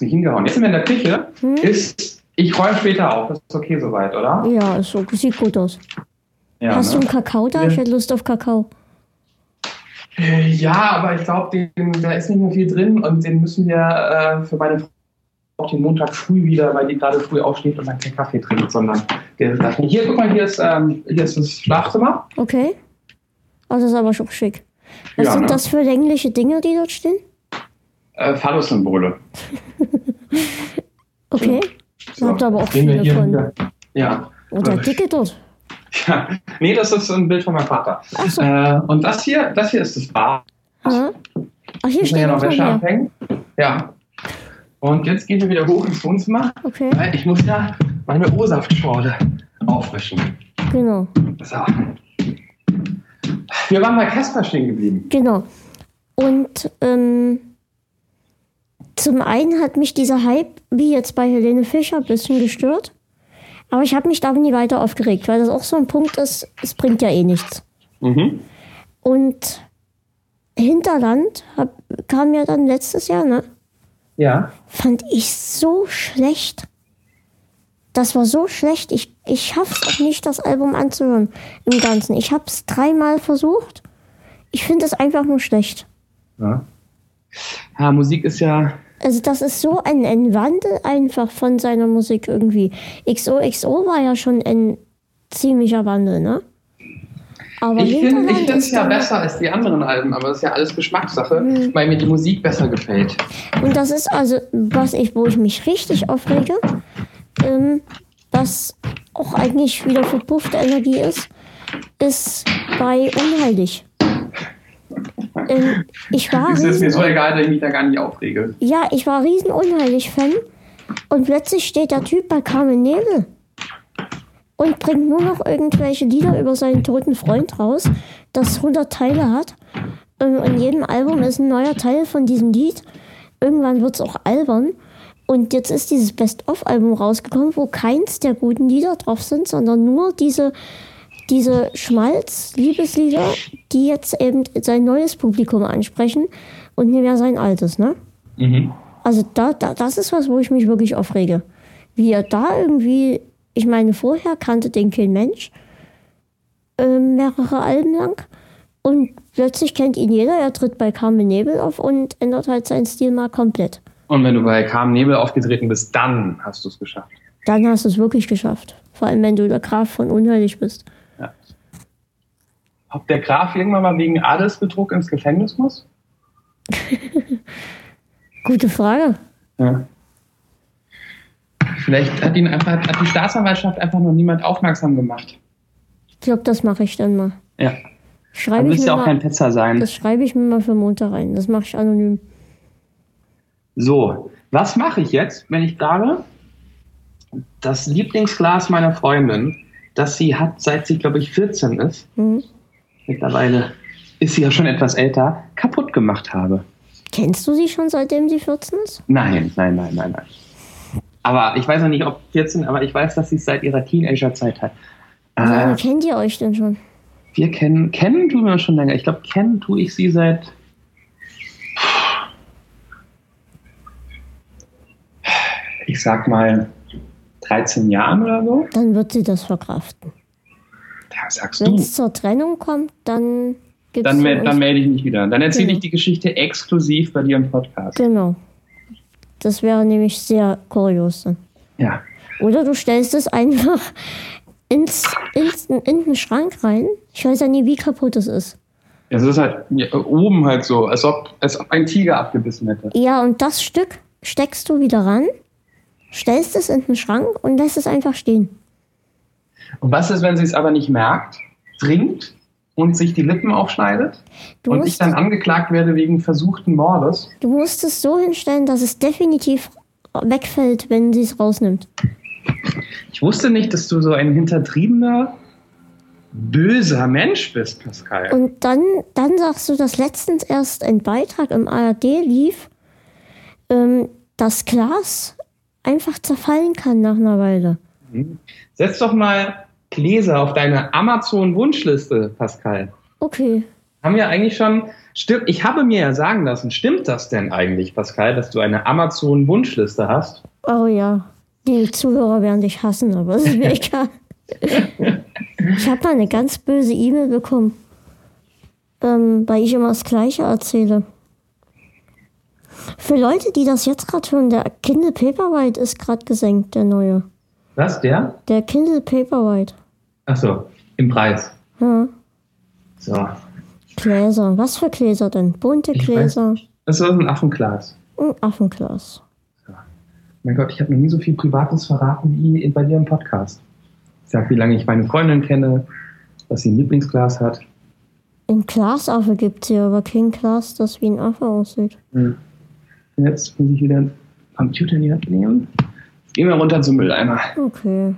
nicht hingehauen. Jetzt sind wir in der Küche. Hm? Ist, ich räume später auf. Das ist okay soweit, oder? Ja, ist so, sieht gut aus. Ja, Hast du ne? einen Kakao da? Ja. Ich hätte Lust auf Kakao. Äh, ja, aber ich glaube, da ist nicht mehr viel drin und den müssen wir äh, für meine Frau auch den Montag früh wieder, weil die gerade früh aufsteht und dann keinen Kaffee trinkt, sondern der darf nicht. Hier, guck mal, hier ist, ähm, hier ist das Schlafzimmer. Okay. Also das ist aber schon schick. Was Ja, sind ne? das für längliche Dinge, die dort stehen? Äh, Phallus-Symbole. Okay. So, habt aber auch viele hier von. wieder. Ja. Und der Äh, Dicke dort. ja. Nee, das ist ein Bild von meinem Vater. Ach so. Äh, und das hier, das hier ist das Bad. Ja. Ach, hier steht ja noch Wäsche abhängen. Ja. Und jetzt gehen wir wieder hoch ins Wohnzimmer, Okay, weil ich muss ja meine O-Saftschorle auffrischen. genau. So. Wir waren bei Casper stehen geblieben. Genau. Und ähm, zum einen hat mich dieser Hype, wie jetzt bei Helene Fischer, ein bisschen gestört. Aber ich habe mich da nie weiter aufgeregt, weil das auch so ein Punkt ist, es bringt ja eh nichts. Mhm. Und Hinterland hab, kam ja dann letztes Jahr, ne? Ja. Fand ich so schlecht. Das war so schlecht. Ich, ich schaff's auch nicht, das Album anzuhören im Ganzen. Ich hab's dreimal versucht. Ich finde es einfach nur schlecht. ja. Ja, Musik ist ja. Also das ist so ein, ein Wandel einfach von seiner Musik irgendwie. XOXO war ja schon ein ziemlicher Wandel, ne? Aber Ich finde es ja besser als die anderen Alben, aber das ist ja alles Geschmackssache, Mhm. weil mir die Musik besser gefällt. Und das ist also, was ich, wo ich mich richtig aufrege, ähm, was auch eigentlich wieder verpuffte Energie ist, ist bei Unheilig. Ähm, ich war Es ist mir so egal, dass ich mich da gar nicht aufrege. ja, ich war riesen Unheilig-Fan und plötzlich steht der Typ bei Carmen Nebel und bringt nur noch irgendwelche Lieder über seinen toten Freund raus, das 100 Teile hat. Ähm, In jedem Album ist ein neuer Teil von diesem Lied. Irgendwann wird es auch albern. Und jetzt ist dieses Best-of-Album rausgekommen, wo keins der guten Lieder drauf sind, sondern nur diese, diese Schmalz-Liebeslieder, die jetzt eben sein neues Publikum ansprechen und nicht mehr sein altes, ne? Mhm. Also da, da, das ist was, wo ich mich wirklich aufrege. Wie er da irgendwie, ich meine, vorher kannte den kein Mensch, ähm, mehrere Alben lang. Und plötzlich kennt ihn jeder, er tritt bei Carmen Nebel auf und ändert halt seinen Stil mal komplett. Und wenn du bei Carmen Nebel aufgetreten bist, dann hast du es geschafft. Dann hast du es wirklich geschafft. Vor allem, wenn du der Graf von Unheilig bist. Ob der Graf irgendwann mal wegen Adelsbetrug ins Gefängnis muss? Gute Frage. Ja. Vielleicht hat ihn einfach, hat die Staatsanwaltschaft einfach noch niemand aufmerksam gemacht. Ich glaube, das mache ich dann mal. Ja. Schreibe Du mir ja auch kein mal, Petzer sein. das schreibe ich mir mal für Montag rein. Das mache ich anonym. So, was mache ich jetzt, wenn ich gerade das Lieblingsglas meiner Freundin, das sie hat, seit sie, glaube ich, 14 ist, Mhm. Mittlerweile ist sie ja schon etwas älter, kaputt gemacht habe? Kennst du sie schon, seitdem sie 14 ist? Nein, nein, nein, nein, nein. Aber ich weiß noch nicht, ob 14, aber ich weiß, dass sie es seit ihrer Teenagerzeit hat. Wie lange Äh, kennt ihr euch denn schon? wir kennen, kennen tun wir schon länger. Ich glaube, kennen tue ich sie seit. Ich sag mal 13 Jahren oder so. Dann wird sie das verkraften. Ja, sagst Wenn du. es zur Trennung kommt, dann gibt Dann, es. mel- dann melde ich mich wieder. Dann erzähle Genau. ich die Geschichte exklusiv bei dir im Podcast. Genau. Das wäre nämlich sehr kurios dann. Ja. Oder du stellst es einfach ins, ins, in den Schrank rein. Ich weiß ja nie, wie kaputt es ist. Es ist halt ja, oben halt so, als ob, als ob ein Tiger abgebissen hätte. Ja, und das Stück steckst du wieder ran, stellst es in den Schrank und lässt es einfach stehen. Und was ist, wenn sie es aber nicht merkt, trinkt und sich die Lippen aufschneidet Du und ich dann angeklagt werde wegen versuchten Mordes? du musst es so hinstellen, dass es definitiv wegfällt, wenn sie es rausnimmt. Ich wusste nicht, dass du so ein hintertriebener, böser Mensch bist, Pascal. Und dann, dann sagst du, dass letztens erst ein Beitrag im ARD lief, ähm, dass Glas einfach zerfallen kann nach einer Weile. Setz doch mal Gläser auf deine Amazon-Wunschliste, Pascal. Okay. Haben wir eigentlich schon. Stimmt, ich habe mir ja sagen lassen, stimmt das denn eigentlich, Pascal, dass du eine Amazon-Wunschliste hast? Oh ja. Die Zuhörer werden dich hassen, aber es ist mir egal. Ich habe mal eine ganz böse E-Mail bekommen, ähm, weil ich immer das Gleiche erzähle. Für Leute, die das jetzt gerade hören, der Kindle Paperwhite ist gerade gesenkt, der neue. Was, der? Der Kindle Paperwhite. Achso, im Preis. Ja. So. Gläser. Was für Gläser denn? Bunte Ich Gläser. Das ist ein Affenglas. Ein Affenglas. Mein Gott, ich habe noch nie so viel Privates verraten wie bei dir im Podcast. Ich sag, wie lange ich meine Freundin kenne, dass sie ein Lieblingsglas hat. Ein Glasaffe gibt's hier, aber kein Glas, das wie ein Affe aussieht. Hm. Jetzt muss ich wieder den Computer in die Hand nehmen. Gehen wir runter zum Mülleimer. Okay.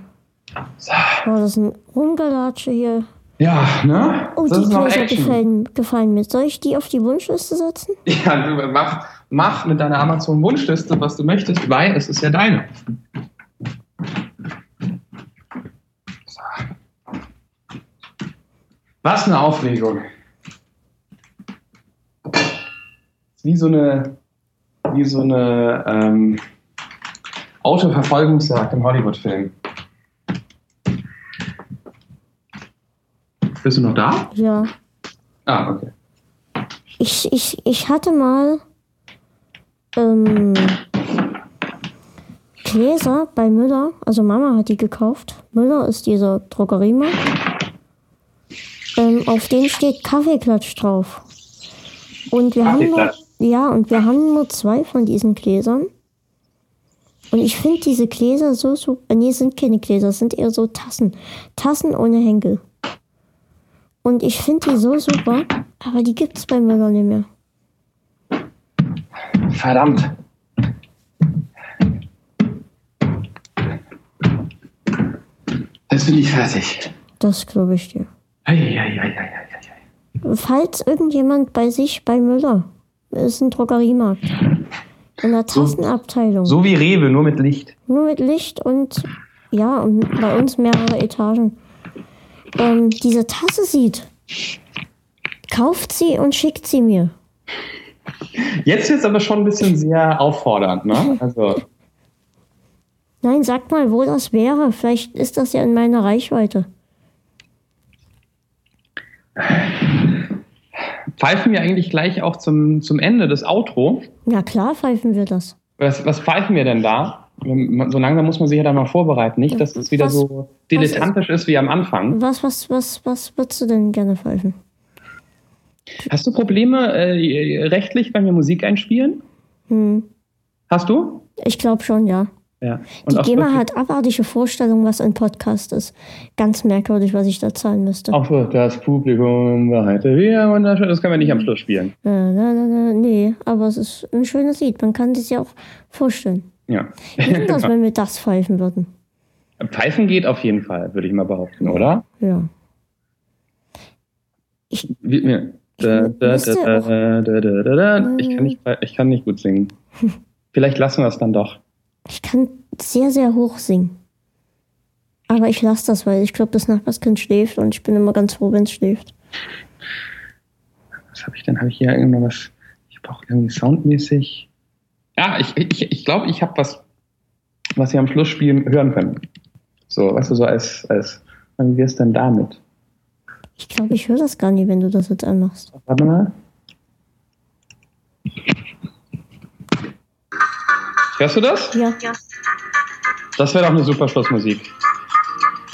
So. Oh, das ist ein Rumgelatsche hier. Ja, ne? Oh, das die Gläser gefallen, gefallen mir. Soll ich die auf die Wunschliste setzen? Ja, du mach, mach mit deiner Amazon-Wunschliste, was du möchtest, weil es ist ja deine. So. Was eine Aufregung. Wie so eine, wie so eine ähm, Autoverfolgungsjagd im Hollywood-Film. Bist du noch da? Ja. Ah, okay. Ich, ich, ich hatte mal ähm, Gläser bei Müller. Also Mama hat die gekauft. Müller ist dieser Drogeriemarkt. Ähm, auf dem steht Kaffeeklatsch drauf. Und wir haben nur, ja, und wir haben nur zwei von diesen Gläsern. Und ich finde diese Gläser so super. Nee, es sind keine Gläser, es sind eher so Tassen. Tassen ohne Henkel. Und ich finde die so super, aber die gibt's bei Müller nicht mehr. Verdammt. Jetzt bin ich fertig. Das glaube ich dir. Eieieiei. Falls irgendjemand bei sich bei Müller ist ein Drogeriemarkt. In der Tassenabteilung. So wie Rewe, nur mit Licht. Nur mit Licht und ja, und bei uns mehrere Etagen. Ähm, diese Tasse sieht. Kauft sie und schickt sie mir. Jetzt wird es aber schon ein bisschen sehr auffordernd, ne? Also, Nein, sag mal, wo das wäre. Vielleicht ist das ja in meiner Reichweite. Pfeifen wir eigentlich gleich auch zum, zum Ende des Outro. Ja, klar pfeifen wir das. Was, was pfeifen wir denn da? So langsam muss man sich ja da mal vorbereiten, nicht, dass es wieder Was- so dilettantisch ist wie am Anfang. Was, was, was, was würdest du denn gerne pfeifen? Hast du Probleme äh, rechtlich, wenn wir Musik einspielen? Hm, Hast du? ich glaube schon, ja. Ja. Die GEMA hat abartige Vorstellungen, was ein Podcast ist. Ganz merkwürdig, was ich da zahlen müsste. Auch das Publikum war heute wieder wunderschön. Das können wir nicht am Schluss spielen. Na, na, na, na, nee, aber es ist ein schönes Lied. Man kann sich ja auch vorstellen. Ja. Wie wäre das, wenn wir das pfeifen würden? Pfeifen geht auf jeden Fall, würde ich mal behaupten, oder? Ja. Da, da. Ich, kann nicht, ich kann nicht gut singen. Vielleicht lassen wir es dann doch. Ich kann sehr, sehr hoch singen. Aber ich lasse das, weil ich glaube, das Nachbarskind schläft und ich bin immer ganz froh, wenn es schläft. Was habe ich denn? Habe ich hier irgendwas? Ich brauche irgendwie soundmäßig. Ja, ich glaube, ich, ich, glaub, ich habe was, was wir am Schluss spielen hören können. So, weißt du, so als, als wie wär's denn damit? Ich glaube, ich höre das gar nicht, wenn du das jetzt anmachst. Warte mal. Hörst du das? Ja, Das wäre doch eine super Schlussmusik.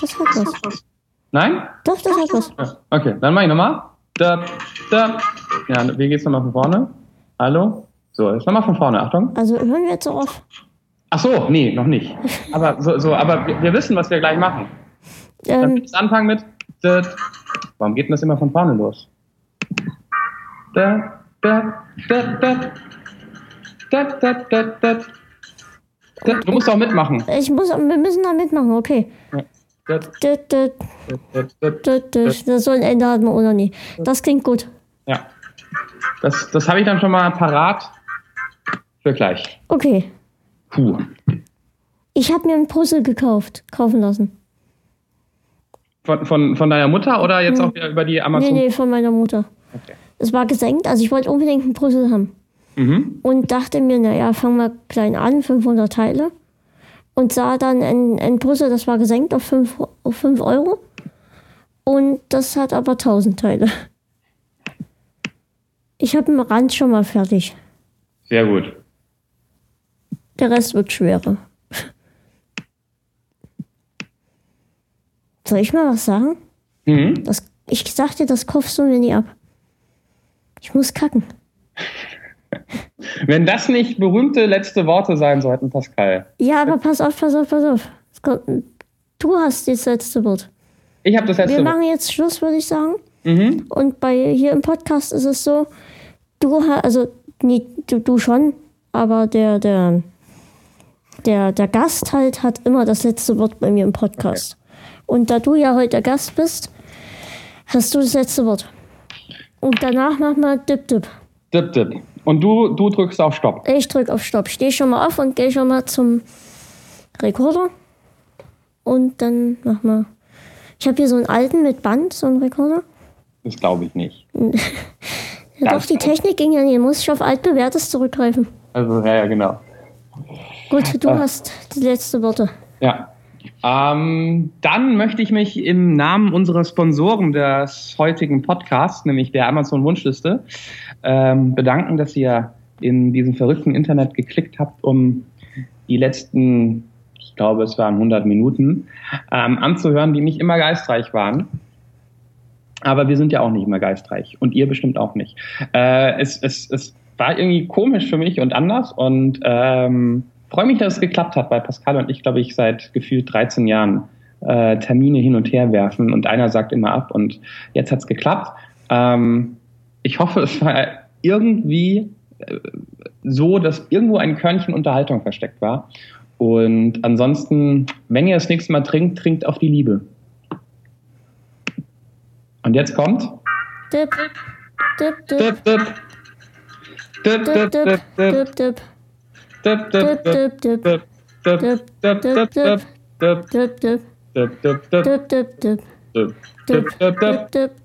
das hat was. Nein? Doch, das hat was. Ja, Okay, dann mach ich nochmal. Da, da. Ja, wie geht's nochmal von vorne? Hallo? So, jetzt nochmal von vorne. Achtung. Also hören wir jetzt so auf. Ach so, nee, noch nicht. Aber so, so aber wir, wir wissen, was wir gleich machen. Dann Ähm, ähm, anfangen mit. Da, warum geht denn das immer von vorne los? Da, da, da, da. Da, da, da, da. Da, du musst auch mitmachen. ich muss, wir müssen da mitmachen, okay. Das soll ein Ende haben oder nie. Das klingt gut. Ja. Das, das habe ich dann schon mal parat für gleich. Okay. Puh. Ich habe mir ein Puzzle gekauft, kaufen lassen. Von, von, von deiner Mutter oder jetzt auch wieder über die Nee, Amazon? nee, von meiner Mutter. Okay. Es war gesenkt, also ich wollte unbedingt ein Puzzle haben. Mhm. Und dachte mir, naja, fangen wir klein an, 500 Teile. Und sah dann ein, ein Puzzle, das war gesenkt auf 5, auf 5 Euro. Und das hat aber 1000 Teile. Ich habe den Rand schon mal fertig. Sehr gut. Der Rest wird schwerer. Soll ich mal was sagen? Mhm. Das, ich dir, das kaufst du mir nie ab. Ich muss kacken. Wenn das nicht berühmte letzte Worte sein sollten, Pascal. Ja, aber pass auf, pass auf, pass auf. Du hast das letzte Wort. Ich habe das letzte Wir machen jetzt Schluss, würde ich sagen. Mhm. Und bei hier im Podcast ist es so, du hast, also nee, du, du schon, aber der, der, der, der Gast halt hat immer das letzte Wort bei mir im Podcast. Und da du ja heute der Gast bist, hast du das letzte Wort. Und danach machen wir Dip Dip. Dip, dip. Und du, du drückst auf Stopp. Ich drücke auf Stopp, stehe schon mal auf und gehe schon mal zum Rekorder. Und dann machen wir. Ich habe hier so einen alten mit Band, so einen Rekorder. Das glaube ich nicht. Ja, doch, die Technik ging ja nicht. Muss ich auf altbewährtes zurückgreifen. Also, ja, ja, genau. Gut, du Ah. hast die letzte Worte. Ja. Ähm, dann möchte ich mich im Namen unserer Sponsoren des heutigen Podcasts, nämlich der Amazon Wunschliste, ähm, bedanken, dass ihr in diesem verrückten Internet geklickt habt, um die letzten, ich glaube, es waren 100 Minuten, ähm, anzuhören, die nicht immer geistreich waren. Aber wir sind ja auch nicht immer geistreich und ihr bestimmt auch nicht. Äh, es, es, es war irgendwie komisch für mich und anders und ähm, freue mich, dass es geklappt hat, weil Pascal und ich, glaube ich, seit gefühlt 13 Jahren äh, Termine hin und her werfen und einer sagt immer ab und jetzt hat es geklappt. Ähm, ich hoffe, es war irgendwie so, dass irgendwo ein Körnchen Unterhaltung versteckt war. Und ansonsten, wenn ihr das nächste Mal trinkt, trinkt auf die Liebe. Und jetzt kommt. Dip, dip, dip. Dip, dip. Dip, dip, dip, dip. Dip, dip, dip, dip. Dip, dip, dip, dip. Dip, dip, dip. Dip, dip, dip. Dip, dip, dip.